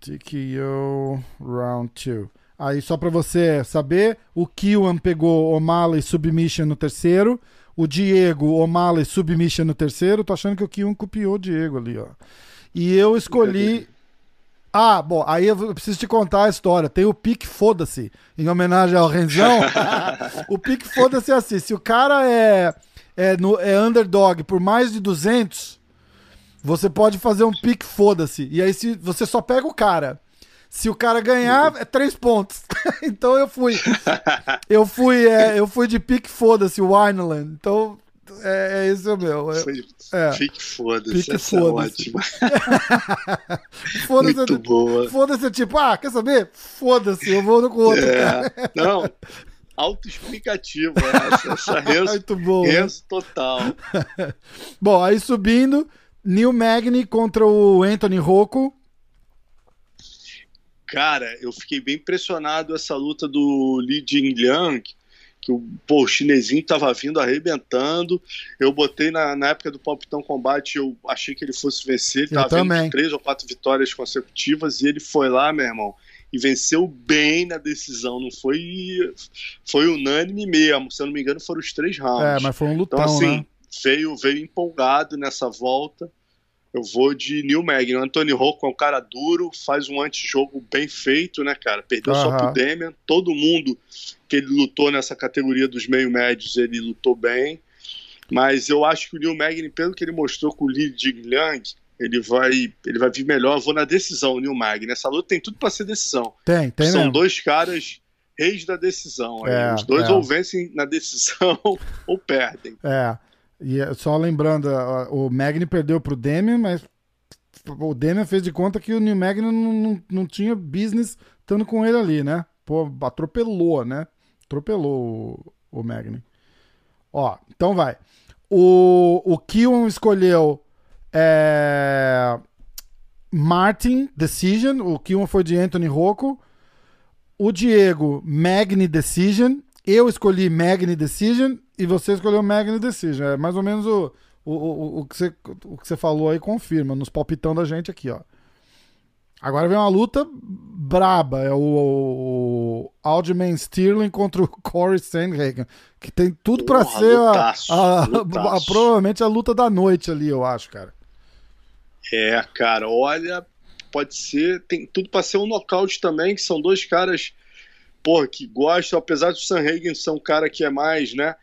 TKO Round 2. Aí, só para você saber, o Kiwan pegou O'Malley Submission no terceiro. O Diego O'Malley Submission no terceiro. Tô achando que o Kiwan copiou o Diego ali, ó. E eu escolhi. Ah, bom, aí eu preciso te contar a história. Tem o pique foda-se, em homenagem ao Renzão. <laughs> o pique foda-se é assim: se o cara é, é, no, é underdog por mais de 200, você pode fazer um pique, foda-se. E aí se você só pega o cara. Se o cara ganhar, é três pontos. <laughs> então eu fui. <laughs> Eu fui, é, eu fui de pique, foda-se, o Wineland. Então É, é isso mesmo. É. Fique foda-se. Fique foda-se. É foda-se. <laughs> Muito boa. Foda-se, tipo, ah, quer saber? Foda-se, eu vou no outro. É. Não, autoexplicativo essa. Essa Renzo, Muito bom, Renzo total. bom, aí subindo, Neil Magny contra o Anthony Rocco. Cara, eu fiquei bem impressionado essa luta do Li Jingliang, que o, pô, o chinesinho tava vindo arrebentando. Eu botei na, na época do Palpitão Combate, eu achei que ele fosse vencer. Ele eu tava também. vindo três ou quatro vitórias consecutivas e ele foi lá, meu irmão, e venceu bem na decisão. Não foi foi unânime mesmo. Se eu não me engano, foram os três rounds. É, mas foi um lutão, então, assim, né? Veio, veio empolgado nessa volta. Eu vou de Neil Magny. O Anthony Rocco é um cara duro, faz um antijogo bem feito, né, cara? Perdeu uhum. só pro Demian. Todo mundo que ele lutou nessa categoria dos meio-médios, ele lutou bem. Mas eu acho que o Neil Magny, pelo que ele mostrou com o Li Jingliang, ele vai, ele vai vir melhor. Eu vou na decisão, o Neil Magny. Essa luta tem tudo para ser decisão. Tem, tem São mesmo. dois caras reis da decisão. É, Os dois é. ou vencem na decisão <laughs> ou perdem. É. E é só lembrando, o Magni perdeu pro Demian, mas o Demian fez de conta que o New Magni não, não, não tinha business estando com ele ali, né? Pô, atropelou, né? Atropelou o, o Magni. Ó, então vai. O, o Kion escolheu é, Martin Decision. O Kion foi de Anthony Rocco. O Diego, Magni Decision. Eu escolhi Magni Decision e você escolheu Magni Decision. É mais ou menos o, o, o, o, que você, o que você falou aí, confirma, nos palpitão da gente aqui, ó. Agora vem uma luta braba. É o, o Aljamain Sterling contra o <laughs> Corey Sandhagen. Que tem tudo para ser a, a, a, provavelmente a luta da noite ali, eu acho, cara. É, cara, olha, pode ser. Tem tudo para ser um nocaute também, que são dois caras, porra, que gostam, apesar do Sanhagen ser um cara que é mais, né?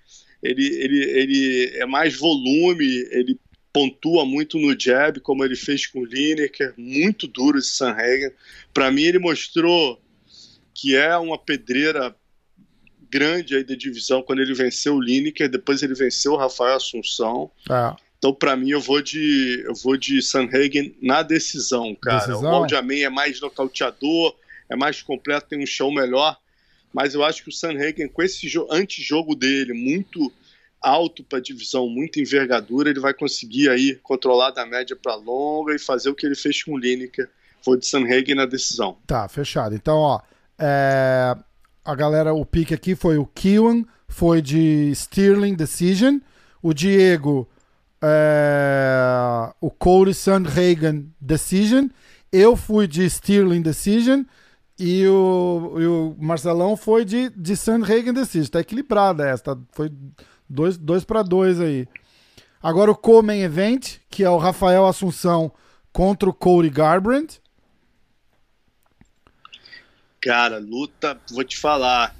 ele, ele, ele é mais volume, ele pontua muito no jab, como ele fez com o Lineker, muito duro esse Sanhagen. Para mim, ele mostrou que é uma pedreira grande aí da divisão quando ele venceu o Lineker, depois ele venceu o Rafael Assunção. É. Então, para mim, eu vou de eu vou de Sanhagen na decisão, cara. Decisão? O Aljamain é mais nocauteador, é mais completo, tem um show melhor mas eu acho que o Sanhagen, com esse antijogo dele, muito alto para a divisão, muita envergadura, ele vai conseguir aí controlar da média para longa e fazer o que ele fez com o Lineker. Vou de Sanhagen na decisão. Tá, fechado. Então, ó, é... a galera, o pique aqui foi o Kiwan, foi de Stirling Decision, o Diego, é... o Cody Sanhagen Decision, eu fui de Stirling Decision, e o, e o Marcelão foi de, de Sandhagen Decision. Tá equilibrada essa. Tá, foi dois, dois para dois aí. Agora o Co-Main Event, que é o Rafael Assunção contra o Cody Garbrandt. Cara, luta, vou te falar.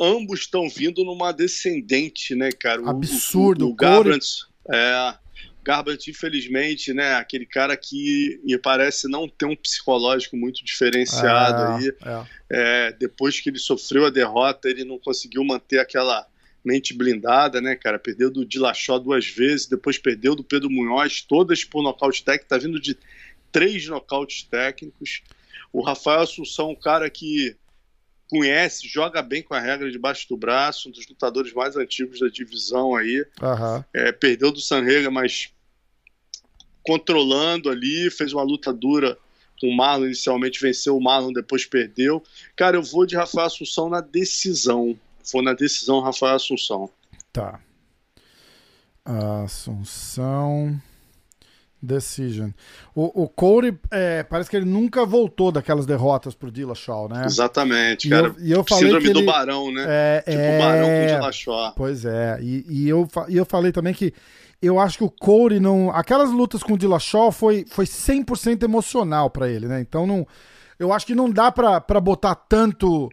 Ambos estão vindo numa descendente, né, cara? Absurdo. O, o, o Garbrandt, é, Garbrandt, infelizmente, né, aquele cara que me parece não ter um psicológico muito diferenciado é, aí. É. É, depois que ele sofreu a derrota, ele não conseguiu manter aquela mente blindada, né, cara? Perdeu do Dilachó duas vezes, depois perdeu do Pedro Munhoz, todas por nocaute técnico, tá vindo de três nocautes técnicos. O Rafael Assunção, um cara que conhece, joga bem com a regra debaixo do braço, um dos lutadores mais antigos da divisão aí. Uhum. É, perdeu do Sanrega, mas controlando ali, fez uma luta dura com o Marlon, inicialmente venceu o Marlon, depois perdeu. Cara, eu vou de Rafael Assunção na decisão. Vou na decisão Rafael Assunção. Tá. Assunção. Decision. O, o Corey, é, parece que ele nunca voltou daquelas derrotas pro Dillashaw, né? Exatamente, cara. E eu, e eu falei Síndrome do ele... Barão, né? É, tipo é... Barão com Dillashaw. Pois é. E, e, eu, e eu falei também que eu acho que o Corey não. Aquelas lutas com o Dillashaw foi, foi 100% emocional para ele, né? Então não. Eu acho que não dá para botar tanto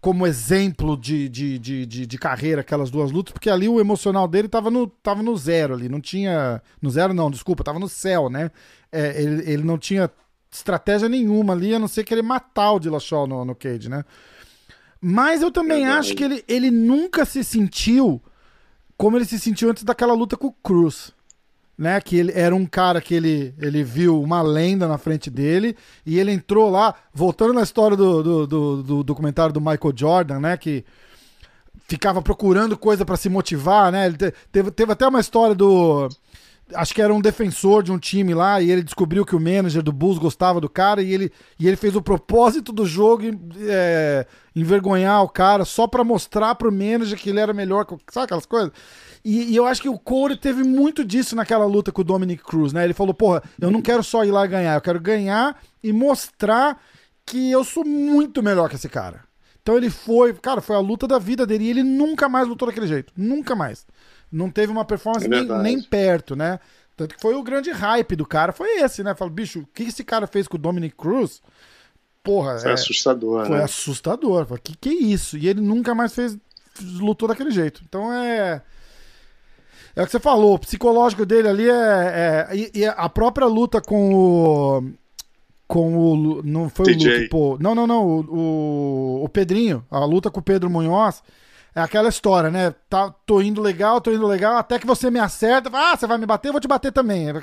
como exemplo de, de, de, de, de carreira aquelas duas lutas, porque ali o emocional dele tava no, tava no zero ali, não tinha. No zero, não, desculpa, tava no céu, né? É, ele, ele não tinha estratégia nenhuma ali, a não ser querer matar o Dillashaw no, no Cage, né? Mas eu também acho que ele, ele nunca se sentiu como ele se sentiu antes daquela luta com o Cruz. Né, que ele era um cara que ele, ele viu uma lenda na frente dele e ele entrou lá, voltando na história do, do, do, do documentário do Michael Jordan, né? Que ficava procurando coisa para se motivar, né? Ele teve, teve até uma história do acho que era um defensor de um time lá e ele descobriu que o manager do Bulls gostava do cara e ele, e ele fez o propósito do jogo é, envergonhar o cara só para mostrar pro manager que ele era melhor, sabe aquelas coisas? E, e, eu acho que o Corey teve muito disso naquela luta com o Dominic Cruz, né? Ele falou, porra, eu não quero só ir lá ganhar, eu quero ganhar e mostrar que eu sou muito melhor que esse cara. Então ele foi, cara, foi a luta da vida dele e ele nunca mais lutou daquele jeito, nunca mais não teve uma performance é nem, nem, perto, né? Tanto que foi o grande hype do cara, foi esse, né? Falo, bicho, o que esse cara fez com o Dominic Cruz? Porra, foi é, assustador, Foi né? assustador. Falei, que que é isso? E ele nunca mais fez, lutou daquele jeito. Então é. É o que você falou, o psicológico dele ali é. é e, e, a própria luta com o. Com o. Não foi DJ. o Luke, pô. Não, não, não. O, o, o Pedrinho. A luta com o Pedro Munhoz é aquela história, né? Tá, tô indo legal, tô indo legal, até que você me acerta, ah, você vai me bater, eu vou te bater também. <laughs>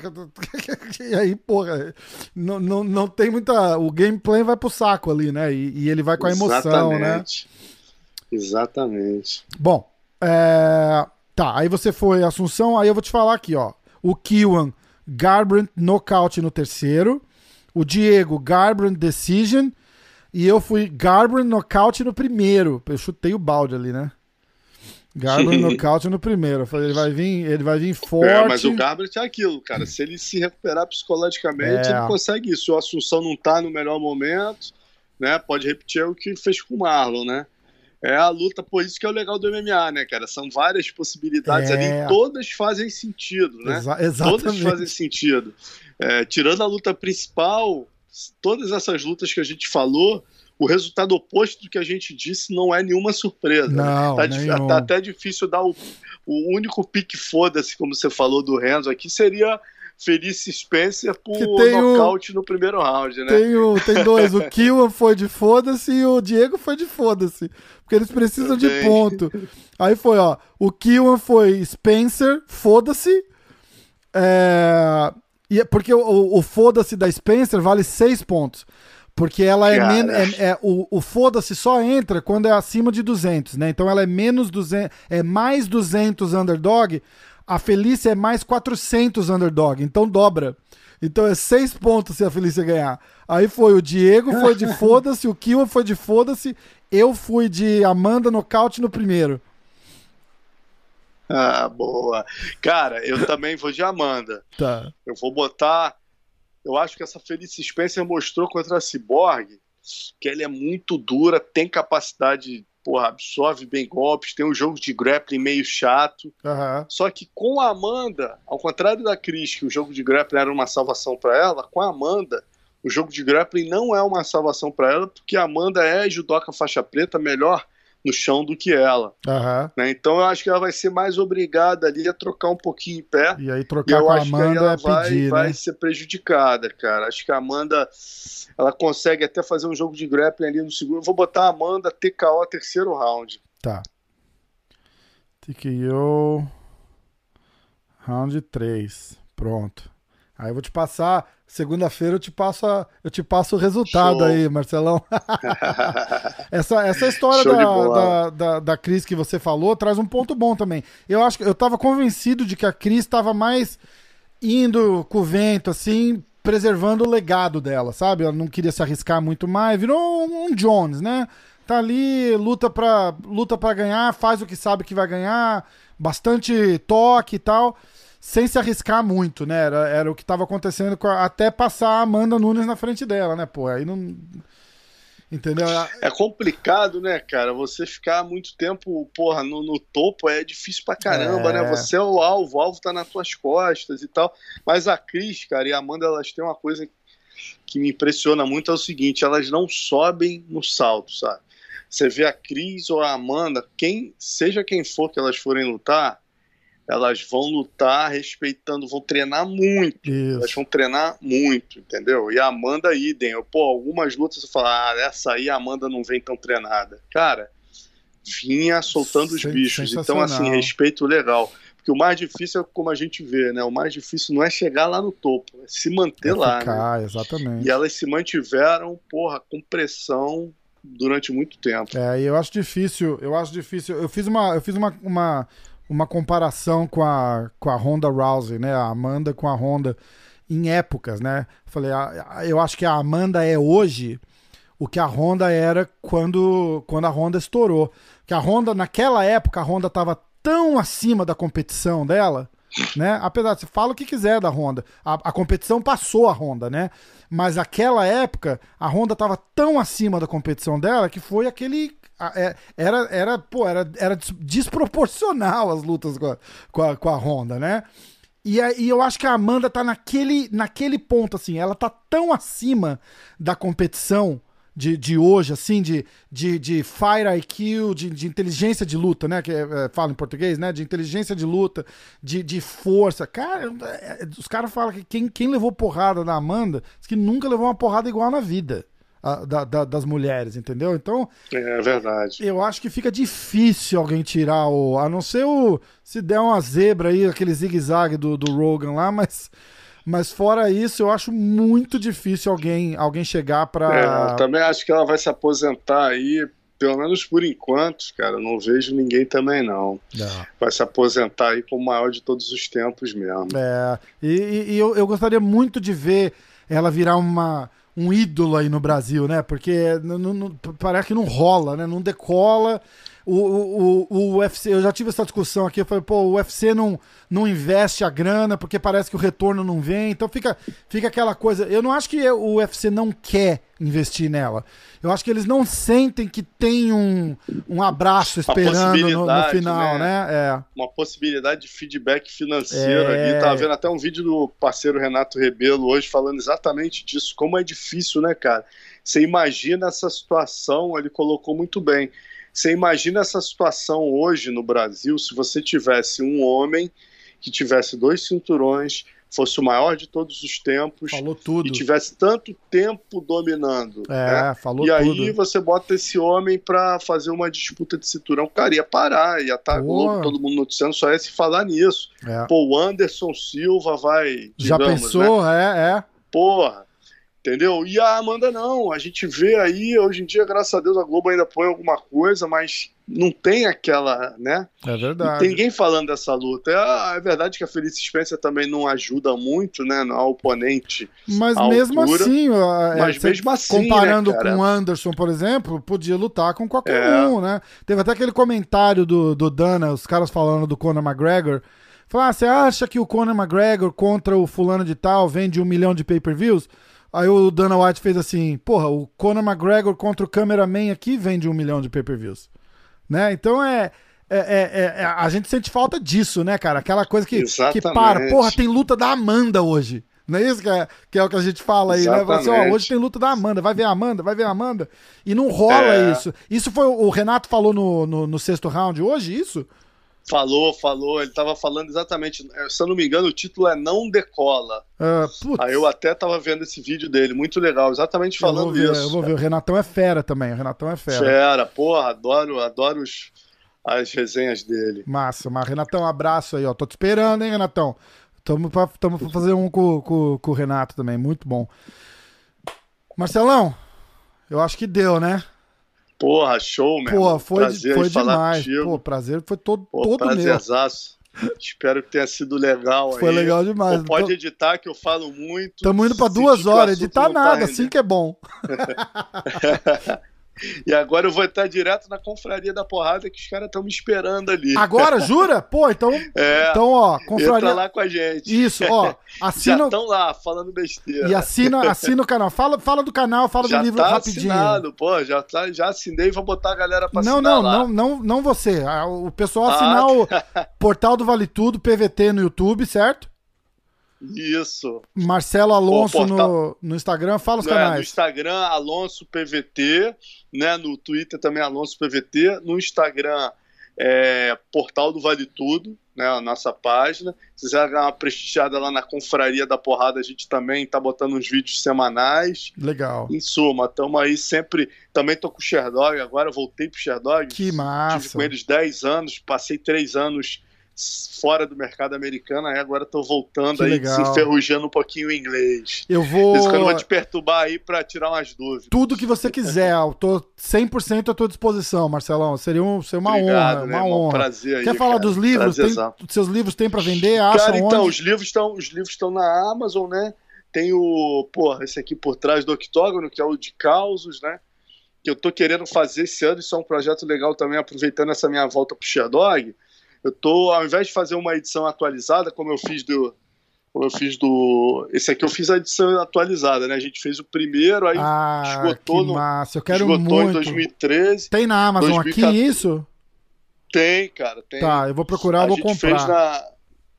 E aí, porra, não, não, não tem muita. O gameplay vai pro saco ali, né? E, e ele vai com a emoção, né? Exatamente. né? Exatamente. Bom, é... tá, aí você foi Assunção, aí eu vou te falar aqui, ó. O Kiwan, Garbrandt nocaute no terceiro. O Diego, Garbrandt decision. E eu fui Garbrandt nocaute no primeiro. Eu chutei o balde ali, né? Gabriel nocaute no primeiro. Eu falei, ele vai vir, ele vai vir forte. É, mas o Gabriel é aquilo, cara. Se ele se recuperar psicologicamente, é. ele consegue isso. O Assunção não tá no melhor momento, né? Pode repetir o que fez com o Marlon, né? É a luta, por isso que é o legal do MMA, né, cara? São várias possibilidades é. ali, todas fazem sentido, né? Exa exatamente. Todas fazem sentido. É, tirando a luta principal, todas essas lutas que a gente falou, o resultado oposto do que a gente disse não é nenhuma surpresa. Não, tá, tá até difícil dar o, o único pique foda-se, como você falou do Renzo aqui, seria Felice Spencer por nocaute no primeiro round, né? Tem, o, tem dois, o <laughs> Kiwan foi de foda-se e o Diego foi de foda-se. Porque eles precisam Também. de ponto. Aí foi, ó, o Kiwan foi Spencer, foda-se. É, é, porque o, o foda-se da Spencer vale seis pontos. Porque ela é, menos. É, é, o, o foda-se só entra quando é acima de 200, né? Então ela é menos 200. É mais 200 underdog. A Felícia é mais 400 underdog. Então dobra. Então é seis pontos se a Felícia ganhar. Aí foi o Diego, foi de <laughs> foda-se. O Kiwa foi de foda-se. Eu fui de Amanda nocaute no primeiro. Ah, boa. Cara, eu também vou de Amanda. Tá. Eu vou botar eu acho que essa Felice Spencer mostrou contra a Cyborg que ela é muito dura, tem capacidade, porra, absorve bem golpes, tem um jogo de grappling meio chato. Uhum. Só que com a Amanda, ao contrário da Cris, que o jogo de grappling era uma salvação para ela, com a Amanda, o jogo de grappling não é uma salvação para ela, porque a Amanda é judoca faixa preta melhor no chão do que ela. Uhum. Né? Então eu acho que ela vai ser mais obrigada ali a trocar um pouquinho em pé. E aí trocar com a Amanda ela é vai, pedir, vai né? ser prejudicada, cara. Acho que a Amanda ela consegue até fazer um jogo de grappling ali no segundo. Eu vou botar a Amanda TKO terceiro round. Tá. TKO round 3. Pronto. Aí eu vou te passar. Segunda-feira eu te passo a, eu te passo o resultado Show. aí, Marcelão. <laughs> essa, essa história da, da, da, da, Cris que você falou traz um ponto bom também. Eu acho que eu estava convencido de que a Cris estava mais indo com o vento, assim, preservando o legado dela, sabe? Ela não queria se arriscar muito mais. Virou um Jones, né? Tá ali, luta pra, luta pra ganhar, faz o que sabe que vai ganhar, bastante toque e tal sem se arriscar muito, né? Era, era o que estava acontecendo a, até passar a Amanda Nunes na frente dela, né? Pô, aí não. Entendeu? É complicado, né, cara? Você ficar muito tempo, porra, no, no topo é difícil pra caramba, né? é... né? Você é o alvo, o alvo tá nas tuas costas e tal. Mas a Cris, cara, e a Amanda, elas têm uma coisa que me impressiona muito: é o seguinte, elas não sobem no salto, sabe? Você vê a Cris ou a Amanda, quem, seja quem for que elas forem lutar, elas vão lutar respeitando, vão treinar muito. Isso. Elas vão treinar muito, entendeu? E a Amanda idem. Eu, pô, algumas lutas eu falo, ah, essa aí a Amanda não vem tão treinada. Cara, vinha soltando os bichos. Então, assim, respeito legal. Porque o mais difícil é como a gente vê, né? O mais difícil não é chegar lá no topo, é se manter é lá. Ficar, né? exatamente. E elas se mantiveram, porra, com pressão durante muito tempo. É, e eu acho difícil, eu acho difícil. Eu fiz uma, eu fiz uma, uma, uma comparação com a, com a Honda Rousey, né? A Amanda com a Honda em épocas, né? Falei, eu acho que a Amanda é hoje o que a Honda era quando, quando a Honda estourou. Que a Honda, naquela época, a Honda estava tão acima da competição dela, né? Apesar de você fala o que quiser da Honda, a, a competição passou a Honda, né? Mas aquela época, a Honda estava tão acima da competição dela que foi aquele é, era, era, pô, era, era desproporcional as lutas com a, com a, com a Honda, né? E, e eu acho que a Amanda tá naquele, naquele ponto, assim, ela tá tão acima da competição de, de hoje, assim, de, de, de fire IQ, de, de inteligência de luta, né? Que é, é, fala em português, né? De inteligência de luta, de, de força. Cara, é, os caras falam que quem, quem levou porrada da Amanda, que nunca levou uma porrada igual na vida. A, da, da, das mulheres, entendeu? Então. É verdade. Eu acho que fica difícil alguém tirar o. A não ser o. Se der uma zebra aí, aquele zigue-zague do, do Rogan lá, mas mas fora isso, eu acho muito difícil alguém, alguém chegar para. É, também acho que ela vai se aposentar aí, pelo menos por enquanto, cara. Não vejo ninguém também, não. É. Vai se aposentar aí como o maior de todos os tempos mesmo. É, e, e eu, eu gostaria muito de ver ela virar uma um ídolo aí no Brasil, né? Porque não, não, parece que não rola, né? Não decola o, o, o UFC, eu já tive essa discussão aqui, eu falei, pô, o UFC não, não investe a grana porque parece que o retorno não vem, então fica, fica aquela coisa. Eu não acho que o UFC não quer investir nela. Eu acho que eles não sentem que tem um, um abraço esperando no, no, final, né? né? É. Uma possibilidade de feedback financeiro é... ali. Tava vendo até um vídeo do parceiro Renato Rebelo hoje falando exatamente disso, como é difícil, né, cara? Você imagina essa situação, ele colocou muito bem você imagina essa situação hoje no Brasil se você tivesse um homem que tivesse dois cinturões, fosse o maior de todos os tempos falou tudo. e tivesse tanto tempo dominando. É, né? falou e tudo. aí você bota esse homem para fazer uma disputa de cinturão, cara, ia parar, ia estar tá Globo, todo mundo noticiando, só ia se falar nisso. É. Pô, o Anderson Silva vai. Digamos, Já pensou? Né? É, é. Porra. Entendeu? E a Amanda não. A gente vê aí, hoje em dia, graças a Deus, a Globo ainda põe alguma coisa, mas não tem aquela, né? É verdade. Não tem ninguém falando dessa luta. É, é verdade que a Spencer também não ajuda muito, né? Ao oponente. Mas mesmo altura, assim, é, mas mesmo assim. Comparando né, com o Anderson, por exemplo, podia lutar com qualquer é. um, né? Teve até aquele comentário do, do Dana, os caras falando do Conor McGregor. Falar, ah, você acha que o Conor McGregor contra o fulano de tal vende um milhão de pay-per-views? Aí o Dana White fez assim: porra, o Conor McGregor contra o Cameraman aqui vende um milhão de pay-per-views. Né? Então é, é, é, é, A gente sente falta disso, né, cara? Aquela coisa que, que para. Porra, tem luta da Amanda hoje. Não é isso que é, que é o que a gente fala aí, Exatamente. né? Assim, ó, hoje tem luta da Amanda, vai ver a Amanda, vai ver a Amanda. E não rola é. isso. Isso foi. O Renato falou no, no, no sexto round hoje, isso? Falou, falou. Ele estava falando exatamente. É, se eu não me engano, o título é Não Decola. Uh, Aí eu até estava vendo esse vídeo dele, muito legal, exatamente falando eu ver, isso. Eu vou ver. O Renatão é fera também. O Renatão é fera. Fera, porra, adoro, adoro os, as resenhas dele. Massa, mas Renatão, um abraço aí, ó. Tô te esperando, hein, Renatão. Tamo pra, tamo pra fazer um com, com, com o Renato também, muito bom. Marcelão, eu acho que deu, né? Porra, show, meu. Porra, foi, prazer foi demais. Pô, prazer foi todo, Pô, todo prazerzaço. meu. Espero que tenha sido legal Foi aí. legal demais. Pô, pode então... editar que eu falo muito. Estamos indo para duas horas. Editar nada, tá assim que é bom. <laughs> E agora eu vou estar direto na confraria da porrada que os caras estão me esperando ali. Agora, <laughs> jura? Pô, então. É, então, ó, confraria. Entra lá com a gente. Isso, ó. <laughs> Assina... Já estão lá, falando besteira. E assina, assina o canal. Fala, fala do canal, fala já do livro tá rapidinho. Assinado, pô, já, tá, já assinei, vou botar a galera pra não, assinar. Não, não, não, não você. O pessoal assinar ah. o Portal do Vale Tudo, PVT no YouTube, certo? Isso. Marcelo Alonso portal... no, no Instagram, fala os é, canais. No Instagram, Alonso PVT, né? No Twitter também Alonso PVT. No Instagram é, Portal do Vale Tudo, né, a nossa página. Se quiser dar uma prestigiada lá na Confraria da Porrada, a gente também tá botando uns vídeos semanais. Legal. Em suma, estamos aí sempre. Também tô com o Sherdog, agora voltei pro Sherdog. Que massa. Tive com eles 10 anos, passei 3 anos fora do mercado americano, aí agora tô voltando que aí, legal. se enferrujando um pouquinho o inglês. Eu vou. Isso que eu vou te perturbar aí para tirar umas dúvidas. Tudo que você quiser, eu tô 100% à tua disposição, Marcelão. Seria, um, seria uma Obrigado, honra, né, uma irmão? honra. Prazer aí, Quer falar cara. dos livros? Tem, seus livros tem para vender? Acha cara, então, onde? os livros estão os livros estão na Amazon, né? Tem o, porra, esse aqui por trás do octógono, que é o de causos, né? Que eu tô querendo fazer esse ano, isso é um projeto legal também, aproveitando essa minha volta pro Sherdog eu tô, ao invés de fazer uma edição atualizada, como eu fiz do. Como eu fiz do. Esse aqui eu fiz a edição atualizada, né? A gente fez o primeiro, aí ah, esgotou no. Massa. Eu quero esgotou muito. em 2013. Tem na Amazon 2014. aqui isso? Tem, cara. Tem. Tá, eu vou procurar, eu vou comprar. A gente fez na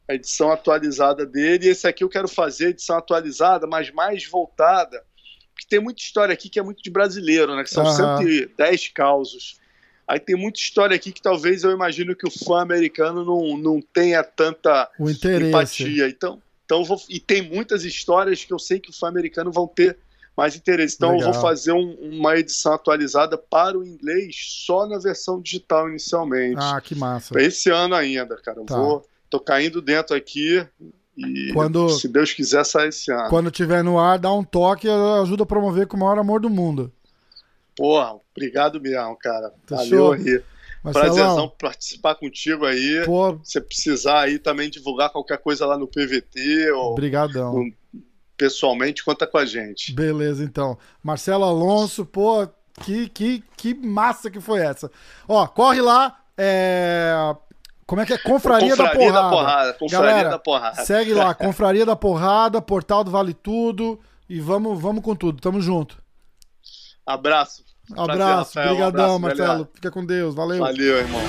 a edição atualizada dele. E esse aqui eu quero fazer a edição atualizada, mas mais voltada. Porque tem muita história aqui que é muito de brasileiro, né? Que são uhum. 110 causos. Aí tem muita história aqui que talvez eu imagino que o fã americano não, não tenha tanta empatia. Então, então vou, e tem muitas histórias que eu sei que o fã americano vão ter mais interesse. Então Legal. eu vou fazer um, uma edição atualizada para o inglês só na versão digital inicialmente. Ah, que massa. Esse ano ainda, cara. Tá. Vou, tô caindo dentro aqui e quando, se Deus quiser sair esse ano. Quando tiver no ar, dá um toque, ajuda a promover com o maior amor do mundo. Porra, obrigado mesmo, cara. Valeu aí. Prazerzão participar contigo aí. Pô. Se precisar aí também divulgar qualquer coisa lá no PVT ou Obrigadão. Pessoalmente, conta com a gente. Beleza, então. Marcelo Alonso, pô, que, que, que massa que foi essa. Ó, corre lá, é... Como é que é? Confraria, Confraria da Porrada. Da porrada. Confraria Galera, da Porrada. Segue lá, <laughs> Confraria da Porrada, Portal do Vale Tudo e vamos, vamos com tudo. Tamo junto. Abraço. Abraço, obrigadão, um Marcelo. Fica com Deus, valeu. Valeu, irmão.